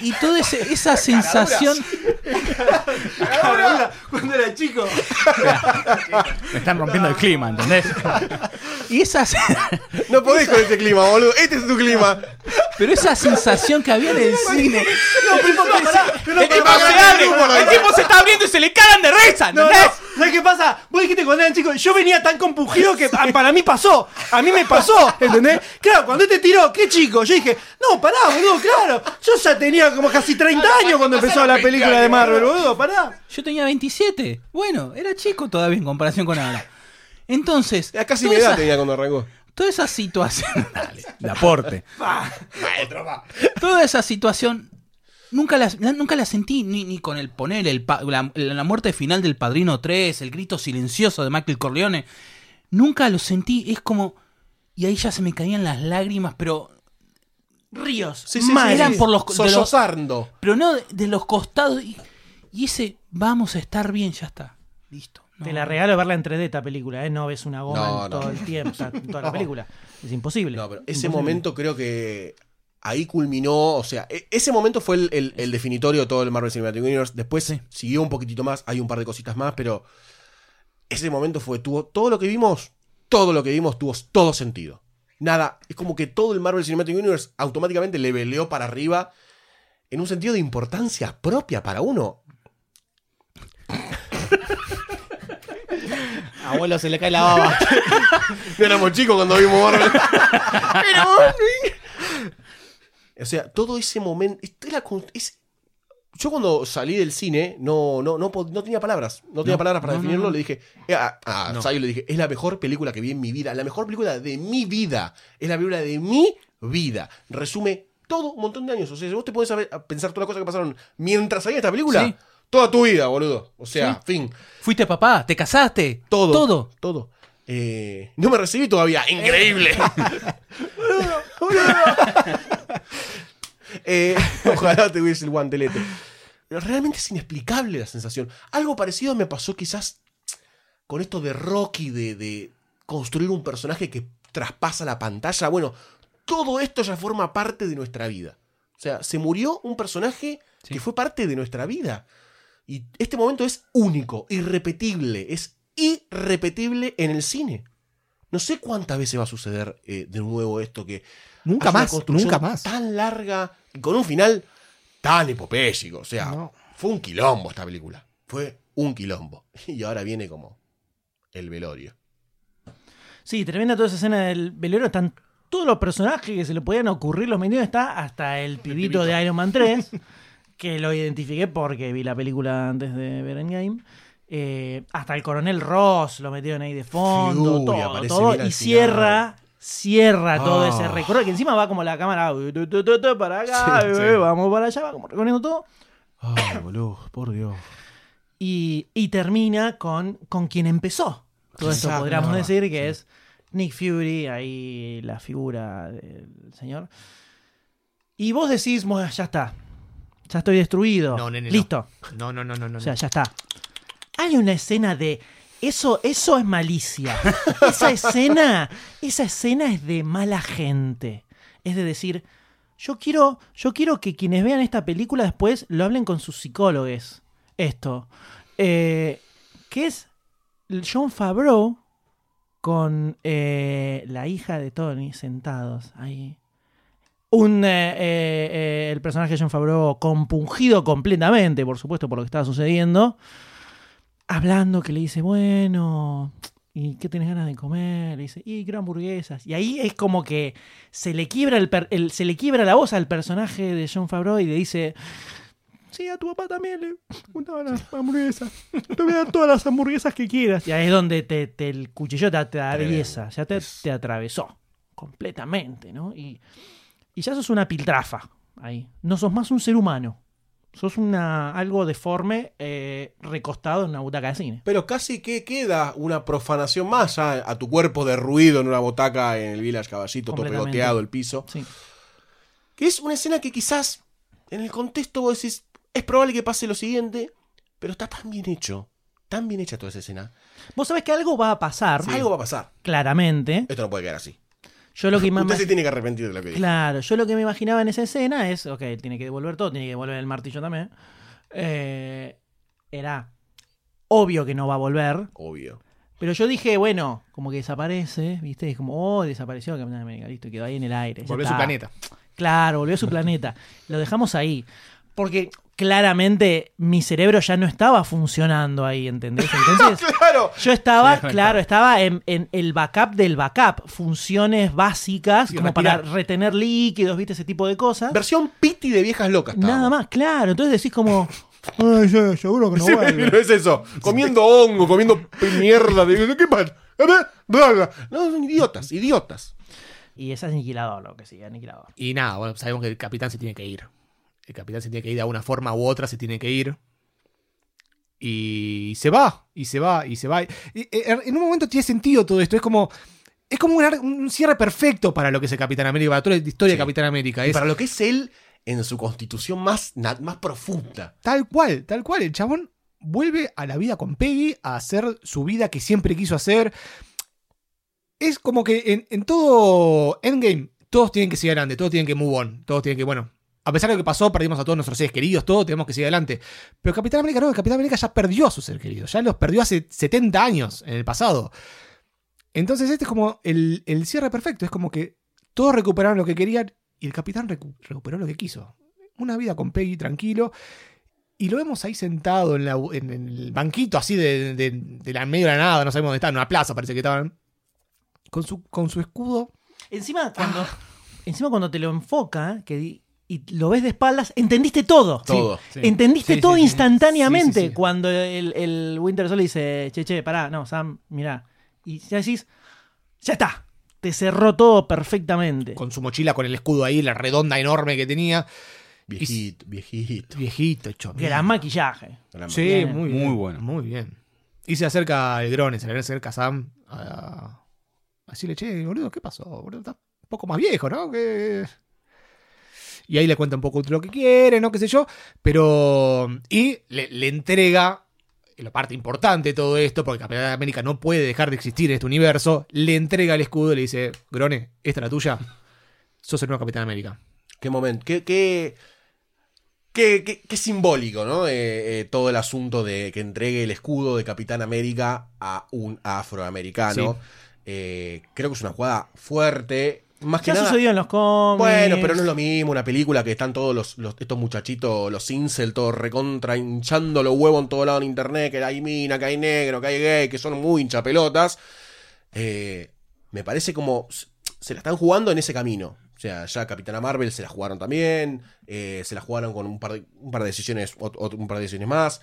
y toda ese- esa sensación... Cuando era chico. Me están rompiendo el clima, ¿entendés? Y esa, No podés con este clima, boludo. Este es tu clima. pero esa sensación que había en el cine... No, pero no, pará, pero grande, pará, boludo. El tipo se está abriendo y se le cagan de risa, No, no, ¿entendés? ¿Sabes qué pasa? Vos dijiste cuando eran chicos, yo venía tan compungido que para mí pasó. A mí me pasó, ¿entendés? Claro, cuando este tiró, qué chico, yo dije, no, pará, boludo, claro. Yo ya tenía como casi 30 años cuando empezó la película de Marvel, boludo, pará. Yo tenía 27. Bueno, era chico todavía en comparación con ahora. Entonces, Ya casi toda mi edad esa- tenía cuando arrancó. toda esa situación. Dale, de aporte. Toda esa situación. Nunca la, nunca la sentí ni, ni con el poner el la, la muerte final del Padrino 3, el grito silencioso de Michael Corleone. Nunca lo sentí. Es como. Y ahí ya se me caían las lágrimas, pero. Ríos. Sí, sí, Mal. sí, eran sí. por los- de los- Sollozando. Pero no de, de los costados. Y, y ese. Vamos a estar bien, ya está. Listo. No. Te la regalo verla en 3D esta película, ¿eh? No ves una goma No, en no. todo el tiempo, toda la película. Es imposible. No, pero ese Imposible. momento creo que ahí culminó, o sea, e- ese momento fue el, el- el definitorio de todo el Marvel Cinematic Universe. Después Sí. siguió un poquitito más, hay un par de cositas más, pero ese momento fue, tuvo todo lo que vimos, todo lo que vimos tuvo todo sentido. Nada, es como que todo el Marvel Cinematic Universe automáticamente le veleó para arriba en un sentido de importancia propia para uno. Abuelo se le cae la baba. Éramos chicos cuando vimos Marvel. Pero- o sea, todo ese momento. era es- yo cuando salí del cine no, no, no, no tenía palabras. No tenía No, palabras para no, definirlo. Le dije. eh, A, a Sayo le dije, es la mejor película que vi en mi vida. La mejor película de mi vida. Es la película de mi vida. Resume todo un montón de años. O sea, si vos te podés saber- pensar todas las cosas que pasaron mientras salía esta película, Sí. toda tu vida, boludo. O sea, Sí. fin. Fuiste papá, te casaste. Todo. Todo. Todo. Eh, no me recibí todavía. Increíble. Eh, ojalá te hubiese el guantelete. Realmente es inexplicable la sensación. Algo parecido me pasó quizás con esto de Rocky, de, de construir un personaje que traspasa la pantalla. Bueno, todo esto ya forma parte de nuestra vida. O sea, se murió un personaje que fue parte de nuestra vida. Y este momento es único, irrepetible, es irrepetible en el cine. No sé cuántas veces va a suceder eh, de nuevo esto que... Nunca más, nunca más. Tan larga y con un final tan epopéyico. O sea, No. fue un quilombo esta película. Fue un quilombo. Y ahora viene como el velorio. Sí, tremenda toda esa escena del velero. Están todos los personajes que se le podían ocurrir, los metidos. Está hasta el pibito, pibito. de Iron Man 3, que lo identifiqué porque vi la película antes de ver Endgame. Eh, hasta el coronel Ross lo metieron ahí de fondo, todo, y cierra, cierra todo Ah. ese recorrido, que encima va como la cámara tu, tu, tu, tu, para acá, Sí, sí. vamos para allá, va como recorriendo todo. Ay, boludo, por Dios. Y, y termina con, con quien empezó. Todo esto Exacto, podríamos es verdad, decir que es Nick Fury, ahí la figura del señor. Y vos decís, "Bueno, ya está. Ya estoy destruido. No, nene, no. Listo. No, no, no, no, no. O sea, ya está. Hay una escena de. Eso, eso es malicia. Esa escena, esa escena es de mala gente. Es de decir, yo quiero, yo quiero que quienes vean esta película después lo hablen con sus psicólogos. Esto. Eh, que es John Favreau con eh, la hija de Tony sentados ahí. Un, eh, eh, eh, el personaje de John Favreau compungido completamente, por supuesto, por lo que estaba sucediendo. Hablando que le dice, bueno, ¿y qué tenés ganas de comer? Le dice, y quiero hamburguesas. Y ahí es como que se le quiebra, el, per- el- se le quiebra la voz al personaje de John Favreau y le dice, sí, a tu papá también le gustaban las hamburguesas. Te voy a dar todas las hamburguesas que quieras. Y ahí es donde te, te- el cuchillo te atraviesa, ya te, te atravesó completamente, ¿no? Y, y ya sos una piltrafa ahí. No sos más un ser humano. Sos una, algo deforme eh, recostado en una butaca de cine. Pero casi que queda una profanación más a tu cuerpo derruido en una botaca en el Village Caballito, todo pegoteado el piso. Sí. Que es una escena que quizás en el contexto vos decís, es probable que pase lo siguiente, pero está tan bien hecho, tan bien hecha toda esa escena. Vos sabés que algo va a pasar, Algo va a pasar. claramente. Esto no puede quedar así. Yo lo que más Usted se tiene que arrepentir de lo que dijo. Claro, yo lo que me imaginaba en esa escena es, ok, tiene que devolver todo, tiene que devolver el martillo también. Eh, era obvio que no va a volver, Obvio. pero yo dije, bueno, como que desaparece, ¿viste? Es como, oh, desapareció Capitán América, listo, quedó ahí en el aire. Volvió a su planeta. Claro, volvió a su planeta. Lo dejamos ahí. Porque claramente mi cerebro ya no estaba funcionando ahí, ¿entendés? Entonces, ¡Claro! yo estaba, claro, estaba en, en el backup del backup. Funciones básicas, Sí, como para retener líquidos, ¿viste? Ese tipo de cosas. Versión piti de viejas locas. estábamos. Nada más, claro. Entonces decís como, ay, ya, seguro que no Sí, vuelve. es eso. Comiendo hongo, comiendo mierda. De, ¿Qué pasa? No, son idiotas, idiotas. Y es aniquilador lo que sí, aniquilador. Y nada, bueno, sabemos que el capitán se tiene que ir. El capitán se tiene que ir de alguna forma u otra, se tiene que ir. Y se va, y se va, y se va. Y, eh, en un momento tiene sentido todo esto. Es como. Es como un, un cierre perfecto para lo que es el Capitán América, para toda la historia Sí. de Capitán América. Y para lo que es él en su constitución más, más profunda. tal cual, tal cual. El chabón vuelve a la vida con Peggy, a hacer su vida que siempre quiso hacer. Es como que en, en todo Endgame, todos tienen que seguir adelante, todos tienen que move on, todos tienen que, bueno, a pesar de lo que pasó, perdimos a todos nuestros seres queridos, todos tenemos que seguir adelante. Pero Capitán América no, el Capitán América ya perdió a sus seres queridos, ya los perdió hace 70 años en el pasado. Entonces este es como el, el cierre perfecto, es como que todos recuperaron lo que querían y el Capitán recu- recuperó lo que quiso. Una vida con Peggy tranquilo. Y lo vemos ahí sentado en, la- en el banquito así de, de, de la medio de la nada, no sabemos dónde está, en una plaza parece que estaban. Con su, con su escudo. Encima cuando, encima cuando te lo enfoca que y lo ves de espaldas, entendiste todo. Todo. Sí. Entendiste Sí, todo instantáneamente Sí, sí, sí. cuando el, el Winter Soldier dice, che, che, pará, no, Sam, mirá. Y ya decís, ya está, te cerró todo perfectamente. Con su mochila con el escudo ahí, la redonda enorme que tenía. Viejito, viejito. Viejito, hecho. Gran maquillaje. Gran Sí, Bien. muy Muy bueno. Muy bien. Y se acerca el Grone, se le acerca a Sam a, a decirle, che, boludo, ¿qué pasó? Boludo, está un poco más viejo, ¿no? Que... Y ahí le cuenta un poco lo que quiere, ¿no? Qué sé yo. Pero. Y le, le entrega la parte importante de todo esto, porque Capitán América no puede dejar de existir en este universo. Le entrega el escudo y le dice, Grone, ¿esta es la tuya? sos el nuevo Capitán América. Qué momento, qué, qué, qué, qué- qué simbólico, ¿no? Eh, eh, todo el asunto de que entregue el escudo de Capitán América a un afroamericano. Sí. Eh, creo que es una jugada fuerte. Más que Ya nada. sucedió en los cómics. Bueno, pero no es lo mismo una película que están todos los, los- estos muchachitos, los incel, todos recontra hinchando los huevos en todo lado en internet, que hay mina, que hay negro, que hay gay, que son muy hinchapelotas. Eh, me parece como se la están jugando en ese camino. O sea, ya Capitana Marvel se la jugaron también, eh, se la jugaron con un par de, un par de decisiones, un par de decisiones más.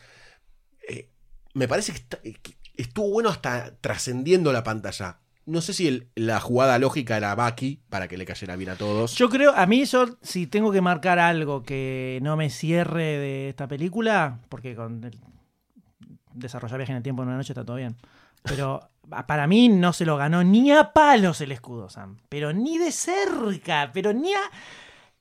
Eh, me parece que, está- que estuvo bueno hasta trascendiendo la pantalla. No sé si el- la jugada lógica era Bucky para que le cayera bien a todos. Yo creo, a mí yo, si tengo que marcar algo que no me cierre de esta película, porque con el desarrollar viaje en el tiempo en una noche está todo bien. Pero para mí no se lo ganó ni a palos el escudo, Sam. Pero ni de cerca, pero ni a...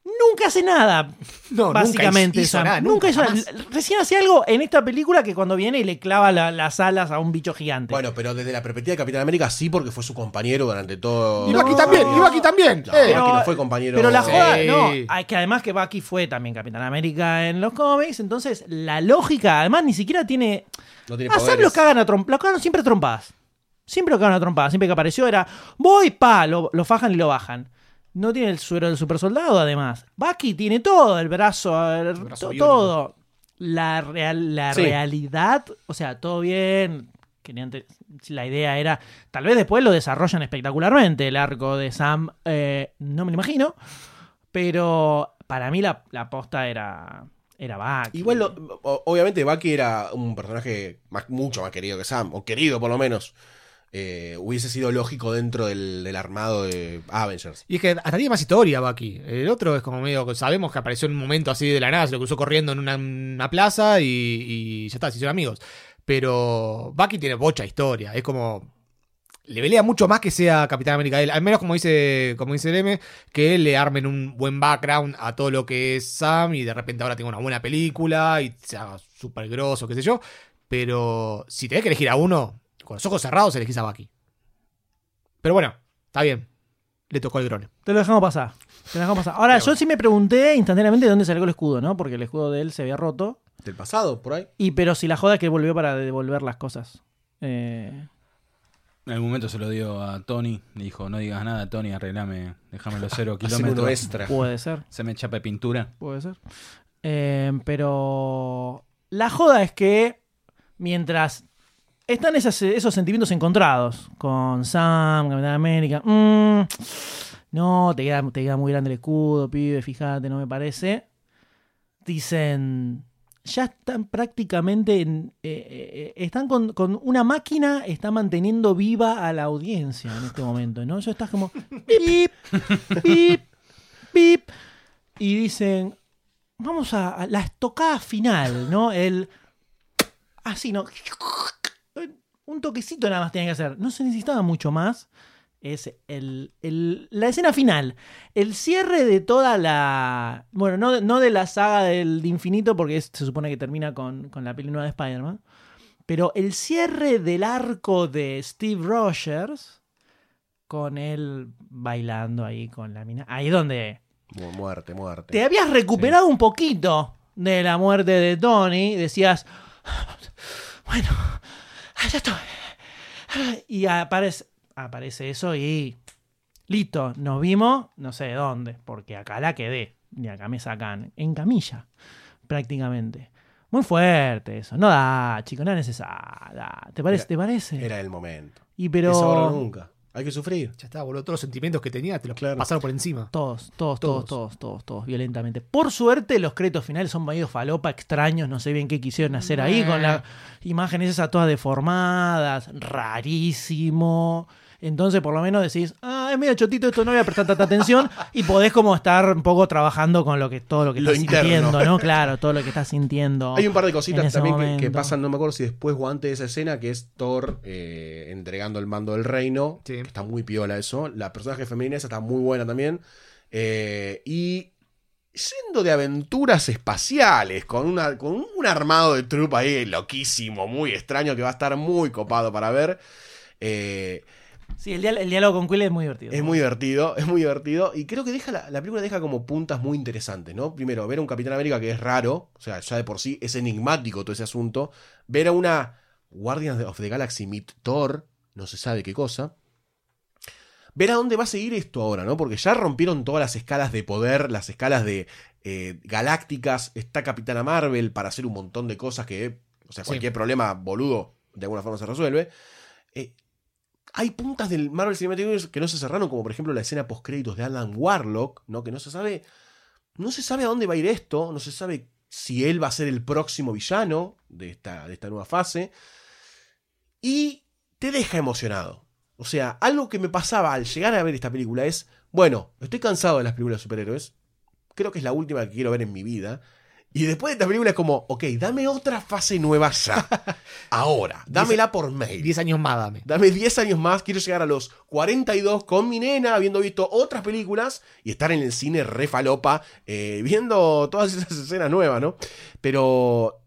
Nunca hace nada, No, nunca básicamente. hizo Sam. nada, nunca nunca, hizo nada. Recién hace algo en esta película que cuando viene y le clava la- las alas a un bicho gigante. Bueno, pero desde la perspectiva de Capitán América sí, porque fue su compañero durante todo. Y Bucky No. también, y Bucky también. No, Eh, Bucky no fue compañero. Pero la Sí. joda, no, hay que además que Bucky fue también Capitán América en los cómics, entonces la lógica, además ni siquiera tiene... No tiene A Sam poderes. lo cagan a trompadas, lo cagan siempre a trompadas. Siempre lo cagan a trompadas, siempre que apareció era, voy, pa, lo, lo fajan y lo bajan. No tiene el suero del super soldado, además. Bucky tiene todo, el brazo, el- brazo to- biónico. todo. La, real, la Sí. realidad, o sea, todo bien. La idea era, tal vez después lo desarrollan espectacularmente, el arco de Sam, eh, no me lo imagino, pero para mí la, la posta era, era Bucky. Igual, lo- obviamente, Bucky era un personaje más- mucho más querido que Sam, o querido por lo menos. Eh, hubiese sido lógico dentro del, armado de Avengers. Y es que hasta tiene más historia, Bucky. El otro es como medio que sabemos que apareció en un momento así de la nada, se lo cruzó corriendo en una, plaza y, ya está, se hicieron amigos. Pero Bucky tiene bocha historia. Es como. Le pelea mucho más que sea Capitán América él. Al menos como dice, como dice el M, que le armen un buen background a todo lo que es Sam y de repente ahora tenga una buena película y se haga súper grosso, qué sé yo. Pero si tenés que elegir a uno, con los ojos cerrados elegís a Bucky. Pero bueno, está bien. Le tocó el grone. Te lo dejamos pasar. Te lo dejamos pasar. Ahora, yo sí me pregunté instantáneamente de dónde salió el escudo, ¿no? Porque el escudo de él se había roto. Del pasado, por ahí. Y pero si la joda es que volvió para devolver las cosas. Eh, En algún momento se lo dio a Tony. Le dijo, no digas nada, Tony, arreglame, déjamelo cero Haceme uno kilómetros. extra. puede ser, Se me chapa de pintura. puede ser. Eh, pero la joda es que mientras están esas- esos sentimientos encontrados con Sam, Capitán América, mm, no, te queda, te queda muy grande el escudo, pibe, fíjate, no me parece. Dicen, ya están prácticamente, en- eh, eh, están con, con una máquina, está manteniendo viva a la audiencia en este momento, ¿no? Ya estás como, pip, pip, pip, y dicen, vamos a, a la estocada final, ¿no? El, así, ¿no? Un toquecito nada más tenía que hacer, no se necesitaba mucho más. Es el, el- la escena final. El cierre de toda la. Bueno, no, no de la saga del de infinito, porque es- se supone que termina con, con la peli nueva de Spider-Man. Pero el cierre del arco de Steve Rogers. Con él bailando ahí con la mina. Ahí donde. Mu- Muerte, muerte. Te habías recuperado un poquito de la muerte de Tony. Decías. Bueno, ah, ya estoy. Y aparece, aparece eso y. Listo, nos vimos, no sé de dónde, porque acá la quedé. Y acá me sacan en camilla, prácticamente. Muy fuerte eso. No da, chico, no es necesario. ¿Te parece? Era- ¿Te parece? Era el momento. y ahora pero. nunca. Hay que sufrir. Ya está, boludo. Todos los sentimientos que tenía te los Claro. pasaron por encima. Todos, todos, todos, Todos. todos, todos, todos, violentamente. Por suerte, los créditos finales son medio falopa, extraños, no sé bien qué quisieron hacer ahí, con las imágenes esas todas deformadas, rarísimo. Entonces, por lo menos decís, ah, es medio chotito esto, no voy a prestar tanta atención, y podés como estar un poco trabajando con lo que todo lo que Lo estás interno. sintiendo, ¿no? Claro, todo lo que estás sintiendo. Hay un par de cositas también que, pasan, no me acuerdo si después o antes de esa escena, que es Thor eh, entregando el mando del reino. Sí. que está muy piola eso. La personaje femenina esa está muy buena también. Eh, y yendo de aventuras espaciales, con, una, con un armado de trupa ahí loquísimo, muy extraño, que va a estar muy copado para ver. Eh, Sí, el, diál- el diálogo con Quill es muy divertido. Es muy divertido, es muy divertido. Y creo que deja la, la película deja como puntas muy interesantes, ¿no? Primero, ver a un Capitán América que es raro, o sea, ya de por sí es enigmático todo ese asunto. Ver a una Guardians of the Galaxy Meet Thor, no se sabe qué cosa. Ver a dónde va a seguir esto ahora, ¿no? Porque ya rompieron todas las escalas de poder, las escalas de eh, galácticas. Está Capitana Marvel para hacer un montón de cosas que, o sea, Sí. cualquier problema boludo de alguna forma se resuelve. Eh, hay puntas del Marvel Cinematic Universe que no se cerraron, como por ejemplo la escena post créditos de Alan Warlock, ¿no? Que no se sabe. No se sabe a dónde va a ir esto, no se sabe si él va a ser el próximo villano de esta, de esta nueva fase. Y te deja emocionado. O sea, algo que me pasaba al llegar a ver esta película es, bueno, estoy cansado de las películas de superhéroes. Creo que es la última que quiero ver en mi vida. Y después de esta película es como, ok, dame otra fase nueva ya. Ahora, dámela por mail. 10 años más dame. Dame 10 años más, quiero llegar a los 42 con mi nena, habiendo visto otras películas y estar en el cine re falopa, eh, viendo todas esas escenas nuevas, ¿no? Pero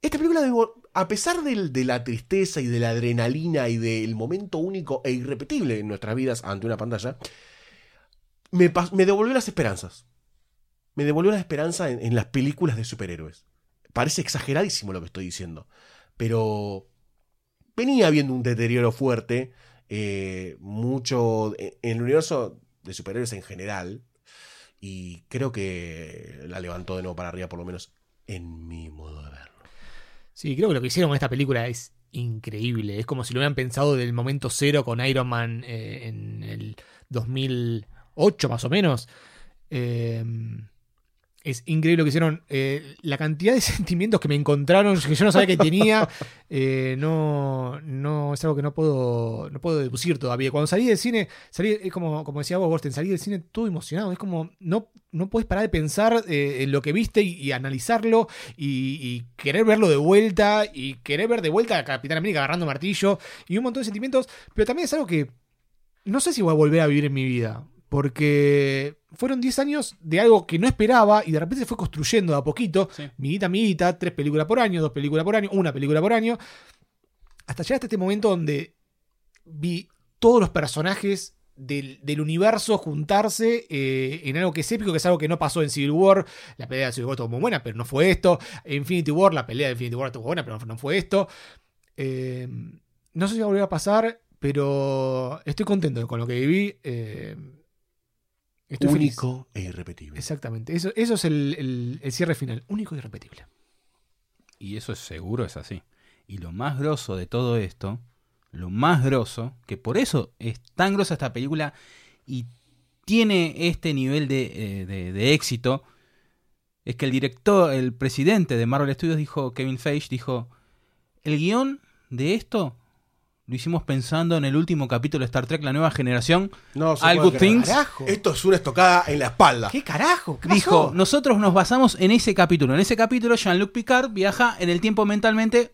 esta película, digo, a pesar del- de la tristeza y de la adrenalina y del momento único e irrepetible en nuestras vidas ante una pantalla, me, me devolvió las esperanzas. Me devolvió la esperanza en, las películas de superhéroes. Parece exageradísimo lo que estoy diciendo, pero venía habiendo un deterioro fuerte, eh, mucho en, en el universo de superhéroes en general, y creo que la levantó de nuevo para arriba, por lo menos en mi modo de verlo. Sí, creo que lo que hicieron con esta película es increíble. Es como si lo hubieran pensado del momento cero con Iron Man eh, en el 2008 más o menos. Eh, es increíble lo que hicieron. Eh, la cantidad de sentimientos que me encontraron, que yo no sabía que tenía, eh, no, no es algo que no puedo, no puedo deducir todavía. Cuando salí del cine, salí, como, como decía vos, Gorsten, salí del cine todo emocionado. Es como, no, no puedes parar de pensar eh, en lo que viste y, y analizarlo y, y querer verlo de vuelta y querer ver de vuelta a Capitán América agarrando martillo y un montón de sentimientos. Pero también es algo que no sé si voy a volver a vivir en mi vida. Porque fueron 10 años de algo que no esperaba y de repente se fue construyendo de a poquito. Sí. Minita, minita, tres películas por año, dos películas por año, una película por año. Hasta llegar hasta este momento donde vi todos los personajes del, del universo juntarse eh, en algo que es épico, que es algo que no pasó en Civil War. La pelea de Civil War estuvo muy buena, pero no fue esto. Infinity War, la pelea de Infinity War estuvo buena, pero no fue esto. Eh, no sé si va a volver a pasar, pero estoy contento con lo que viví. eh, estoy feliz. Único e irrepetible. Exactamente. Eso, eso es el, el- el cierre final. Único y irrepetible. Y eso es seguro, es así. Y lo más grosso de todo esto, lo más grosso, que por eso es tan grosa esta película y tiene este nivel de, eh, de- de éxito, es que el director, el presidente de Marvel Studios dijo, Kevin Feige, dijo, el guion de esto lo hicimos pensando en el último capítulo de Star Trek, la nueva generación, No se All puede Good creer. Things. Carajo. Esto es una estocada en la espalda. ¿Qué carajo? ¿Qué dijo, pasó? nosotros nos basamos en ese capítulo. En ese capítulo, Jean-Luc Picard viaja en el tiempo mentalmente.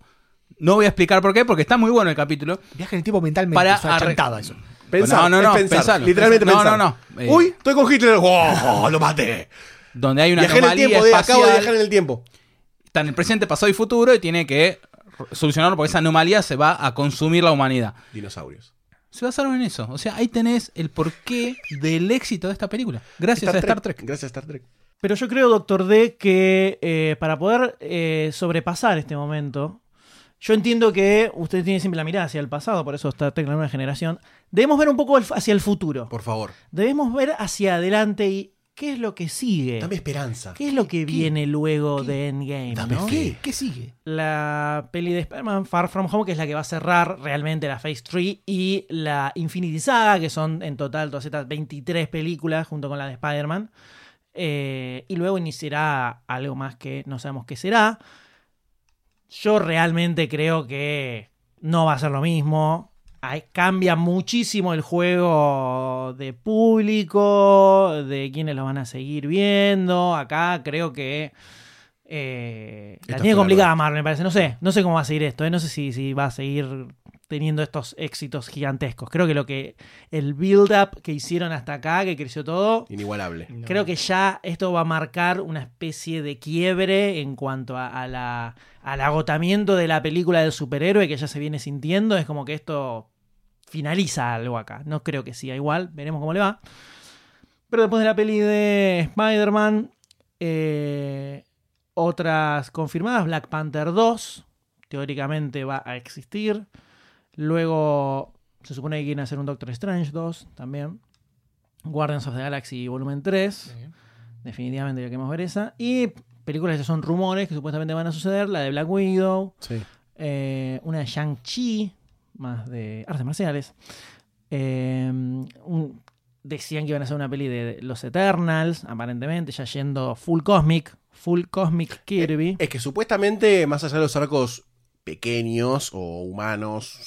No voy a explicar por qué, porque está muy bueno el capítulo. Viaje en el tiempo mentalmente. Para es una arre- chantada eso. Pensar, No, no, no, es pensar, pensalo. literalmente No, pensar. no, no. Eh, Uy, estoy con Hitler. ¡Oh, lo maté! Donde hay una Viajé en el anomalía tiempo, de, acabo de viajar en el tiempo. Está en el presente, pasado y futuro y tiene que solucionarlo porque esa anomalía se va a consumir la humanidad. Dinosaurios. Se basaron en eso. O sea, ahí tenés el porqué del éxito de esta película. Gracias a Star Trek. Gracias a Star Trek. Pero yo creo, Doctor D, que eh, para poder eh, sobrepasar este momento, yo entiendo que usted tiene siempre la mirada hacia el pasado, por eso Star Trek la nueva generación. Debemos ver un poco hacia el futuro. Por favor. Debemos ver hacia adelante y qué es lo que sigue. Dame esperanza. ¿Qué es lo que viene luego de Endgame? Dame ¿no? ¿Qué sigue? La peli de Spider-Man Far From Home, que es la que va a cerrar realmente la Phase 3, y la Infinity Saga, que son en total todas estas 23 películas junto con la de Spider-Man. Eh, y luego iniciará algo más que no sabemos qué será. Yo realmente creo que no va a ser lo mismo. Hay- cambia muchísimo el juego de público, de quiénes lo van a seguir viendo. Acá creo que eh, la tiene complicada Marvel, me parece. No sé, no sé cómo va a seguir esto. eh, No sé si, si va a seguir teniendo estos éxitos gigantescos. Creo que lo que el build-up que hicieron hasta acá, que creció todo, Inigualable. Creo que ya esto va a marcar una especie de quiebre en cuanto a, a la, al agotamiento de la película del superhéroe que ya se viene sintiendo. Es como que esto finaliza algo acá. No creo que siga igual, veremos cómo le va. Pero después de la peli de Spider-Man, eh, otras confirmadas, Black Panther 2, teóricamente va a existir. Luego se supone que quieren hacer un Doctor Strange 2 también. Guardians of the Galaxy Volumen 3. Definitivamente ya queremos ver esa. Y películas que son rumores que supuestamente van a suceder. La de Black Widow. Sí. eh, una de Shang-Chi, más de artes marciales. Eh, un- decían que iban a hacer una peli de los Eternals, aparentemente, ya yendo full cosmic. Full cosmic Kirby. Es que supuestamente, más allá de los arcos pequeños o humanos,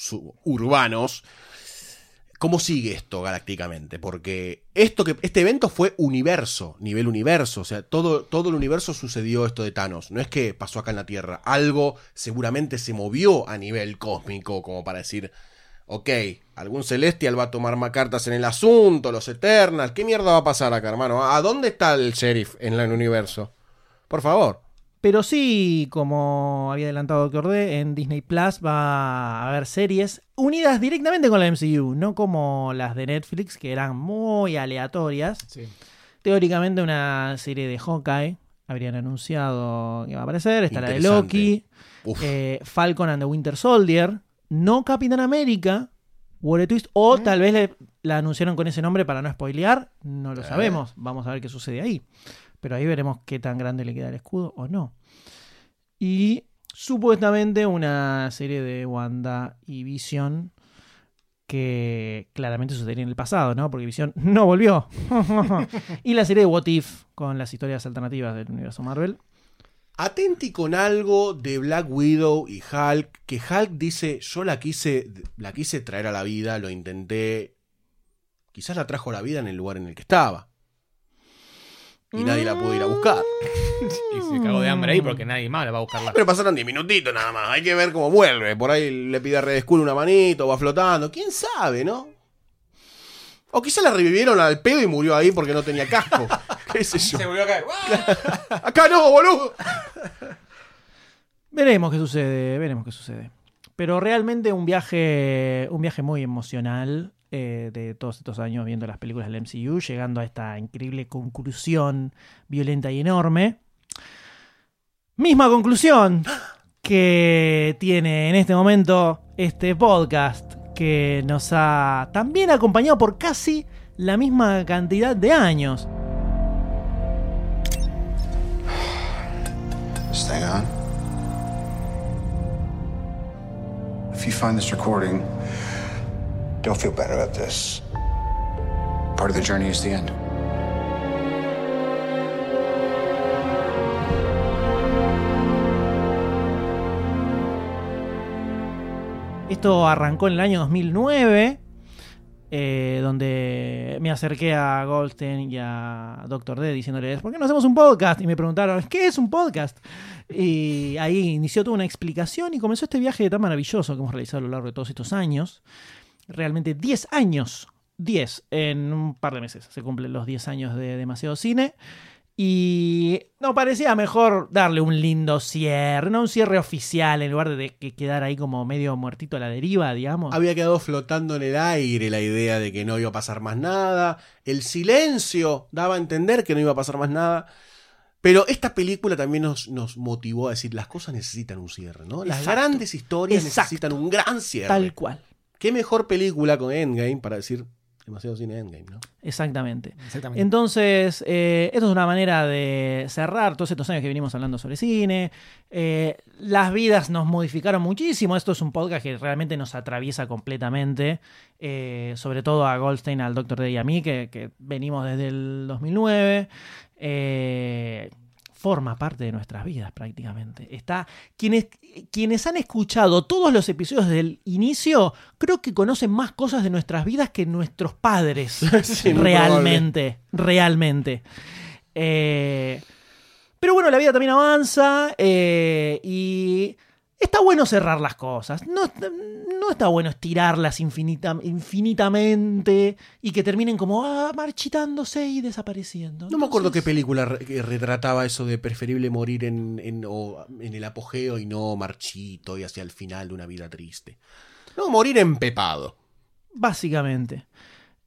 urbanos, ¿cómo sigue esto galácticamente? Porque esto que, este evento fue universo, nivel universo. O sea, todo, todo el universo sucedió esto de Thanos. No es que pasó acá en la Tierra. Algo seguramente se movió a nivel cósmico, como para decir. Ok, algún celestial va a tomar más cartas en el asunto, los Eternals. ¿Qué mierda va a pasar acá, hermano? ¿A dónde está el sheriff en el universo? Por favor. Pero sí, como había adelantado Doctor D, en Disney Plus va a haber series unidas directamente con la MCU, no como las de Netflix, que eran muy aleatorias. Sí. Teóricamente una serie de Hawkeye habrían anunciado que va a aparecer. Está la de. Loki, eh, Falcon and the Winter Soldier, no Capitán América, War Twist, o tal vez le- la anunciaron con ese nombre para no spoilear, no lo Eh. sabemos. Vamos a ver qué sucede ahí. Pero ahí veremos qué tan grande le queda el escudo o no. Y supuestamente una serie de Wanda y Vision que claramente sucedería en el pasado, ¿no? Porque Vision no volvió. y la serie de What If con las historias alternativas del universo Marvel. Atenti con algo de Black Widow y Hulk, que Hulk dice, yo la quise, la quise traer a la vida, lo intenté, quizás la trajo a la vida en el lugar en el que estaba. Y nadie la pudo ir a buscar. Y se cagó de hambre ahí porque nadie más la va a buscarla. Pero pasaron 10 minutitos nada más, hay que ver cómo vuelve. Por ahí le pide a Red Skull una manito, va flotando, quién sabe, ¿no? O quizás la revivieron al pedo y murió ahí porque no tenía casco. ¿Qué sé yo? volvió a caer. Acá no, boludo. Veremos qué sucede, veremos qué sucede. Pero realmente un viaje, un viaje muy emocional eh, de todos estos años viendo las películas del MCU, llegando a esta increíble conclusión violenta y enorme. Misma conclusión que tiene en este momento este podcast que nos ha también acompañado por casi la misma cantidad de años. Recording, don't feel bad about this. Part of the journey is the end. Esto arrancó en el año 2009, eh, donde me acerqué a Goldstein y a Dr. D diciéndoles, ¿por qué no hacemos un podcast? Y me preguntaron, ¿qué es un podcast? Y ahí inició toda una explicación y comenzó este viaje tan maravilloso que hemos realizado a lo largo de todos estos años. Realmente 10 años, 10 en un par de meses. Se cumplen los 10 años de Demasiado Cine. Y no parecía mejor darle un lindo cierre, no un cierre oficial, en lugar de que quedara ahí como medio muertito a la deriva, digamos. Había quedado flotando en el aire la idea de que no iba a pasar más nada. El silencio daba a entender que no iba a pasar más nada. Pero esta película también nos, nos motivó a decir, las cosas necesitan un cierre, ¿no? Las Exacto. grandes historias Exacto. necesitan un gran cierre. Tal cual. ¿Qué mejor película con Endgame para decir demasiado cine Endgame, ¿no? Exactamente. Exactamente. Entonces, eh, esto es una manera de cerrar todos estos años que venimos hablando sobre cine. Eh, las vidas nos modificaron muchísimo. Esto es un podcast que realmente nos atraviesa completamente. Eh, sobre todo a Goldstein, al Dr. D y a mí, que, que venimos desde el 2009. Eh, forma parte de nuestras vidas prácticamente. Está quienes quienes han escuchado todos los episodios del inicio, creo que conocen más cosas de nuestras vidas que nuestros padres. Sí, realmente, realmente. Eh, pero bueno, la vida también avanza eh, y está bueno cerrar las cosas. No, no está bueno estirarlas infinita- infinitamente y que terminen como ah, marchitándose y desapareciendo. No me acuerdo qué película re- retrataba eso de preferible morir en, en, o en el apogeo y no marchito y hacia el final de una vida triste. No, morir empepado. básicamente.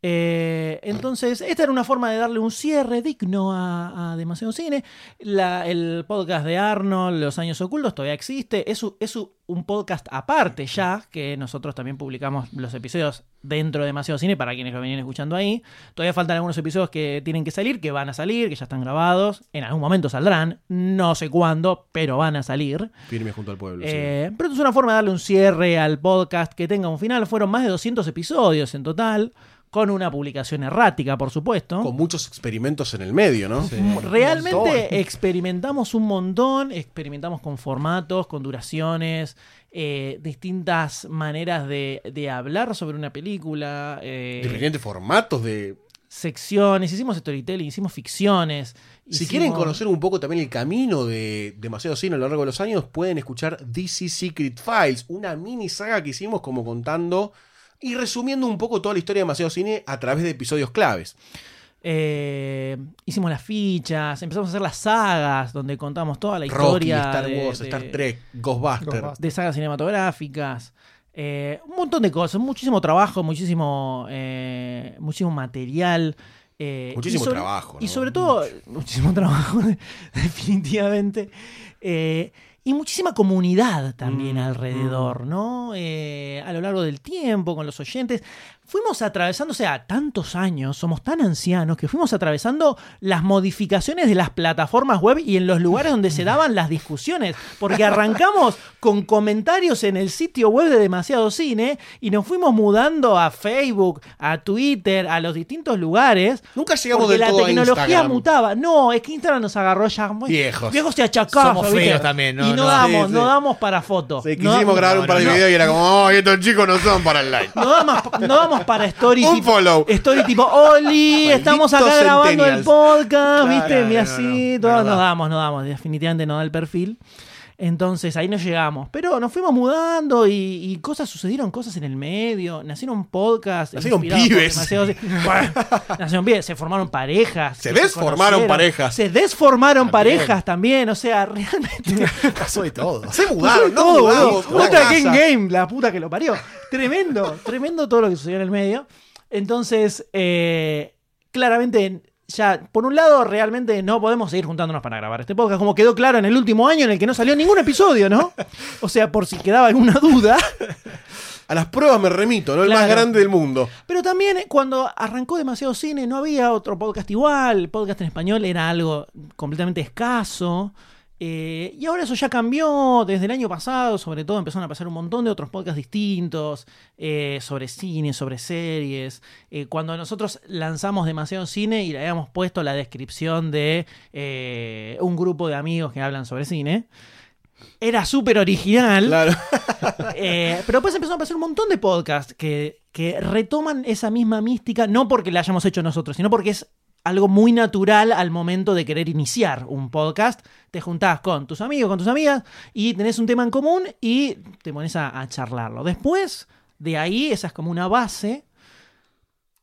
Eh, entonces, esta era una forma de darle un cierre digno a, a Demasiado Cine. La- el podcast de Arnold, Los Años Ocultos, todavía existe. Es, es un podcast aparte ya, que nosotros también publicamos los episodios dentro de Demasiado Cine para quienes lo venían escuchando ahí. Todavía faltan algunos episodios que tienen que salir, que van a salir, que ya están grabados. En algún momento saldrán, no sé cuándo, pero van a salir. Firme junto al pueblo. sí. Eh, pero esto es una forma de darle un cierre al podcast que tenga un final. Fueron más de 200 episodios en total, con una publicación errática, por supuesto. Con muchos experimentos en el medio, ¿no? Realmente experimentamos un montón, experimentamos con formatos, con duraciones, eh, distintas maneras de, de hablar sobre una película, eh, Diferentes formatos de. secciones, hicimos storytelling, hicimos ficciones. Si quieren conocer un poco también el camino de Demasiado Cine a lo largo de los años, pueden escuchar DC Secret Files, una mini saga que hicimos como contando y resumiendo un poco toda la historia de Demasiado Cine a través de episodios claves. Eh, hicimos las fichas, empezamos a hacer las sagas donde contamos toda la Rocky, historia Star de- Wars, de- Star Trek, Ghostbusters. De sagas cinematográficas. eh, un montón de cosas, muchísimo trabajo, muchísimo, eh, muchísimo material. eh, Muchísimo y sobre- trabajo, Y sobre todo, muchísimo trabajo, definitivamente. eh, y muchísima comunidad también Mm, alrededor, ¿no? Eh, a lo largo del tiempo, con los oyentes. Fuimos atravesando, o sea, tantos años, somos tan ancianos que fuimos atravesando las modificaciones de las plataformas web y en los lugares donde se daban las discusiones. Porque arrancamos con comentarios en el sitio web de Demasiado Cine y nos fuimos mudando a Facebook, a Twitter, a los distintos lugares. Nunca llegamos del la todo a tecnología Instagram. mutaba. No, es que Instagram nos agarró ya muy Viejos. Viejos y achacados. Somos ¿viste? feos también, ¿no? Y no, No, damos, sí, no sí. damos para fotos. Sí, No- quisimos grabar un par de no, no. videos y era como, ¡ay, estos chicos no son para el like! No damos, no damos para story Un tipo, follow. story tipo, Oli, estamos acá grabando el centennials". podcast, ¿viste? Claro, no, así, no, todo. no No, da. damos, no damos, definitivamente no da el perfil. Entonces ahí nos llegamos. Pero nos fuimos mudando y, y cosas sucedieron, cosas en el medio. Nacieron podcasts. Nacieron pibes. nacieron pibes, se formaron parejas. Se que desformaron parejas. Se desformaron También. parejas también. O sea, realmente. Pasó de todo. Se mudaron, no todo, boludo. casa. Game Game, la puta que lo parió. Tremendo, tremendo todo lo que sucedió en el medio. Entonces, eh, claramente, ya, por un lado, realmente no podemos seguir juntándonos para grabar este podcast, como quedó claro en el último año en el que no salió ningún episodio, ¿no? O sea, por si quedaba alguna duda. A las pruebas me remito, ¿no? El más grande del mundo. Pero también eh, cuando arrancó demasiado cine no había otro podcast igual, el podcast en español era algo completamente escaso. Eh, y ahora eso ya cambió desde el año pasado, sobre todo empezaron a pasar un montón de otros podcasts distintos eh, sobre cine, sobre series. Eh, cuando nosotros lanzamos demasiado cine y le habíamos puesto la descripción de un grupo de amigos que hablan sobre cine, era súper original. Claro. Pero después empezaron a pasar un montón de podcasts que, que retoman esa misma mística, no porque la hayamos hecho nosotros, sino porque es algo muy natural al momento de querer iniciar un podcast. Te juntás con tus amigos, con tus amigas, y tenés un tema en común y te pones a, charlarlo. Después, de ahí, esa es como una base.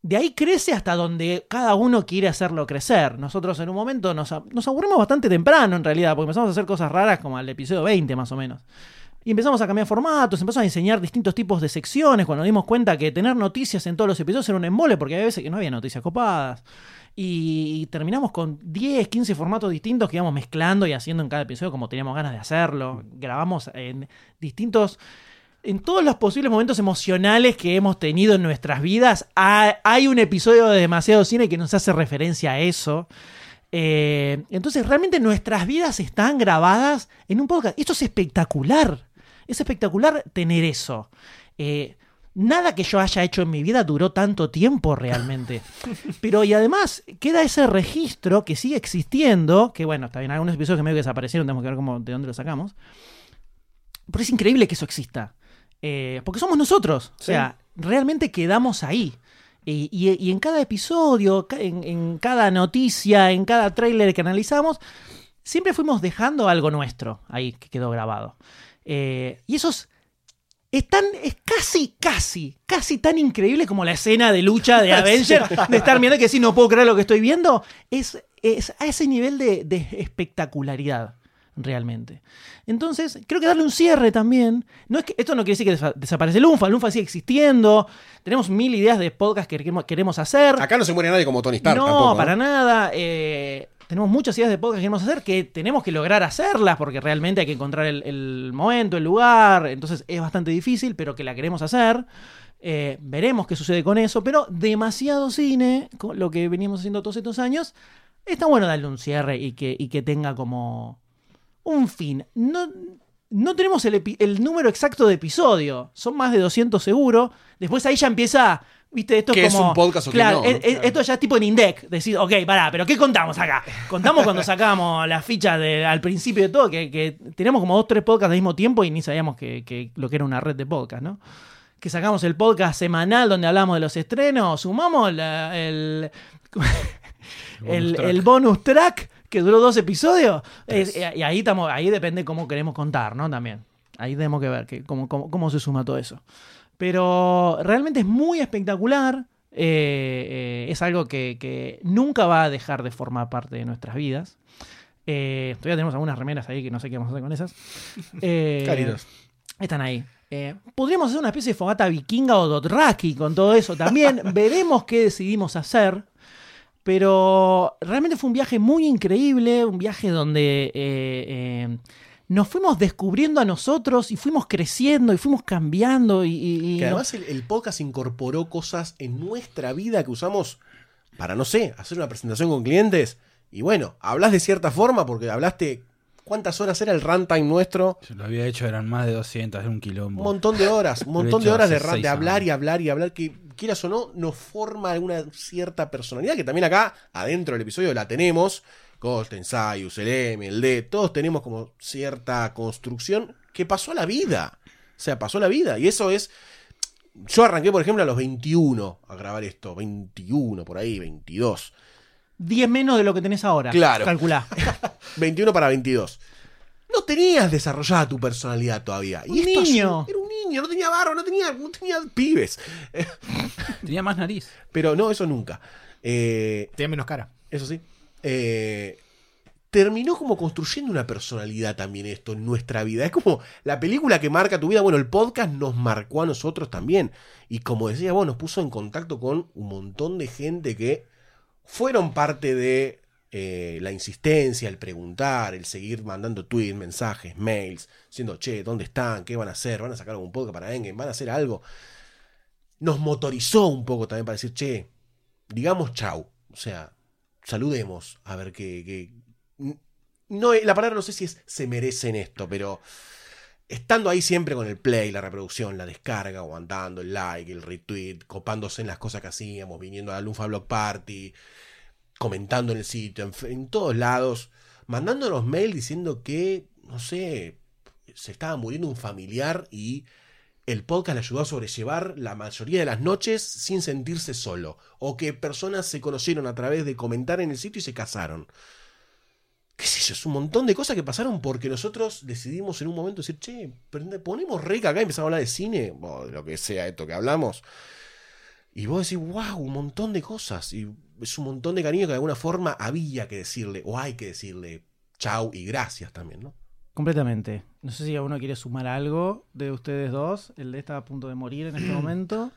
De ahí crece hasta donde cada uno quiere hacerlo crecer. Nosotros en un momento nos, nos aburrimos bastante temprano, en realidad, porque empezamos a hacer cosas raras como al episodio 20 más o menos. Y empezamos a cambiar formatos, empezamos a diseñar distintos tipos de secciones, cuando dimos cuenta que tener noticias en todos los episodios era un embole, porque había veces que no había noticias copadas. Y terminamos con 10, 15 formatos distintos que íbamos mezclando y haciendo en cada episodio como teníamos ganas de hacerlo. Grabamos en distintos... En todos los posibles momentos emocionales que hemos tenido en nuestras vidas, ha- hay un episodio de Demasiado Cine que nos hace referencia a eso. Eh, entonces, realmente nuestras vidas están grabadas en un podcast. Esto es espectacular. Es espectacular tener eso. Eh, nada que yo haya hecho en mi vida duró tanto tiempo realmente. Pero y además queda ese registro que sigue existiendo, que bueno, está bien, algunos episodios que medio que desaparecieron, tenemos que ver cómo, de dónde lo sacamos. Pero es increíble que eso exista. Eh, porque somos nosotros. O sea, realmente quedamos ahí. Y, y- y en cada episodio, en, en cada noticia, en cada tráiler que analizamos, siempre fuimos dejando algo nuestro ahí que quedó grabado. Eh, y eso es, tan, es casi, casi, casi tan increíble como la escena de lucha de Avengers, de estar viendo que si no puedo creer lo que estoy viendo. Es, es a ese nivel de, de espectacularidad. realmente. Entonces, creo que darle un cierre también. No es que, esto no quiere decir que desa- desaparece el UNFA, el UNFA sigue existiendo. Tenemos mil ideas de podcast que queremos, hacer. Acá no se muere nadie como Tony Stark. no, tampoco, para nada. eh, tenemos muchas ideas de podcast que queremos hacer que tenemos que lograr hacerlas porque realmente hay que encontrar el, momento, el lugar. Entonces es bastante difícil, pero que la queremos hacer. Eh, veremos qué sucede con eso, pero demasiado cine, con lo que venimos haciendo todos estos años, está bueno darle un cierre y que, y que tenga como un fin. No, no tenemos el, el número exacto de episodio, son más de 200 seguro. Después ahí ya empieza, viste, esto ¿Qué es es como... un podcast o claro, no, es- no? es- Esto ya es tipo en Indec, decir, ok, pará, pero ¿qué contamos acá? Contamos cuando sacábamos la ficha de, al principio de todo, que, que teníamos como dos, tres podcasts al mismo tiempo y ni sabíamos que, que lo que era una red de podcast, ¿no? Que sacamos el podcast semanal donde hablamos de los estrenos, sumamos la- el, el, el bonus track que duró dos episodios. Es- y ahí estamos, ahí depende cómo queremos contar, ¿no? También. Ahí tenemos que ver que, cómo, cómo, cómo se suma todo eso. Pero realmente es muy espectacular. eh, eh, es algo que, que nunca va a dejar de formar parte de nuestras vidas. Eh, todavía tenemos algunas remeras ahí que no sé qué vamos a hacer con esas. Caritos. están ahí. Podríamos hacer una especie de fogata vikinga o Dothraki con todo eso también. Veremos qué decidimos hacer. Pero realmente fue un viaje muy increíble, un viaje donde nos fuimos descubriendo a nosotros y fuimos creciendo y fuimos cambiando y, y- y Que no- además el, el podcast incorporó cosas en nuestra vida que usamos para, no sé, hacer una presentación con clientes. Y bueno, hablas de cierta forma porque hablaste. ¿Cuántas horas era el runtime nuestro? Yo lo había hecho, eran más de 200, era un Un quilombo. montón de horas, un montón de horas de, de hablar y hablar y hablar que, quieras o no, nos forma alguna cierta personalidad que también acá, adentro del episodio, la tenemos. Goldstein, Sayus, el M, el D, todos tenemos como cierta construcción que pasó a la vida. O sea, pasó a la vida. Y eso es. Yo arranqué, por ejemplo, a los 21 a grabar esto. 21 por ahí, 22. 10 menos de lo que tenés ahora. Claro. Calculá. 21 para 22. No tenías desarrollada tu personalidad todavía. Un Y esto niño. es- Era un niño, no tenía barro, no tenía, no tenía pibes. Tenía más nariz. Pero no, eso nunca. Eh, Tenía menos cara. eso sí. Eh, terminó como construyendo una personalidad también esto en nuestra vida. Es como la película que marca tu vida. Bueno, el podcast nos marcó a nosotros también. Y como decía vos, nos puso en contacto con un montón de gente que fueron parte de eh, la insistencia, el preguntar, el seguir mandando tweets, mensajes, mails, diciendo, che, ¿dónde están? ¿Qué van a hacer? ¿Van a sacar algún podcast para Endgame? ¿Van a hacer algo? Nos motorizó un poco también para decir, che, digamos chau. O sea, saludemos a ver qué. No, la palabra no sé si es se merecen esto, pero estando ahí siempre con el play, la reproducción, la descarga, aguantando el like, el retweet, copándose en las cosas que hacíamos, viniendo a la Lunfa Blog Party, comentando en el sitio, en, en todos lados, mandándonos mail diciendo que, no sé, se estaba muriendo un familiar y el podcast le ayudó a sobrellevar la mayoría de las noches sin sentirse solo. O que personas se conocieron a través de comentar en el sitio y se casaron. ¿Qué sé yo? Es un montón de cosas que pasaron porque nosotros decidimos en un momento decir, che, ponemos rec acá y empezamos a hablar de cine, o de lo que sea esto que hablamos. Y vos decís, wow, un montón de cosas. Y es un montón de cariño que de alguna forma había que decirle, o hay que decirle, chau y gracias también, ¿no? Completamente. No sé si alguno quiere sumar algo de ustedes dos. El de está a punto de morir en este momento.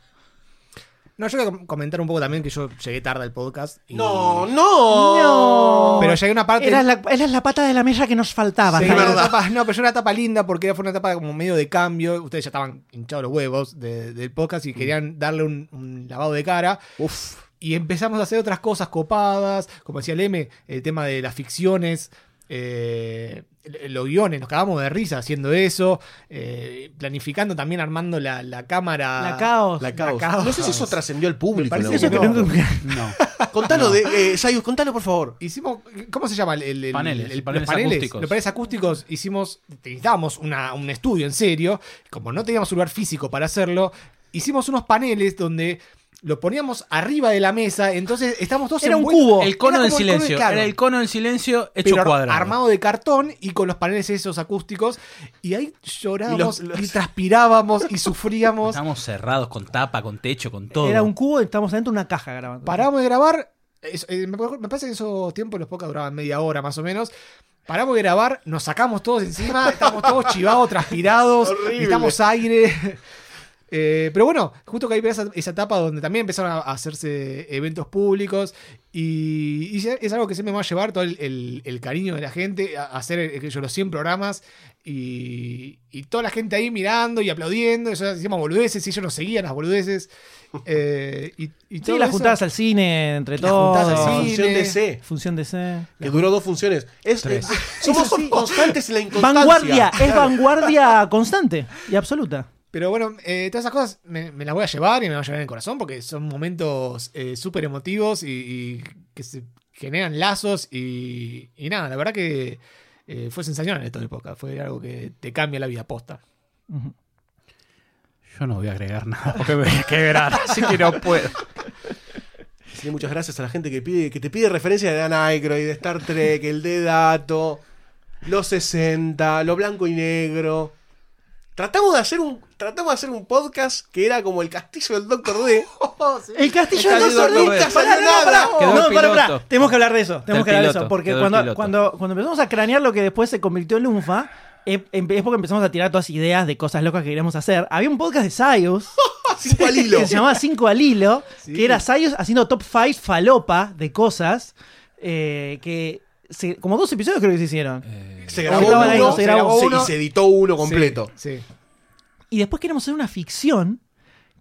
No, yo voy a comentar un poco también que yo llegué tarde al podcast. y- No, no. No. Pero llegué a una parte. Era la, era la pata de la mesa que nos faltaba. Sí, una etapa- no, pero yo una etapa linda porque fue una etapa como medio de cambio. Ustedes ya estaban hinchados los huevos de- del podcast y querían darle un, un lavado de cara. Uf. Y empezamos a hacer otras cosas copadas, como decía el M, el tema de las ficciones, eh, los guiones, nos cagamos de risa haciendo eso, eh, planificando también, armando la, la cámara. La caos. La caos. caos. No sé si eso trascendió al público. Me parece. No. Contalo, de, eh, Sayus, contalo por favor. Hicimos, ¿cómo se llama? El, el- el- Paneles, el- paneles los paneles acústicos. Los paneles acústicos hicimos, necesitábamos una- un estudio en serio, como no teníamos un lugar físico para hacerlo, hicimos unos paneles donde lo poníamos arriba de la mesa, entonces estamos todos Era un cubo. El cono Era del como el cono, silencio. claro. Era el cono del silencio hecho pero cuadrado. armado de cartón y con los paneles esos acústicos. Y ahí llorábamos Y los- transpirábamos y sufríamos. Estamos cerrados con tapa, con techo, con todo. Era un cubo y estamos adentro de una caja grabando. Paramos de grabar. eh, me, me parece que en esos tiempos los podcasts duraban media hora más o menos. Paramos de grabar, nos sacamos todos encima, estamos todos chivados, transpirados, necesitamos aire. Eh, pero bueno, justo que ahí esa, esa etapa donde también empezaron a hacerse eventos públicos y, y es algo que siempre me va a llevar todo el, el- el cariño de la gente, a a hacer eh, yo, los 100 programas y, y toda la gente ahí mirando y aplaudiendo, eso hacíamos boludeces y ellos nos seguían las boludeces. eh, y, y Sí, todo las eso- juntadas al cine, entre Las todos. juntadas al La cine. función DC, Función de C. que duró dos funciones. Es, Tres. eh, somos constantes en la inconstancia. Vanguardia, es vanguardia constante y absoluta. Pero bueno, eh, todas esas cosas me, me las voy a llevar y me van a llevar en el corazón porque son momentos eh, súper emotivos y, y que se generan lazos y, y nada, la verdad que eh, fue sensacional esta época, fue algo que te cambia la vida posta. Yo no voy a agregar nada porque me voy a quebrar, así que no puedo. Sí, muchas gracias a la gente que pide que te pide referencias de Dan Aykroyd, de Star Trek, el de Dato, los 60, lo blanco y negro. Tratamos de hacer un tratamos de hacer un podcast que era como el castillo del Doctor D. El castillo El del castillo Doctor del D. Doctor D. Pará, Salió no, nada. pará. No, pará. Tenemos que hablar de eso. Tenemos que hablar de eso. Porque quedó cuando, cuando, cuando empezamos a cranear lo que después se convirtió en Lunfa, eh, es porque empezamos a tirar todas ideas de cosas locas que queríamos hacer. Había un podcast de Sayus Cinco al hilo. que se llamaba 5 al hilo, Sí. que era Sayus haciendo top 5 falopa de cosas. eh, que se- como dos episodios creo que se hicieron. Se O grabó estaban ahí, uno, se grabó se- uno. y se editó uno completo. Sí, sí. Y después queríamos hacer una ficción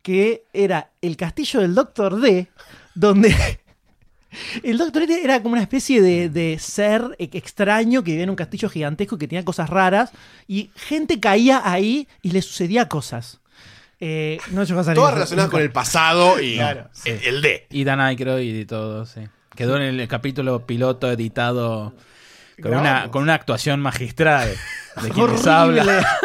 que era El Castillo del Doctor D, donde el Doctor D era como una especie de, de ser e- extraño que vivía en un castillo gigantesco que tenía cosas raras y gente caía ahí y le sucedía cosas. Eh, no he hecho cosas Todas relacionadas con el pasado y Claro, el, el D. Y Dan Aykroyd y todo, sí. Quedó en el capítulo piloto editado con una, con una actuación magistral de quienes hablan. Horrible.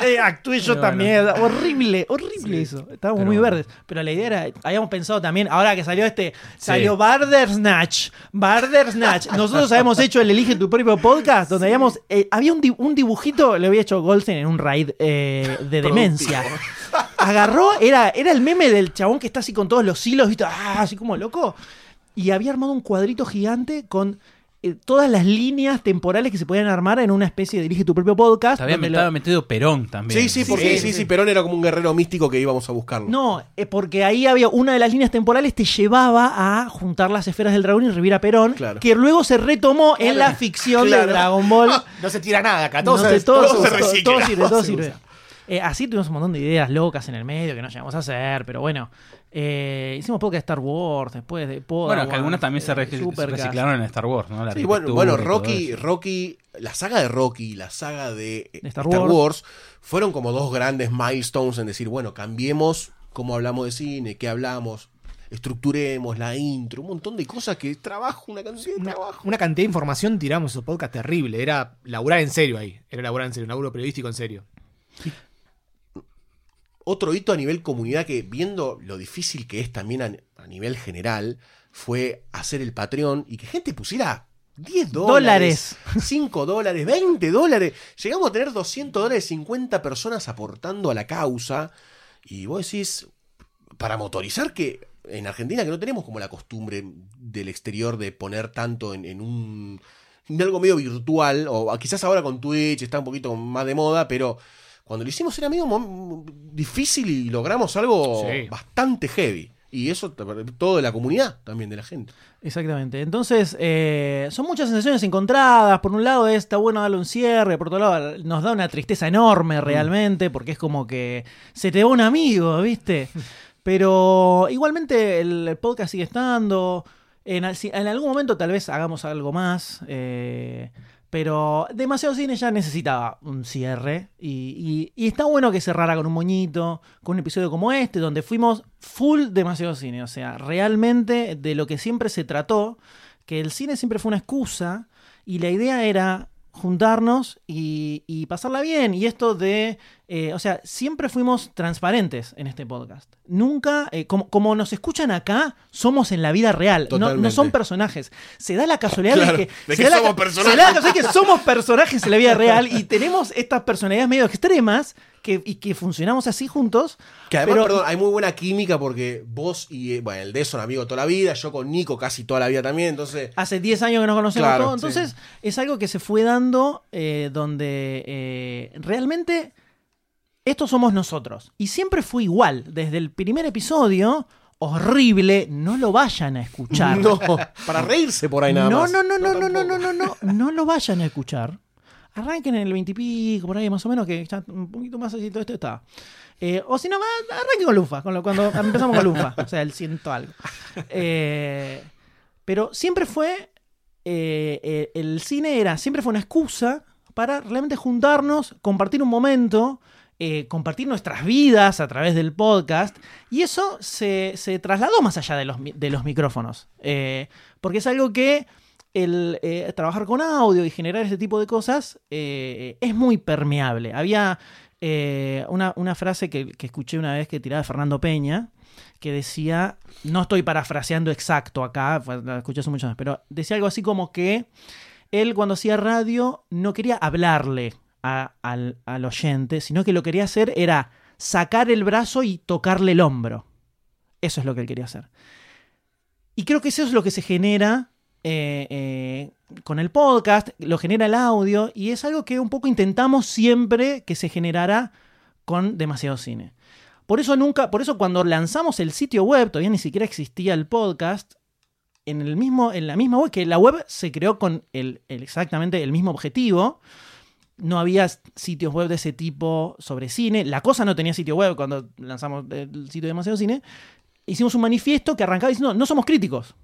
Eh, actué yo también. Horrible, horrible eso. Estábamos muy bueno. verdes. Pero la idea era, habíamos pensado también, ahora que salió este, salió Bardersnatch. Bardersnatch. Nosotros habíamos hecho el Elige tu propio podcast, donde habíamos, eh, había un, un dibujito, lo había hecho Goldstein en un raid eh, de demencia. Agarró, era, era el meme del chabón que está así con todos los hilos, ¿viste? Ah, así como loco. Y había armado un cuadrito gigante con eh, todas las líneas temporales que se podían armar en una especie de dirige tu propio podcast. Había lo- metido Perón también. Sí, sí, porque sí, sí, sí, sí. Perón era como un guerrero místico que íbamos a buscarlo. No, eh, porque ahí había una de las líneas temporales te llevaba a juntar las esferas del dragón y revivir a Perón, Claro. que luego se retomó en la ficción de. Dragon Ball. No se tira nada acá, todo, No se, todo, todo se todo- recicla, todo sirve, todo sirve. Eh, así tuvimos un montón de ideas locas en el medio que no llegamos a hacer, pero bueno. Eh, hicimos podcast de Star Wars después de Bueno, que algunas también se re- reciclaron en Star Wars, ¿no? La Sí, bueno, bueno, y Rocky. Rocky, la saga de Rocky, la saga de, eh, De Star Star, Wars. Wars. fueron como dos grandes milestones en decir, bueno, cambiemos cómo hablamos de cine, qué hablamos, estructuremos la intro, un montón de cosas que es trabajo, una cantidad de una, trabajo. una cantidad de información tiramos esos podcast terrible. Era laburar en serio ahí. Era laburar en serio, un laburo periodístico en serio. Otro hito a nivel comunidad que, viendo lo difícil que es también a, a nivel general, fue hacer el Patreon y que gente pusiera 10 dólares, 5 dólares, 20 dólares. Llegamos a tener 200 dólares, 50 personas aportando a la causa. Y vos decís, para motorizar que en Argentina que no tenemos como la costumbre del exterior de poner tanto en, en un en algo medio virtual, o quizás ahora con Twitch está un poquito más de moda, pero cuando lo hicimos era medio difícil y logramos algo Sí. bastante heavy. Y eso todo de la comunidad también, de la gente. Exactamente. Entonces, eh, son muchas sensaciones encontradas. Por un lado, está bueno darle un cierre. Por otro lado, nos da una tristeza enorme realmente, porque es como que se te va un amigo, ¿viste? Pero igualmente el, podcast sigue estando. En algún momento tal vez hagamos algo más. eh, pero demasiado cine ya necesitaba un cierre. Y, está bueno que cerrara con un moñito, con un episodio como este, donde fuimos full demasiado cine. O sea, realmente de lo que siempre se trató, que el cine siempre fue una excusa. Y la idea era juntarnos y pasarla bien. Y esto de eh, o sea, siempre fuimos transparentes en este podcast. Nunca, eh, como, como nos escuchan acá, somos en la vida real. No, son personajes. Se da la casualidad Claro, de que, de se que da la somos ca- personajes. se da la casualidad que somos personajes en la vida real y tenemos estas personalidades medio extremas que, y que funcionamos así juntos. Que además, pero- perdón, hay muy buena química porque vos y, eh, bueno, el de son amigos toda la vida, yo con Nico casi toda la vida también, entonces... Hace 10 años que nos conocemos Claro, todos. Entonces, es algo que se fue dando eh, donde eh, realmente estos somos nosotros. Y siempre fue igual. Desde el primer episodio, horrible, no lo vayan a escuchar. No, para reírse por ahí nada no, más. no, no, no, no, no, tampoco. no, no, no, no lo vayan a escuchar. Arranquen en el 20 y pico, por ahí más o menos, que ya un poquito más así todo esto está. Eh, o si no, arranquen con Lufa, con lo- cuando empezamos con Lufa, o sea, el ciento algo. Eh, pero siempre fue, eh, eh, el cine era, siempre fue una excusa para realmente juntarnos, compartir un momento, eh, compartir nuestras vidas a través del podcast. Y eso se, se trasladó más allá de los, de los micrófonos. Eh, porque es algo que el eh, trabajar con audio y generar este tipo de cosas es muy permeable. Había una, una frase que, que escuché una vez que tiraba Fernando Peña, que decía, no estoy parafraseando exacto acá, la escuché hace muchos años, pero decía algo así como que él cuando hacía radio no quería hablarle al, oyente, sino que lo que quería hacer era sacar el brazo y tocarle el hombro. Eso es lo que él quería hacer. Y creo que eso es lo que se genera eh, eh, con el podcast, lo genera el audio, y es algo que un poco intentamos siempre que se generara con demasiado cine. Por eso nunca, por eso cuando lanzamos el sitio web, todavía ni siquiera existía el podcast, en, el mismo, en la misma web, que la web se creó con el- exactamente el mismo objetivo. No había sitios web de ese tipo sobre cine. La cosa no tenía sitio web cuando lanzamos el sitio de Demasiado Cine. Hicimos un manifiesto que arrancaba diciendo, no somos críticos.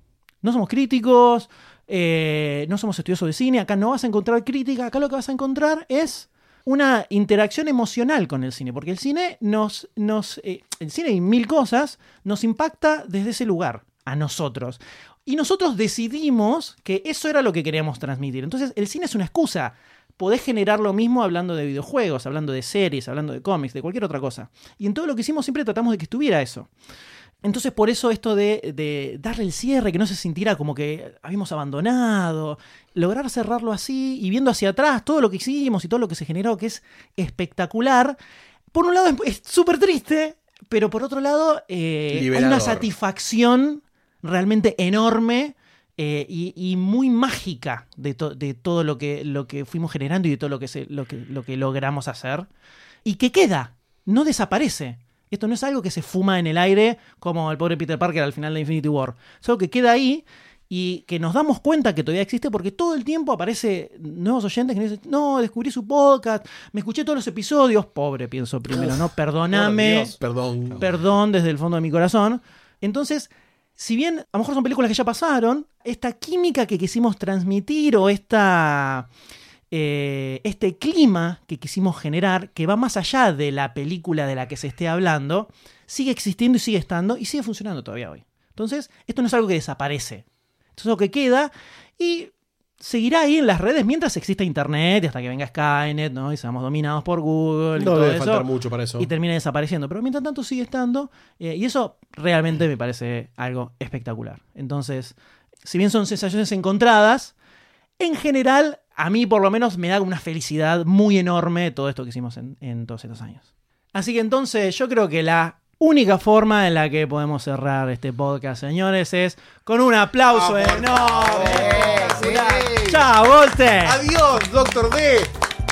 No somos críticos, eh, no somos estudiosos de cine, acá no vas a encontrar crítica, acá lo que vas a encontrar es una interacción emocional con el cine, porque el cine nos, nos eh, el cine y mil cosas nos impacta desde ese lugar, a nosotros. Y nosotros decidimos que eso era lo que queríamos transmitir. Entonces, el cine es una excusa. Podés generar lo mismo hablando de videojuegos, hablando de series, hablando de cómics, de cualquier otra cosa. Y en todo lo que hicimos siempre tratamos de que estuviera eso. Entonces, por eso esto de, de darle el cierre, que no se sintiera como que habíamos abandonado, lograr cerrarlo así y viendo hacia atrás todo lo que hicimos y todo lo que se generó, que es espectacular. Por un lado es- súper triste, pero por otro lado eh, hay una satisfacción realmente enorme eh, y, y muy mágica de, to- de todo lo que, lo que fuimos generando y de todo lo que, se- lo, que, lo que logramos hacer. Y que queda, no desaparece. Esto no es algo que se fuma en el aire como el pobre Peter Parker al final de Infinity War. Es algo que queda ahí y que nos damos cuenta que todavía existe porque todo el tiempo aparece nuevos oyentes que nos dicen, no, descubrí su podcast, me escuché todos los episodios. Pobre, pienso primero, ¿no? Perdóname. Dios, perdón. Perdón desde el fondo de mi corazón. Entonces, si bien a lo mejor son películas que ya pasaron, esta química que quisimos transmitir o esta, eh, este clima que quisimos generar, que va más allá de la película de la que se esté hablando, sigue existiendo y sigue estando y sigue funcionando todavía hoy. Entonces, esto no es algo que desaparece. Esto es algo que queda y seguirá ahí en las redes mientras exista Internet y hasta que venga Skynet, ¿no? Y seamos dominados por Google y todo debe eso faltar mucho para eso. y termina desapareciendo. Pero mientras tanto sigue estando. eh, y eso realmente me parece algo espectacular. Entonces, si bien son sensaciones encontradas, en general, a mí por lo menos me da una felicidad muy enorme todo esto que hicimos en, en todos estos años. Así que entonces yo creo que la única forma en la que podemos cerrar este podcast, señores, es con un aplauso enorme. espectacular. Chao, Volter. Adiós, Doctor D.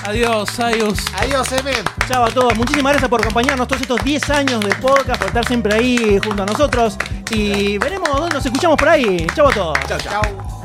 Adiós, Sayus. Adiós, Emen. Chao a todos. Muchísimas gracias por acompañarnos todos estos 10 años de podcast, por estar siempre ahí junto a nosotros. Y veremos dónde nos escuchamos por ahí. Chao a todos. Chao, chao.